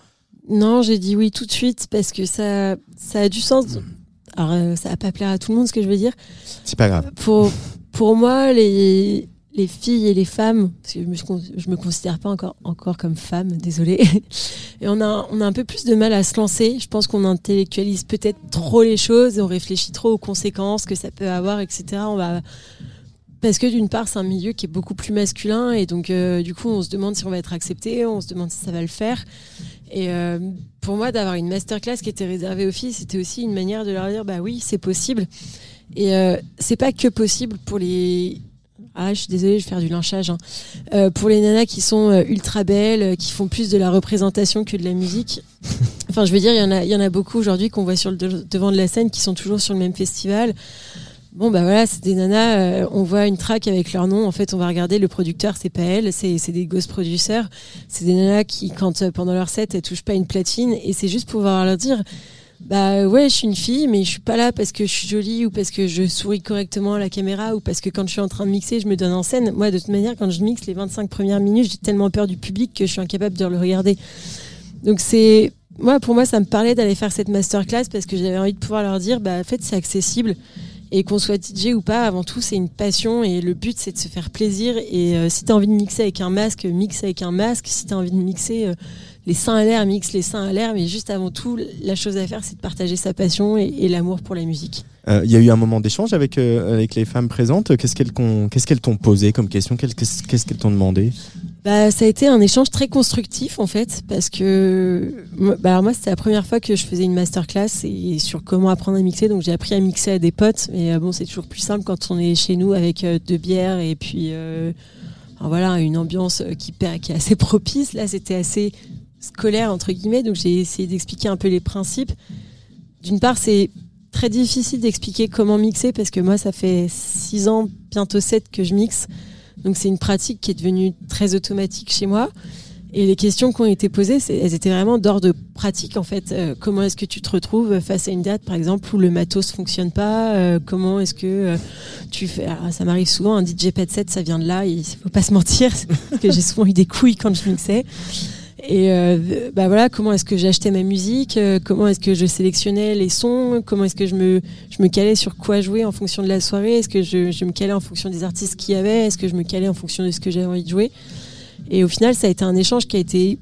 Speaker 10: Non, j'ai dit oui tout de suite parce que ça, ça a du sens. Alors, euh, ça va pas plaire à tout le monde ce que je veux dire.
Speaker 1: C'est pas grave.
Speaker 10: Pour, pour moi, les, les filles et les femmes, parce que je me, je me considère pas encore, encore comme femme, désolée. Et on a, un peu plus de mal à se lancer. Je pense qu'on intellectualise peut-être trop les choses, on réfléchit trop aux conséquences que ça peut avoir, etc. On va, parce que d'une part, c'est un milieu qui est beaucoup plus masculin, et donc euh, du coup, on se demande si on va être accepté, on se demande si ça va le faire. Et euh, pour moi, d'avoir une masterclass qui était réservée aux filles, c'était aussi une manière de leur dire, bah oui, c'est possible. Et euh, c'est pas que possible pour les. Ah, je suis désolée, je vais faire du lynchage. hein. Euh, pour les nanas qui sont euh, ultra belles, euh, qui font plus de la représentation que de la musique. Enfin, je veux dire, il y en a, il y en a beaucoup aujourd'hui qu'on voit sur le de- devant de la scène qui sont toujours sur le même festival. Bon, bah voilà, c'est des nanas, euh, on voit une track avec leur nom. En fait, on va regarder le producteur, c'est pas elle, c'est c'est des ghost producers. C'est des nanas qui, quand euh, pendant leur set, elles touchent pas une platine. Et c'est juste pour pouvoir leur dire Bah ouais, je suis une fille, mais je suis pas là parce que je suis jolie ou parce que je souris correctement à la caméra ou parce que quand je suis en train de mixer, je me donne en scène. Moi, de toute manière, quand je mixe les 25 premières minutes, j'ai tellement peur du public que je suis incapable de le regarder. Donc c'est moi pour moi ça me parlait d'aller faire cette masterclass parce que j'avais envie de pouvoir leur dire bah en fait c'est accessible et qu'on soit DJ ou pas avant tout c'est une passion et le but c'est de se faire plaisir et euh, si tu as envie de mixer avec un masque mixe avec un masque si tu as envie de mixer euh, les seins à l'air mixe les seins à l'air mais juste avant tout la chose à faire c'est de partager sa passion et, et l'amour pour la musique.
Speaker 1: Euh, Il y a eu un moment d'échange avec, euh, avec les femmes présentes. Qu'est-ce qu'elles qu'est-ce qu'elles t'ont posé comme question? Qu'est-ce qu'elles t'ont demandé?
Speaker 10: Bah, ça a été un échange très constructif en fait, parce que bah, alors moi c'était la première fois que je faisais une masterclass et sur comment apprendre à mixer, donc j'ai appris à mixer à des potes, mais euh, bon c'est toujours plus simple quand on est chez nous avec euh, deux bières et puis euh, voilà une ambiance euh, qui, qui est assez propice. Là c'était assez scolaire entre guillemets, donc j'ai essayé d'expliquer un peu les principes. D'une part c'est très difficile d'expliquer comment mixer parce que moi ça fait six ans, bientôt sept que je mixe. Donc c'est une pratique qui est devenue très automatique chez moi. Et les questions qui ont été posées, elles étaient vraiment d'ordre pratique en fait. Euh, comment est-ce que tu te retrouves face à une date par exemple où le matos fonctionne pas? Euh, Comment est-ce que euh, tu fais? Alors, Ça m'arrive souvent, un DJ pad set, ça vient de là. Il faut pas se mentir, parce que j'ai souvent eu des couilles quand je mixais. Et euh, bah voilà, comment est-ce que j'achetais ma musique euh, Comment est-ce que je sélectionnais les sons Comment est-ce que je me, je me calais sur quoi jouer en fonction de la soirée Est-ce que je, je me calais en fonction des artistes qu'il y avait Est-ce que je me calais en fonction de ce que j'avais envie de jouer Et au final, ça a été un échange qui a été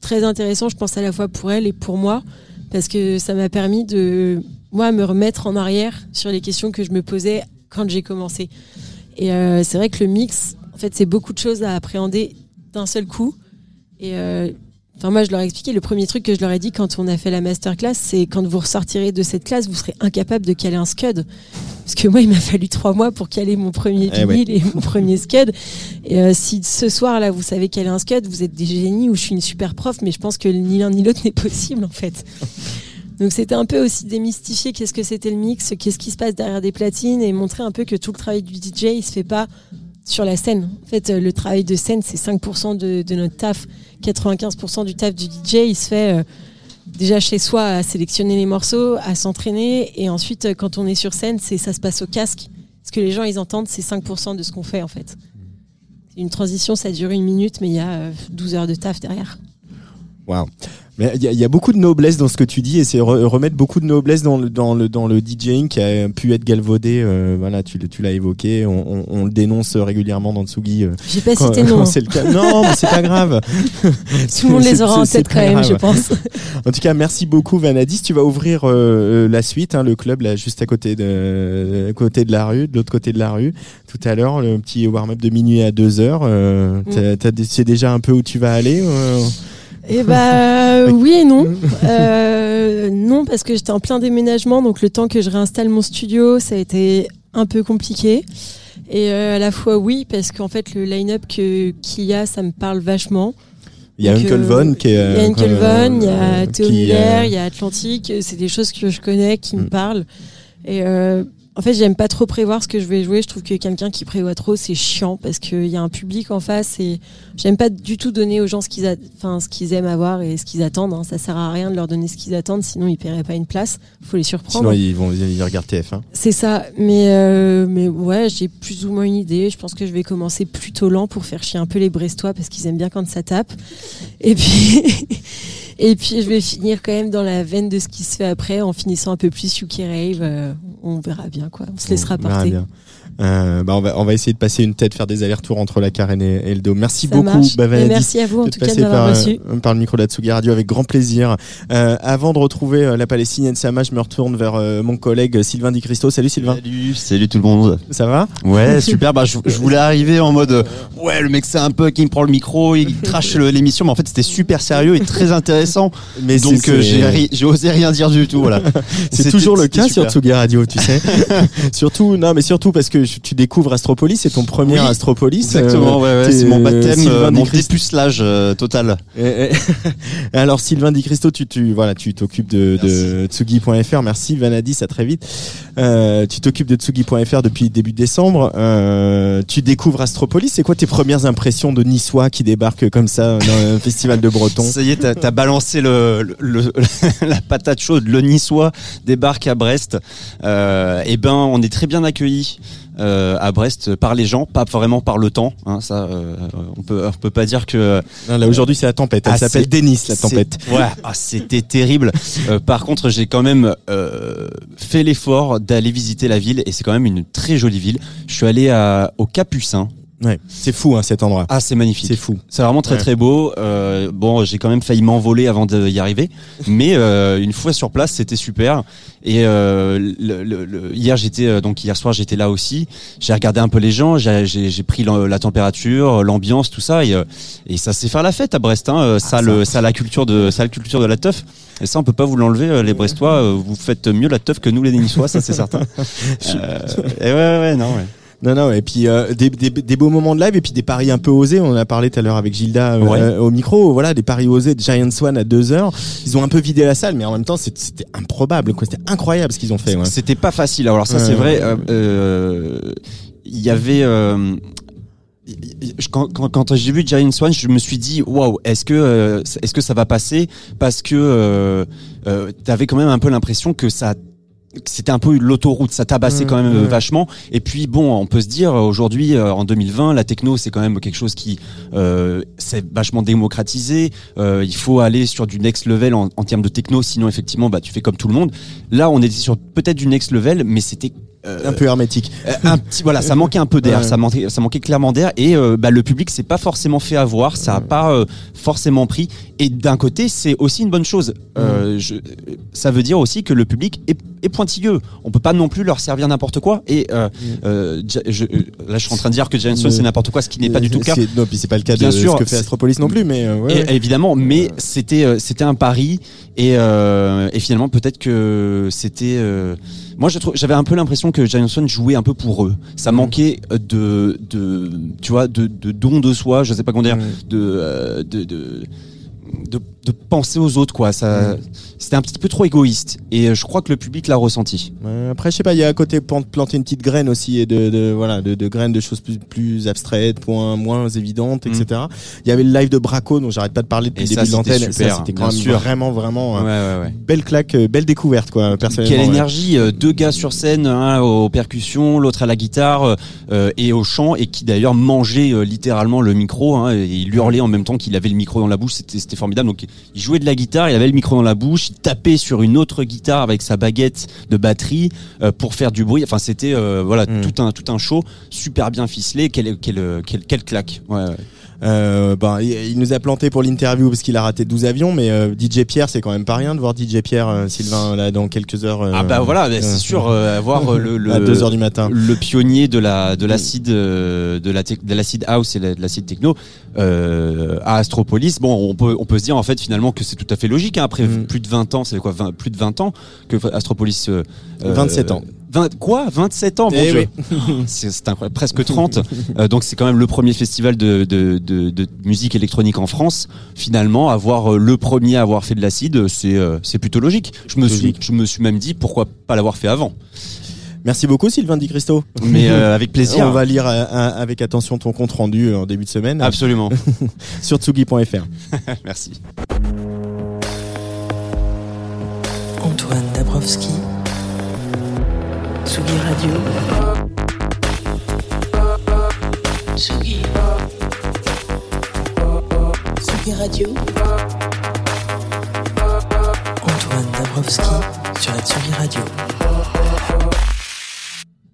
Speaker 10: très intéressant, je pense à la fois pour elle et pour moi, parce que ça m'a permis de moi me remettre en arrière sur les questions que je me posais quand j'ai commencé. Et euh, c'est vrai que le mix, en fait, c'est beaucoup de choses à appréhender d'un seul coup. Et euh, enfin, moi, je leur ai expliqué le premier truc que je leur ai dit quand on a fait la masterclass, c'est quand vous ressortirez de cette classe, vous serez incapable de caler un scud. Parce que moi, il m'a fallu trois mois pour caler mon premier
Speaker 1: Eh ouais.
Speaker 10: vinyle et mon premier scud. Et euh, si ce soir-là, vous savez caler un scud, vous êtes des génies ou je suis une super prof, mais je pense que ni l'un ni l'autre n'est possible, en fait. Donc c'était un peu aussi démystifier qu'est-ce que c'était le mix, qu'est-ce qui se passe derrière des platines et montrer un peu que tout le travail du DJ, il se fait pas sur la scène. En fait, euh, le travail de scène, c'est 5% de, notre taf. 95% du taf du DJ, il se fait euh, déjà chez soi à sélectionner les morceaux, à s'entraîner. Et ensuite, euh, quand on est sur scène, c'est ça se passe au casque. Ce que les gens, ils entendent, c'est 5% de ce qu'on fait, en fait. Une transition, ça dure une minute, mais il y a euh, 12 heures de taf derrière.
Speaker 1: Waouh. Mais il y, a- il y a beaucoup de noblesse dans ce que tu dis et c'est re- remettre beaucoup de noblesse dans le, dans le, dans le DJing qui a pu être galvaudé. euh, voilà, tu, tu l'as évoqué. On, on- on le dénonce régulièrement dans Tsugi. euh,
Speaker 10: J'ai pas cité nom.
Speaker 1: C'est le cas. Non, mais c'est pas grave.
Speaker 10: Tout le monde les aura en tête quand même, je pense.
Speaker 1: En tout cas, merci beaucoup Vanadis. Tu vas ouvrir euh, euh, la suite, hein, le club là juste à côté de à côté de la rue, de l'autre côté de la rue. Tout à l'heure, le petit warm-up de minuit à 2 heures. Dé- c'est déjà un peu où tu vas aller. Euh
Speaker 10: Eh bah oui et non. Euh, non parce que j'étais en plein déménagement, donc le temps que je réinstalle mon studio, ça a été un peu compliqué. Et euh, à la fois oui parce qu'en fait le line-up qu'il y a, ça me parle vachement.
Speaker 1: Il y a Uncle
Speaker 10: euh,
Speaker 1: Von qui est.
Speaker 10: Il y a
Speaker 1: euh,
Speaker 10: Uncle Von, il y a
Speaker 1: euh,
Speaker 10: Théo
Speaker 1: euh,
Speaker 10: il y a Atlantique. C'est des choses que je connais, qui
Speaker 1: Mm.
Speaker 10: me parlent. Et euh, en fait, j'aime pas trop prévoir ce que je vais jouer. Je trouve que quelqu'un qui prévoit trop, c'est chiant parce qu'il y a un public en face et j'aime pas du tout donner aux gens ce qu'ils, a- enfin, ce qu'ils aiment avoir et ce qu'ils attendent. hein. Ça sert à rien de leur donner ce qu'ils attendent, sinon ils paieraient pas une place. Faut les surprendre.
Speaker 1: Sinon ils vont ils regardent TF1.
Speaker 10: C'est ça, mais euh, mais ouais, j'ai plus ou moins une idée. Je pense que je vais commencer plutôt lent pour faire chier un peu les Brestois parce qu'ils aiment bien quand ça tape. Et puis et puis je vais finir quand même dans la veine de ce qui se fait après en finissant un peu plus UK Rave. Euh, on verra bien quoi. On se laissera
Speaker 1: On verra
Speaker 10: porter.
Speaker 1: bien. Euh, bah on va on va essayer de passer une tête, faire des allers-retours entre la carène et, et le dos. Merci
Speaker 10: Ça
Speaker 1: beaucoup, Vanadis,
Speaker 10: merci à vous, en tout cas, de m'avoir
Speaker 1: par,
Speaker 10: reçu.
Speaker 1: euh, par le micro de la Tsugi Radio avec grand plaisir. Euh, avant de retrouver euh, la Palestinienne Sama, je me retourne vers euh, mon collègue Sylvain Di Cristo. Salut Sylvain.
Speaker 11: Salut, salut tout le monde.
Speaker 1: Ça va?
Speaker 11: Ouais, super. Bah, je, je voulais arriver en mode euh, ouais, le mec c'est un peu qui me prend le micro, il trash l'émission, mais en fait c'était super sérieux et très intéressant.
Speaker 1: Mais
Speaker 11: donc euh, j'ai osé rien dire du tout. Voilà.
Speaker 1: C'est toujours le cas sur. Tsugi Radio, tu sais. surtout, non, mais surtout parce que tu découvres Astropolis, c'est ton premier
Speaker 11: Oui,
Speaker 1: Astropolis.
Speaker 11: Exactement,
Speaker 1: Euh,
Speaker 11: ouais, ouais,
Speaker 1: t'es-
Speaker 11: c'est mon baptême, euh, mon dépucelage euh, total.
Speaker 1: Et- et- Alors Sylvain Di Christo, tu, tu voilà, tu t'occupes de, de Tsugi.fr. Merci Vanadis, à très vite. Euh, tu t'occupes de Tsugi.fr depuis début décembre. Tu découvres Astropolis. C'est quoi tes premières impressions de Niçois qui débarquent comme ça dans un festival de Breton?
Speaker 11: Ça y est, t'as as balancé le, le- le- la patate chaude. Le Niçois débarque à Brest. Euh, et ben, on est très bien accueillis. Euh, à Brest par les gens, pas vraiment par le temps. Hein, ça, euh, on peut, on peut pas dire que.
Speaker 1: Non, là aujourd'hui c'est la tempête. Elle
Speaker 11: Ah,
Speaker 1: s'appelle Denis la tempête.
Speaker 11: Ouais, ah, c'était terrible. Euh, par contre, j'ai quand même euh, fait l'effort d'aller visiter la ville et c'est quand même une très jolie ville. Je suis allé à, au Capucin.
Speaker 1: Ouais, c'est fou hein, cet endroit.
Speaker 11: Ah, c'est magnifique.
Speaker 1: C'est fou.
Speaker 11: C'est vraiment très
Speaker 1: Ouais.
Speaker 11: très beau. Euh, bon, j'ai quand même failli m'envoler avant d'y arriver, mais euh, une fois sur place, c'était super. Et euh, le, le- le- hier, j'étais euh, donc hier soir, j'étais là aussi. J'ai regardé un peu les gens, j'ai- pris la température, l'ambiance, tout ça, et, euh, et ça c'est faire la fête à Brest. Hein. Euh, Ça, le, ça la culture de, ça la culture de la teuf. Et ça, on peut pas vous l'enlever, les Brestois. Vous faites mieux la teuf que nous, les Niçois, ça c'est certain. Euh, et ouais, ouais, ouais, non, ouais.
Speaker 1: Non, non, et puis euh, des, des, des beaux moments de live et puis des paris un peu osés. On en a parlé tout à l'heure avec Gilda euh,
Speaker 11: Ouais.
Speaker 1: au micro. Voilà, des paris osés de Giant Swan à deux heures. Ils ont un peu vidé la salle, mais en même temps, c'était improbable. quoi. C'était incroyable ce qu'ils ont fait. ouais.
Speaker 11: C'était pas facile. Alors ça, c'est vrai. euh, euh, Il y avait. euh, quand, quand, quand j'ai vu Giant Swan, je me suis dit waouh, est-ce que euh, est-ce que ça va passer? Parce que euh, euh, t'avais quand même un peu l'impression que ça c'était un peu l'autoroute, ça tabassait
Speaker 1: Mmh,
Speaker 11: quand même euh, vachement. Et puis bon, on peut se dire aujourd'hui, euh, en 2020, la techno c'est quand même quelque chose qui euh, c'est vachement démocratisé. Euh, il faut aller sur du next level en, en termes de techno, sinon effectivement, bah tu fais comme tout le monde. Là, on était sur peut-être du next level, mais c'était euh,
Speaker 1: Un peu hermétique.
Speaker 11: euh, un petit voilà ça manquait un peu d'air
Speaker 1: Ouais.
Speaker 11: ça manquait ça manquait clairement d'air et euh, bah, le public s'est pas forcément fait avoir ça a pas euh, forcément pris et d'un côté c'est aussi une bonne chose je, ça veut dire aussi que le public est, est pointilleux on peut pas non plus leur servir n'importe quoi et je- là je suis en train de dire que
Speaker 1: Mais-
Speaker 11: c'est n'importe quoi ce qui n'est pas du tout le cas
Speaker 1: Non, puis c'est pas le cas
Speaker 11: Bien
Speaker 1: de
Speaker 11: sûr,
Speaker 1: ce que fait Astropolis non plus, mais ouais,
Speaker 11: et-
Speaker 1: ouais.
Speaker 11: évidemment, mais c'était c'était un pari et, et finalement peut-être que c'était. Euh, moi, j'avais un peu l'impression que Jameson jouait un peu pour eux. Ça manquait de de tu vois de de don de soi, je sais pas comment dire, de euh, de, de de de penser aux autres quoi. Ça c'était un petit peu trop égoïste et euh, je crois que le public l'a ressenti.
Speaker 1: Ouais, après, je sais pas, il y a à côté plan- planter une petite graine aussi et de, de voilà de, de graines de choses plus, plus abstraites, point, moins évidentes, etc. Il y avait le live de Braco dont j'arrête pas de parler depuis
Speaker 11: Mm.
Speaker 1: Le début de
Speaker 11: c'était
Speaker 1: l'antenne.
Speaker 11: super,
Speaker 1: Ça, c'était quand même
Speaker 11: sûr.
Speaker 1: vraiment vraiment euh,
Speaker 11: Ouais, ouais, ouais.
Speaker 1: belle claque, euh, belle découverte quoi. Personnellement.
Speaker 11: Quelle
Speaker 1: ouais.
Speaker 11: énergie, deux gars sur scène, un aux percussions, l'autre à la guitare euh, et au chant, et qui d'ailleurs mangeait euh, littéralement le micro, hein, et il hurlait en même temps qu'il avait le micro dans la bouche, c'était formidable. Donc il jouait de la guitare, il avait le micro dans la bouche, il tapait sur une autre guitare avec sa baguette de batterie euh, pour faire du bruit. Enfin c'était euh, voilà tout un tout un show super bien ficelé. Quelle quelle quelle, quelle claque. Ouais, ouais.
Speaker 1: Euh, ben, il, nous a planté pour l'interview parce qu'il a raté 12 avions, mais euh, DJ Pierre, c'est quand même pas rien de voir DJ Pierre, euh, Sylvain, là, dans quelques heures. euh,
Speaker 11: Ah bah voilà, bah,
Speaker 1: euh,
Speaker 11: c'est sûr, euh, avoir euh, le, le
Speaker 1: à 2 heures du matin.
Speaker 11: le pionnier de la de l'acide de la de l'acide house et la- de l'acide techno euh, à Astropolis. Bon, on peut on peut se dire en fait finalement que c'est tout à fait logique hein, après
Speaker 1: Mm.
Speaker 11: plus de 20 ans, c'est quoi 20 plus de 20 ans que Astropolis euh,
Speaker 1: 27 ans.
Speaker 11: 20 quoi 27 ans mon
Speaker 1: Eh
Speaker 11: Dieu.
Speaker 1: oui.
Speaker 11: c'est incroyable, presque 30. Euh, donc c'est quand même le premier festival de, de, de, de musique électronique en France. Finalement, avoir euh, le premier à avoir fait de l'acide, c'est euh, c'est plutôt logique. Je me suis je me suis même dit pourquoi pas l'avoir fait avant.
Speaker 1: Merci beaucoup Sylvain Di Christo.
Speaker 11: Mais, euh, avec plaisir.
Speaker 1: On va lire euh, avec attention ton compte rendu en début de semaine.
Speaker 11: Absolument.
Speaker 1: Sur tsugi.fr.
Speaker 11: Merci.
Speaker 6: Antoine Dabrowski. Tsugi Radio. Tsugi. Tsugi Radio. Antoine Dabrowski sur la Tsugi Radio.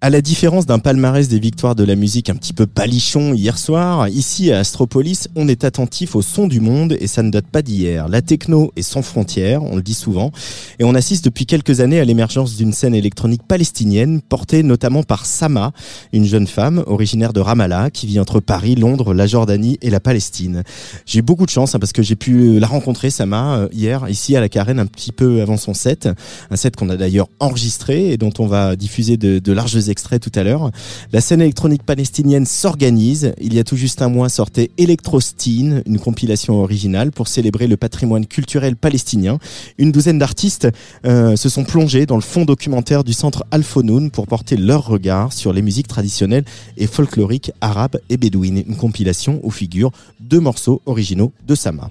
Speaker 1: À la différence d'un palmarès des victoires de la musique un petit peu palichon hier soir, ici à Astropolis, on est attentif au son du monde et ça ne date pas d'hier. La techno est sans frontières, on le dit souvent, et on assiste depuis quelques années à l'émergence d'une scène électronique palestinienne portée notamment par Sama, une jeune femme originaire de Ramallah qui vit entre Paris, Londres, la Jordanie et la Palestine. J'ai eu beaucoup de chance hein, parce que j'ai pu la rencontrer Sama euh, hier ici à la Carène un petit peu avant son set, un set qu'on a d'ailleurs enregistré et dont on va diffuser de larges extraits tout à l'heure. La scène électronique palestinienne s'organise. Il y a tout juste un mois sortait Electrostine, une compilation originale pour célébrer le patrimoine culturel palestinien. Une douzaine d'artistes euh, se sont plongés dans le fond documentaire du centre Al-Fonoun pour porter leur regard sur les musiques traditionnelles et folkloriques arabes et bédouines. Une compilation où figurent deux morceaux originaux de Sama.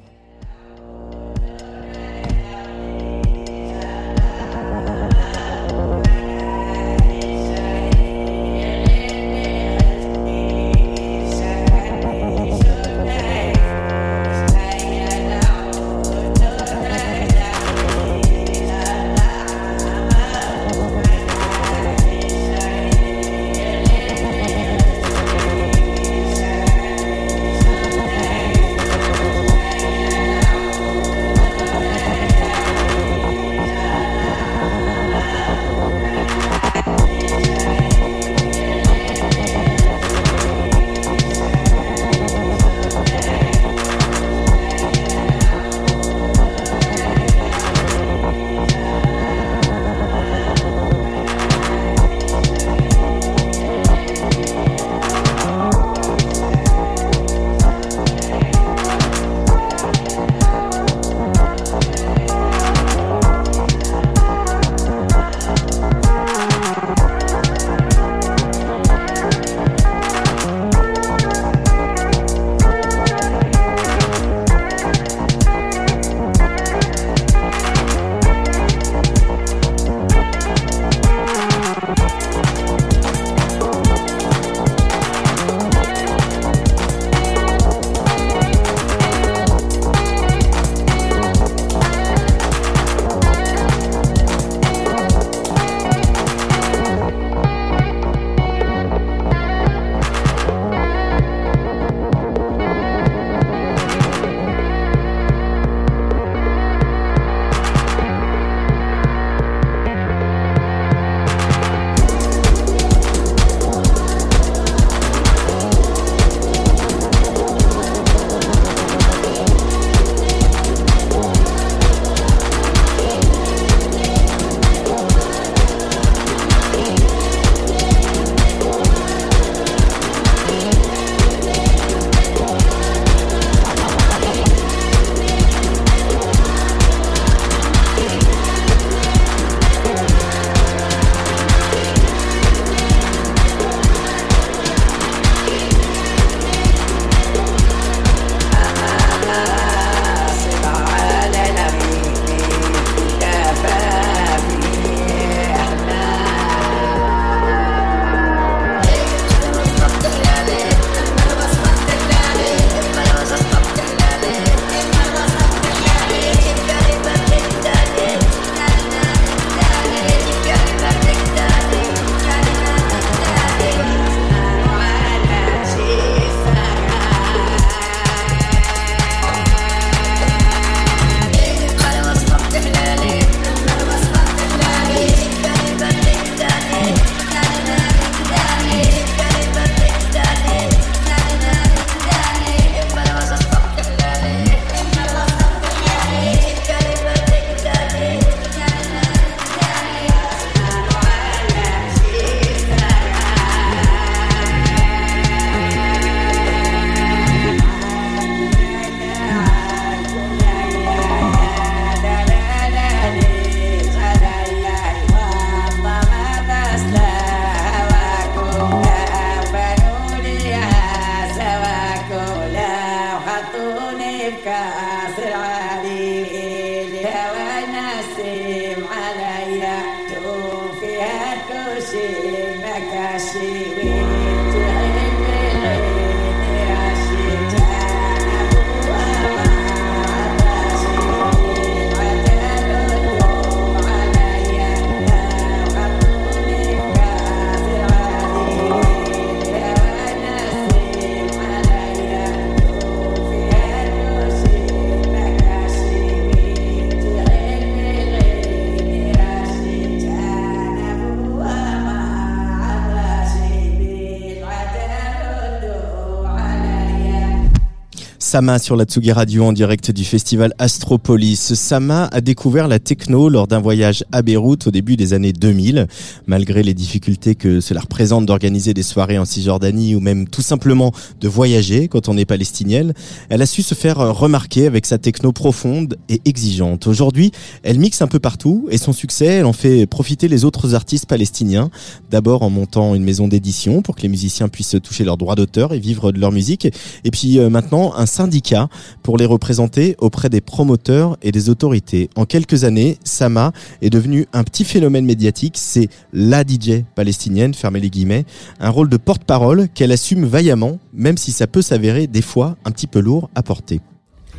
Speaker 1: Sama sur la Tsugi Radio en direct du festival Astropolis. Sama a découvert la techno lors d'un voyage à Beyrouth au début des années 2000. Malgré les difficultés que cela représente d'organiser des soirées en Cisjordanie ou même tout simplement de voyager quand on est palestinienne, elle a su se faire remarquer avec sa techno profonde et exigeante. Aujourd'hui, elle mixe un peu partout et son succès, elle en fait profiter les autres artistes palestiniens. D'abord en montant une maison d'édition pour que les musiciens puissent toucher leurs droits d'auteur et vivre de leur musique. Et puis euh, maintenant, un syndicat pour les représenter auprès des promoteurs et des autorités. En quelques années, Sama est devenue un petit phénomène médiatique. C'est la DJ palestinienne, fermez les guillemets. Un rôle de porte-parole qu'elle assume vaillamment, même si ça peut s'avérer des fois un petit peu lourd à porter.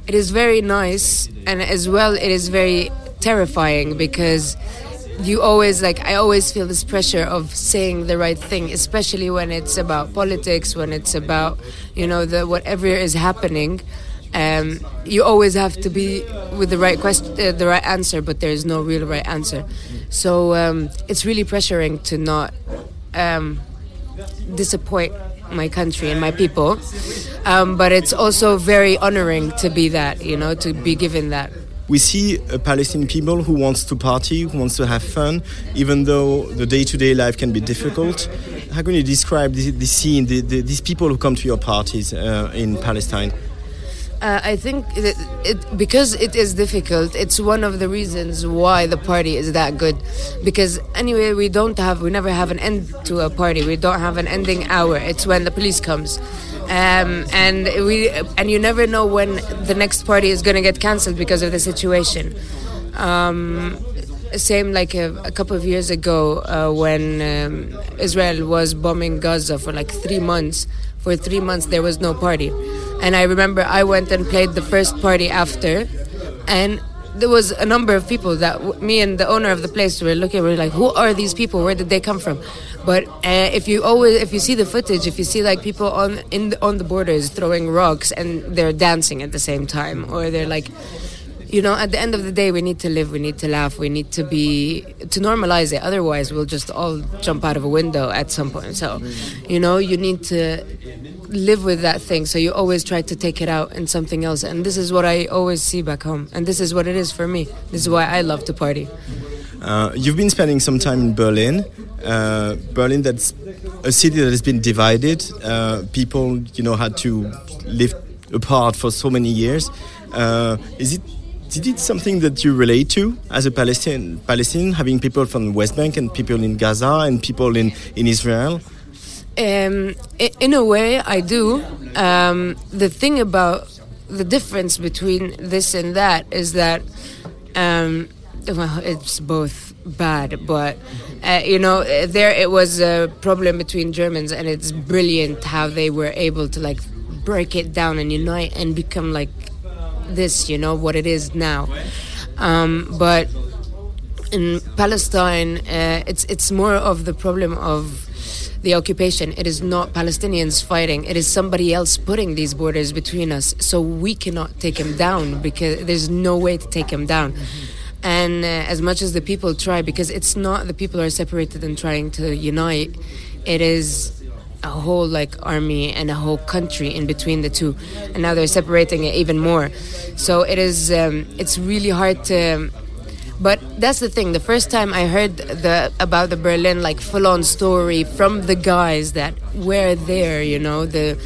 Speaker 12: It is very nice, and as well, it is very terrifying because you always like I always feel this pressure of saying the right thing, especially when it's about politics, when it's about you know the whatever is happening. Um, you always have to be with the right question, uh, the right answer, but there is no real right answer. So um, it's really pressuring to not um, disappoint my country and my people. Um, but it's also very honoring to be that, you know, to be given that.
Speaker 13: We see a Palestinian people who wants to party, who wants to have fun, even though the day-to-day life can be difficult. How can you describe this, this scene, the, the, these people who come to your parties uh, in Palestine?
Speaker 12: Uh, I think it, it because it is difficult. It's one of the reasons why the party is that good. Because anyway, we don't have, we never have an end to a party. We don't have an ending hour. It's when the police comes, um, and we and you never know when the next party is going to get cancelled because of the situation. Um, same like a, a couple of years ago uh, when um, Israel was bombing Gaza for like three months. For three months, there was no party. And I remember I went and played the first party after, and there was a number of people that w- me and the owner of the place were looking. We were like, "Who are these people? Where did they come from?" But uh, if you always, if you see the footage, if you see like people on in the, on the borders throwing rocks and they're dancing at the same time, or they're like you know at the end of the day we need to live we need to laugh we need to be to normalize it otherwise we'll just all jump out of a window at some point so you know you need to live with that thing so you always try to take it out in something else and this is what i always see back home and this is what it is for me this is why i love to party
Speaker 13: Uh, you've been spending some time in Berlin. Uh, Berlin, that's a city that has been divided. Uh, people, you know, had to live apart for so many years. Uh, is it? Is it something that you relate to as a Palestinian, Palestinian, having people from West Bank and people in Gaza and people in, in Israel?
Speaker 12: Um, in a way, I do. Um, the thing about the difference between this and that is that, um, well, it's both bad, but uh, you know, there it was a problem between Germans, and it's brilliant how they were able to like break it down and unite and become like this, you know, what it is now. Um, but in Palestine, uh, it's it's more of the problem of the occupation. It is not Palestinians fighting. It is somebody else putting these borders between us. So we cannot take him down because there's no way to take him down. And uh, as much as the people try, because it's not the people are separated and trying to unite, it is a whole like army and a whole country in between the two, and now they're separating it even more. So it is um, it's really hard to. But that's the thing. The first time I heard the about the Berlin like full-on story from the guys that were there, you know, the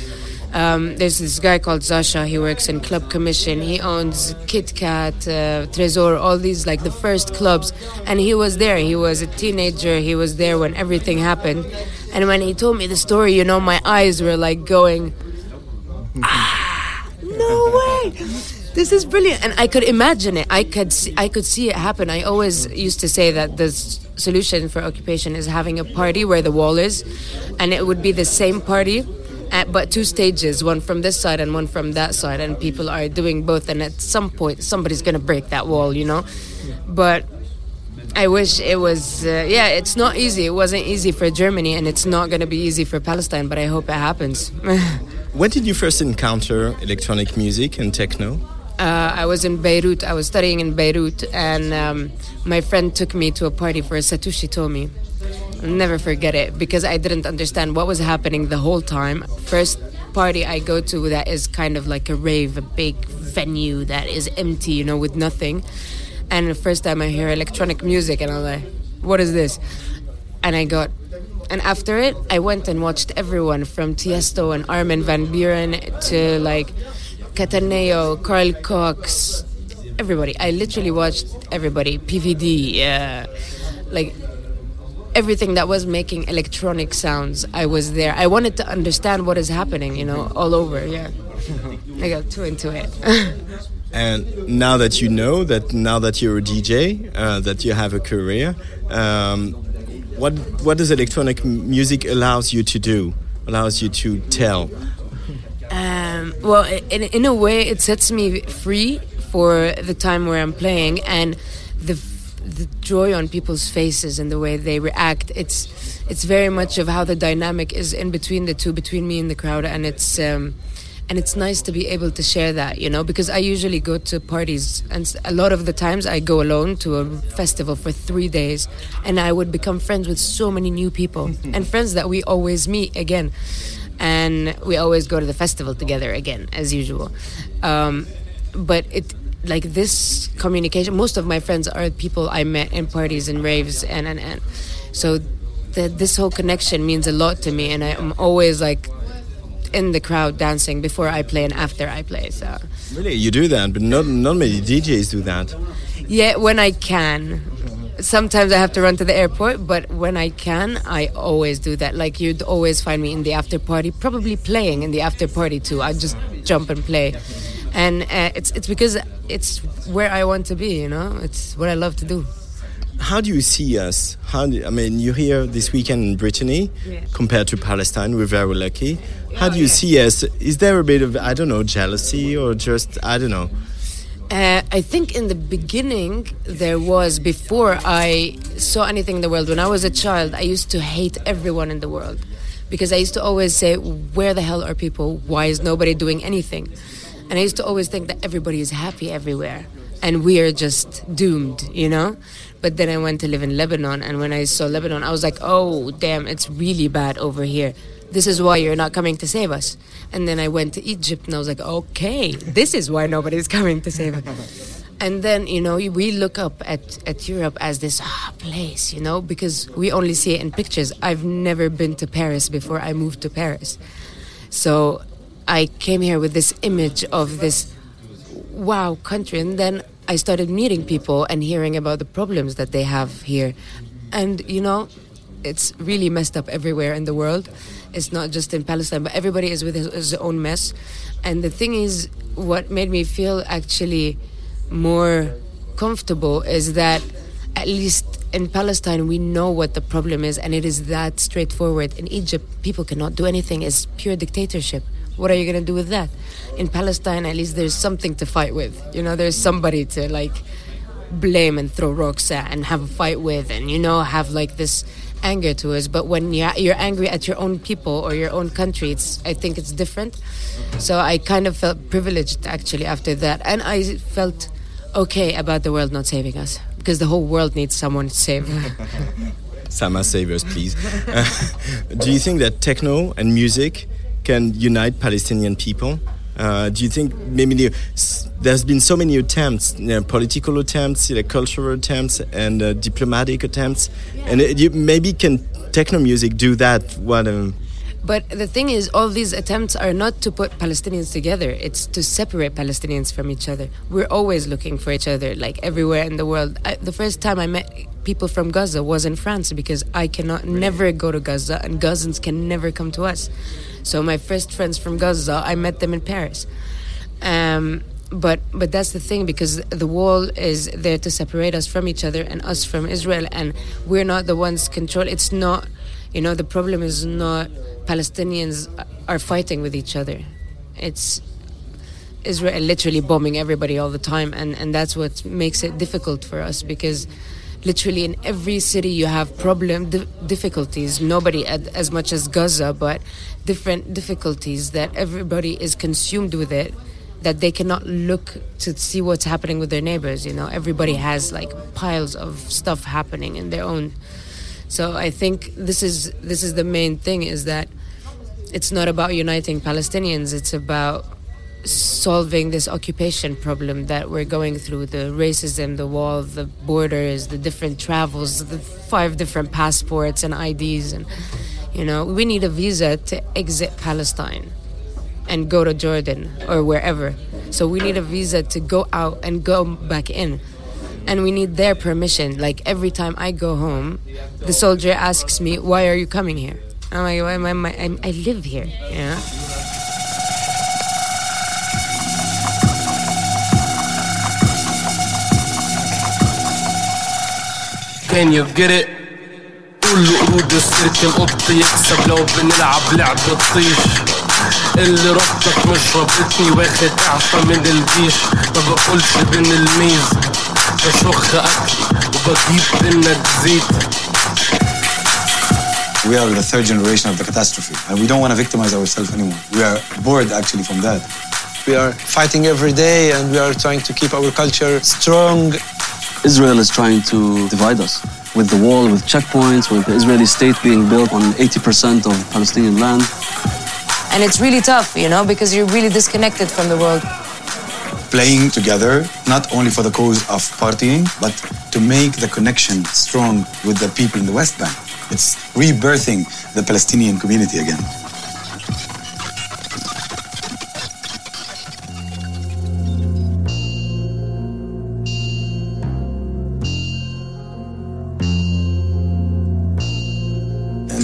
Speaker 12: um, there's this guy called Zasha. He works in Club Commission. He owns Kit Kat, uh, Trésor, all these like the first clubs. And he was there. He was a teenager. He was there when everything happened. And when he told me the story, you know, my eyes were like going, ah, no way. This is brilliant, and I could imagine it. I could, see, I could see it happen. I always used to say that the solution for occupation is having a party where the wall is, and it would be the same party, at, but two stages, one from this side and one from that side, and people are doing both. And at some point, somebody's gonna break that wall, you know. But I wish it was. Uh, yeah, it's not easy. It wasn't easy for Germany, and it's not gonna be easy for Palestine. But I hope it happens.
Speaker 13: When did you first encounter electronic music and techno?
Speaker 12: uh, I was in Beirut. I was studying in Beirut, and um, my friend took me to a party for Satoshi Tomi. I'll never forget it because I didn't understand what was happening the whole time. First, party I go to that is kind of like a rave, a big venue that is empty, you know, with nothing. And the first time I hear electronic music, and I'm like, what is this? And I got, and after it, I went and watched everyone from Tiesto and Armin van Buren to like Cataneo, Carl Cox, everybody. I literally watched everybody, PVD, uh, like everything that was making electronic sounds. I was there. I wanted to understand what is happening, you know, all over. Yeah, I got too into it.
Speaker 13: And now that you know that now that you're a DJ, uh, that you have a career, um, what what does electronic music allows you to do? Allows you to tell?
Speaker 12: Um, well, in, in a way, it sets me free for the time where I'm playing and the the joy on people's faces and the way they react. It's it's very much of how the dynamic is in between the two, between me and the crowd, and it's. Um, and it's nice to be able to share that, you know, because I usually go to parties, and a lot of the times I go alone to a festival for three days, and I would become friends with so many new people and friends that we always meet again. And we always go to the festival together again as usual. Um, but it like this communication most of my friends are people i met in parties and raves and and, and. So the, this whole connection means a lot to me and i'm always like in the crowd dancing before i play and after i play so
Speaker 13: Really, you do that, but not not many DJs do that.
Speaker 12: yeah when i can sometimes i have to run to the airport but when i can i always do that like you'd always find me in the after party probably playing in the after party too i just jump and play and uh, it's it's because it's where i want to be you know it's what i love to do
Speaker 13: How do you see us? How do, I mean, you're here this weekend in Brittany
Speaker 12: Yeah.
Speaker 13: compared to Palestine. We're very lucky. How do you see us? Is there a bit of I don't know jealousy or just I don't know?
Speaker 12: Uh, I think in the beginning there was before I saw anything in the world. When I was a child, I used to hate everyone in the world because I used to always say, "Where the hell are people? Why is nobody doing anything?" And I used to always think that everybody is happy everywhere and we are just doomed, you know. But then I went to live in Lebanon, and when I saw Lebanon, I was like, "Oh, damn, it's really bad over here." This is why you're not coming to save us. And then I went to Egypt and I was like, okay, this is why nobody's coming to save us. And then, you know, we look up at, at Europe as this ah, place, you know, because we only see it in pictures. I've never been to Paris before I moved to Paris. So I came here with this image of this wow country. And then I started meeting people and hearing about the problems that they have here. And, you know, it's really messed up everywhere in the world. It's not just in Palestine, but everybody is with his, his own mess. And the thing is, what made me feel actually more comfortable is that at least in Palestine we know what the problem is, and it is that straightforward. In Egypt, people cannot do anything; it's pure dictatorship. What are you gonna do with that? In Palestine, at least there's something to fight with. You know, there's somebody to like blame and throw rocks at and have a fight with, and you know, have like this anger to us. But when you're, angry at your own people or your own country, it's I think it's different. So I kind of felt privileged actually after that, and I felt okay about the world not saving us because the whole world needs someone to save.
Speaker 13: Sama, save us, please. Do you think that techno and music can unite Palestinian people? Uh, do you think maybe the, there's been so many attempts, you know, political attempts, you know, cultural attempts, and uh, diplomatic attempts, and it, you, maybe can techno music do that? What? Um,
Speaker 12: But the thing is, all these attempts are not to put Palestinians together. It's to separate Palestinians from each other. We're always looking for each other, like everywhere in the world. I, the first time I met people from Gaza was in France because I cannot never go to Gaza, and Gazans can never come to us. So my first friends from Gaza, I met them in Paris. Um, but but that's the thing because the wall is there to separate us from each other and us from Israel, and we're not the ones control. It's not, you know, the problem is not Palestinians are fighting with each other. It's Israel literally bombing everybody all the time, and and that's what makes it difficult for us because. Literally in every city you have problem di- difficulties. Nobody as much as Gaza, but different difficulties that everybody is consumed with it that they cannot look to see what's happening with their neighbors you know everybody has like piles of stuff happening in their own so i think this is this is the main thing is that it's not about uniting Palestinians. It's about solving this occupation problem that we're going through the racism, the wall, the borders, the different travels, the five different passports and IDs. And, you know, we need a visa to exit Palestine and go to Jordan or wherever. So we need a visa to go out and go back in. And we need their permission. Like every time I go home, the soldier asks me, Why are you coming here? I'm like, "Why am I, I, I live here, know?
Speaker 14: Can you get it? قول له قرود السيرك القط يكسب لو بنلعب لعبة طيش اللي ربطك مش رابطني واخد اعفى من الجيش ما باكلش بين الميز بشخ اكلي وبجيب منك زيت
Speaker 15: We are the third generation of the catastrophe, and we don't want to victimize ourselves anymore. We are bored actually from that.
Speaker 16: We are fighting every day and we are trying to keep our culture strong.
Speaker 17: Israel is trying to divide us with the wall, with checkpoints, with the Israeli state being built on 80% of Palestinian land.
Speaker 12: And it's really tough, you know, because you're really disconnected from the world.
Speaker 15: Playing together, not only for the cause of partying, but to make the connection strong with the people in the West Bank. It's rebirthing the Palestinian community again.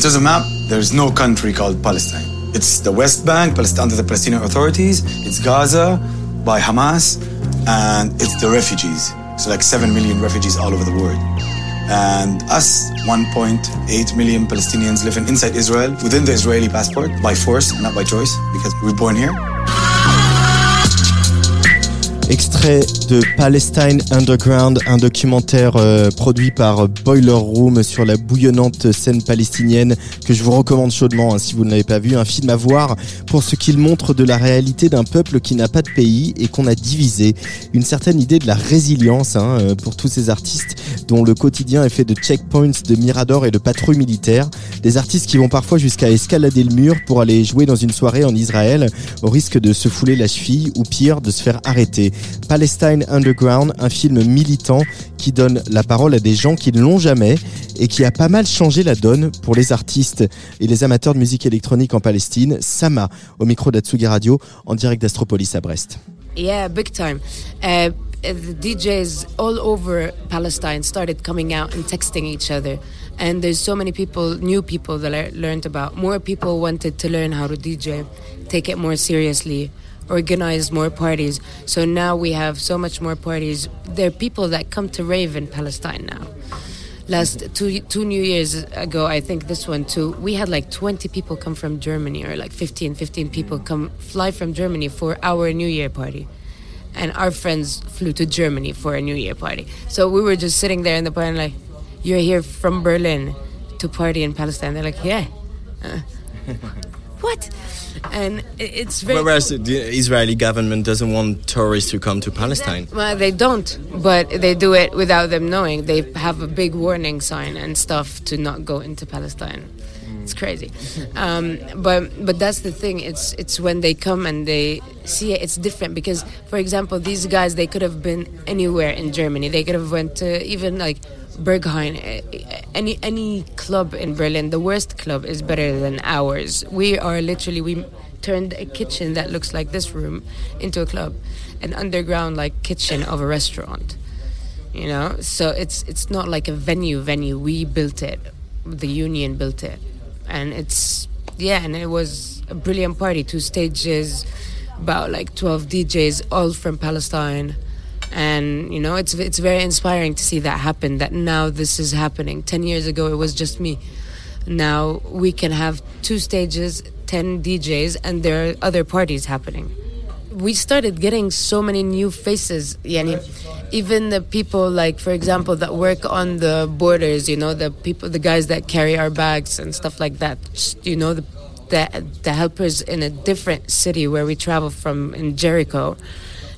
Speaker 15: Terms of map, there's no country called Palestine. It's the West Bank, Palestine under the Palestinian authorities. It's Gaza by Hamas, and it's the refugees. So like seven million refugees all over the world. And us, 1.8 million Palestinians living inside Israel within the Israeli passport by force, not by choice, because we're born here.
Speaker 1: Extrait de Palestine Underground, un documentaire euh, produit par Boiler Room sur la bouillonnante scène palestinienne que je vous recommande chaudement hein, si vous ne l'avez pas vu. Un film à voir pour ce qu'il montre de la réalité d'un peuple qui n'a pas de pays et qu'on a divisé. Une certaine idée de la résilience hein, euh, pour tous ces artistes dont le quotidien est fait de checkpoints, de miradors et de patrouilles militaires. Des artistes qui vont parfois jusqu'à escalader le mur pour aller jouer dans une soirée en Israël au risque de se fouler la cheville ou pire de se faire arrêter. Palestine Underground, un film militant qui donne la parole à des gens qui ne l'ont jamais et qui a pas mal changé la donne pour les artistes et les amateurs de musique électronique en Palestine. Sama, au micro d'Atsugi Radio, en direct d'Astropolis à Brest.
Speaker 12: Yeah, big time. Uh, the DJs all over Palestine started coming out and texting each other. And there's so many people, new people that I learned about. More people wanted to learn how to DJ, take it more seriously, organize more parties. So now we have so much more parties. There are people that come to rave in Palestine now. Last two two New Years ago, I think this one too, we had like 20 people come from Germany, or like 15, 15 people come fly from Germany for our New Year party. And our friends flew to Germany for a New Year party. So we were just sitting there in the party, like, you're here from Berlin to party in Palestine. They're like, yeah. Uh, what? And it's very.
Speaker 13: Whereas the Israeli government doesn't want tourists to come to Palestine.
Speaker 12: Well, they don't, but they do it without them knowing. They have a big warning sign and stuff to not go into Palestine. It's crazy, um, but but that's the thing. It's it's when they come and they see it. It's different because, for example, these guys they could have been anywhere in Germany. They could have went to even like Berghain, eh, eh, any any club in Berlin. The worst club is better than ours. We are literally we turned a kitchen that looks like this room into a club, an underground like kitchen of a restaurant. You know, so it's it's not like a venue venue. We built it. The union built it, and it's yeah, and it was a brilliant party. Two stages, about like twelve DJs, all from Palestine and you know it's it's very inspiring to see that happen that now this is happening. 10 years ago it was just me. Now we can have two stages 10 DJs and there are other parties happening. We started getting so many new faces yani even the people like for example that work on the borders you know the people the guys that carry our bags and stuff like that. Just, you know the the, the helpers in a different city where we travel from in Jericho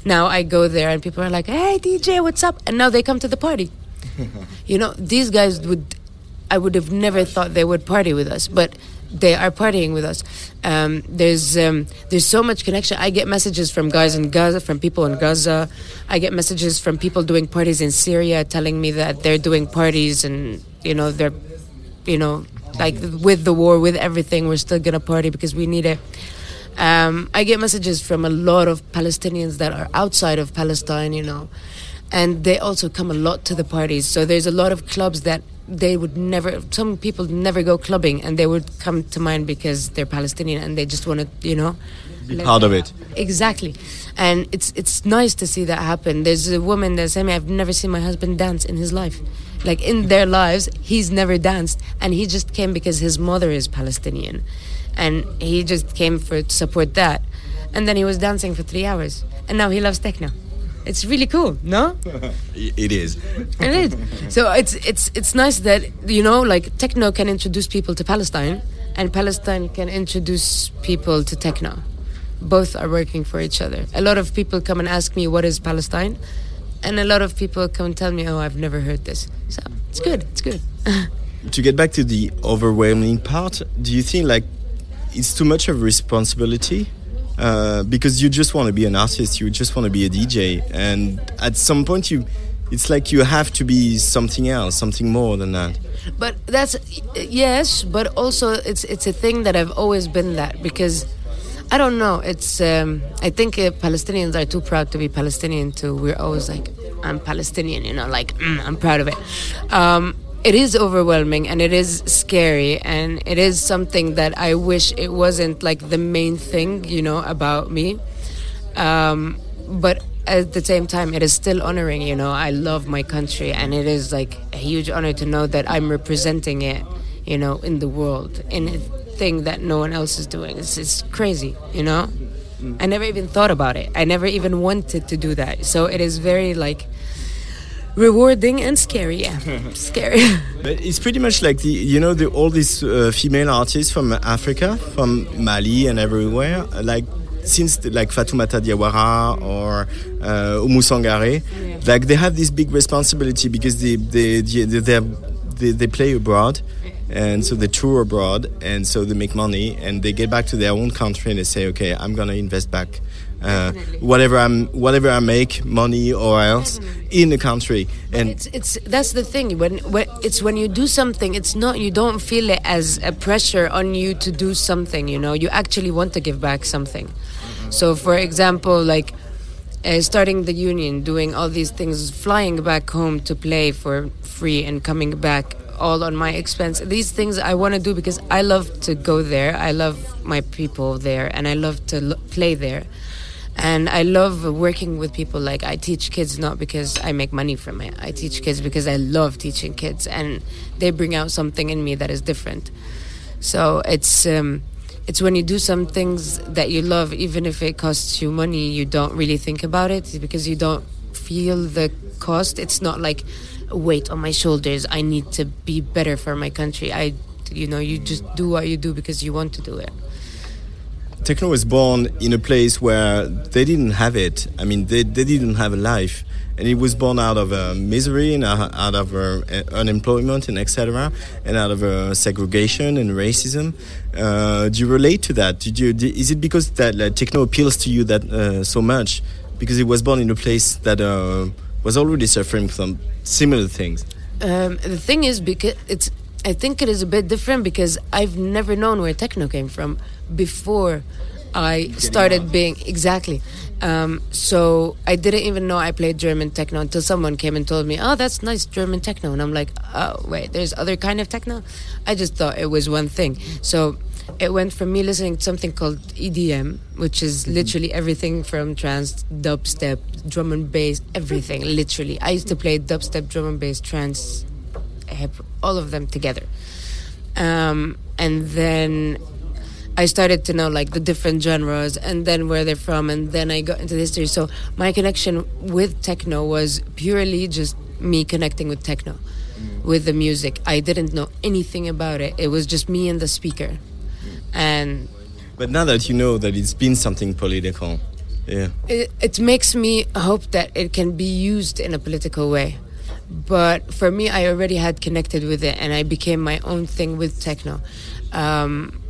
Speaker 12: now I go there and people are like, "Hey DJ, what's up?" And now they come to the party. you know, these guys would I would have never thought they would party with us, but they are partying with us. Um, there's um, there's so much connection. I get messages from guys in Gaza, from people in Gaza. I get messages from people doing parties in Syria, telling me that they're doing parties and you know they're you know like with the war, with everything, we're still gonna party because we need it. Um, I get messages from a lot of Palestinians that are outside of Palestine, you know, and they also come a lot to the parties. So there's a lot of clubs that they would never. Some people never go clubbing, and they would come to mine because they're Palestinian and they just want to, you know,
Speaker 1: Be part of it.
Speaker 12: Exactly, and it's it's nice to see that happen. There's a woman that said "I've never seen my husband dance in his life." Like in their lives, he's never danced, and he just came because his mother is Palestinian, and he just came for to support that, and then he was dancing for three hours, and now he loves techno. It's really cool, no?
Speaker 1: It is.
Speaker 12: It is. So it's it's it's nice that you know, like techno can introduce people to Palestine, and Palestine can introduce people to techno. Both are working for each other. A lot of people come and ask me what is Palestine, and a lot of people come and tell me, "Oh, I've never heard this." So it's good. It's good.
Speaker 1: to get back to the overwhelming part, do you think like it's too much of responsibility? Uh, because you just want to be an artist, you just want to be a DJ, and at some point you, it's like you have to be something else, something more than that.
Speaker 12: But that's yes, but also it's it's a thing that I've always been that because I don't know. It's um, I think uh, Palestinians are too proud to be Palestinian too. We're always like I'm Palestinian, you know, like mm, I'm proud of it. Um, it is overwhelming and it is scary and it is something that I wish it wasn't like the main thing, you know, about me. Um, but at the same time, it is still honoring. You know, I love my country, and it is like a huge honor to know that I'm representing it. You know, in the world, in a thing that no one else is doing. It's, it's crazy. You know, I never even thought about it. I never even wanted to do that. So it is very like rewarding and scary. Yeah, scary.
Speaker 1: But it's pretty much like the you know the, all these uh, female artists from Africa, from Mali and everywhere, like since the, like Fatoumata Diawara or uh, Oumou Sangaré, like they have this big responsibility because they they they, they, they, they play abroad. And so they tour abroad, and so they make money, and they get back to their own country, and they say, "Okay, I'm gonna invest back uh, whatever I'm, whatever I make, money or else, in the country." And
Speaker 12: it's it's that's the thing. When, when it's when you do something it's not you don't feel it as a pressure on you to do something you know? You actually want to give back something. So for example like uh, starting the union doing all these things flying back home to play for free and coming back all on my expense. These things i want to do because i love to go there. I love my people there and i love to l- play there and I love working with people. Like I teach kids not because I make money from it. I teach kids because I love teaching kids, and they bring out something in me that is different. So it's um, it's when you do some things that you love, even if it costs you money, you don't really think about it because you don't feel the cost. It's not like weight on my shoulders. I need to be better for my country. I, you know, you just do what you do because you want to do it.
Speaker 1: Techno was born in a place where they didn't have it. I mean, they, they didn't have a life. And it was born out of uh, misery and uh, out of uh, unemployment and etc. And out of uh, segregation and racism. Uh, do you relate to that? Did you? Did, is it because that like, techno appeals to you that uh, so much? Because it was born in a place that was already suffering from similar things.
Speaker 12: Um, the thing is, because it's, I think it is a bit different because I've never known where techno came from before I started being exactly. Um, so I didn't even know I played German techno until someone came and told me, "Oh, that's nice German techno," and I'm like, "Oh, wait, there's other kind of techno." I just thought it was one thing. So it went from me listening to something called EDM, which is literally everything from trance, dubstep, drum and bass, everything. Literally, I used to play dubstep, drum and bass, trance, hip, all of them together. Um, and then I started to know like the different genres and then where they're from, and then I got into the history. So my connection with techno was purely just me connecting with techno, with the music. I didn't know anything about it. It was just me and the speaker, and
Speaker 1: But now that you know that it's been something political, yeah.
Speaker 12: it, it makes me hope that it can be used in a political way but for me, I already had connected with it, and I became my own thing with techno. Um,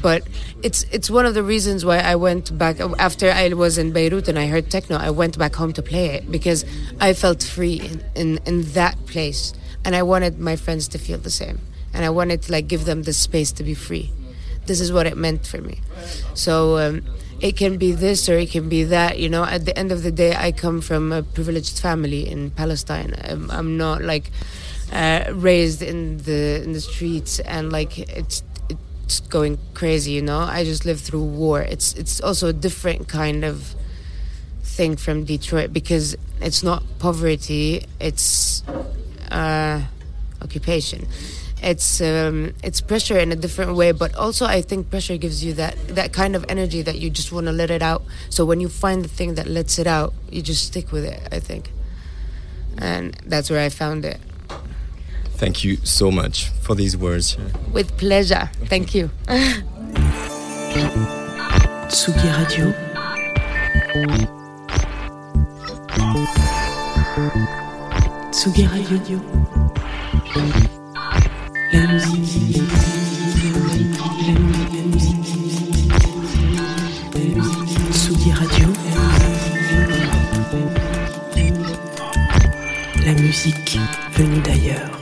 Speaker 12: but it's it's one of the reasons why I went back after I was in Beirut and I heard techno. I went back home to play it because I felt free in, in, in that place, and I wanted my friends to feel the same, and I wanted to like give them the space to be free. This is what it meant for me. So um, it can be this or it can be that. You know, at the end of the day, I come from a privileged family in Palestine. I'm, I'm not like uh, raised in the in the streets and like it's it's going crazy. You know, I just lived through war. It's it's also a different kind of thing from Detroit because it's not poverty. It's uh, occupation. It's um, it's pressure in a different way, but also I think pressure gives you that that kind of energy that you just want to let it out. So when you find the thing that lets it out, you just stick with it. I think, and that's where I found it.
Speaker 13: Thank you so much for these words.
Speaker 12: With pleasure. Thank you.
Speaker 6: Tsugi Radio. Tsugi Radio. La musique. La musique. Tsugi Radio. La musique venue d'ailleurs.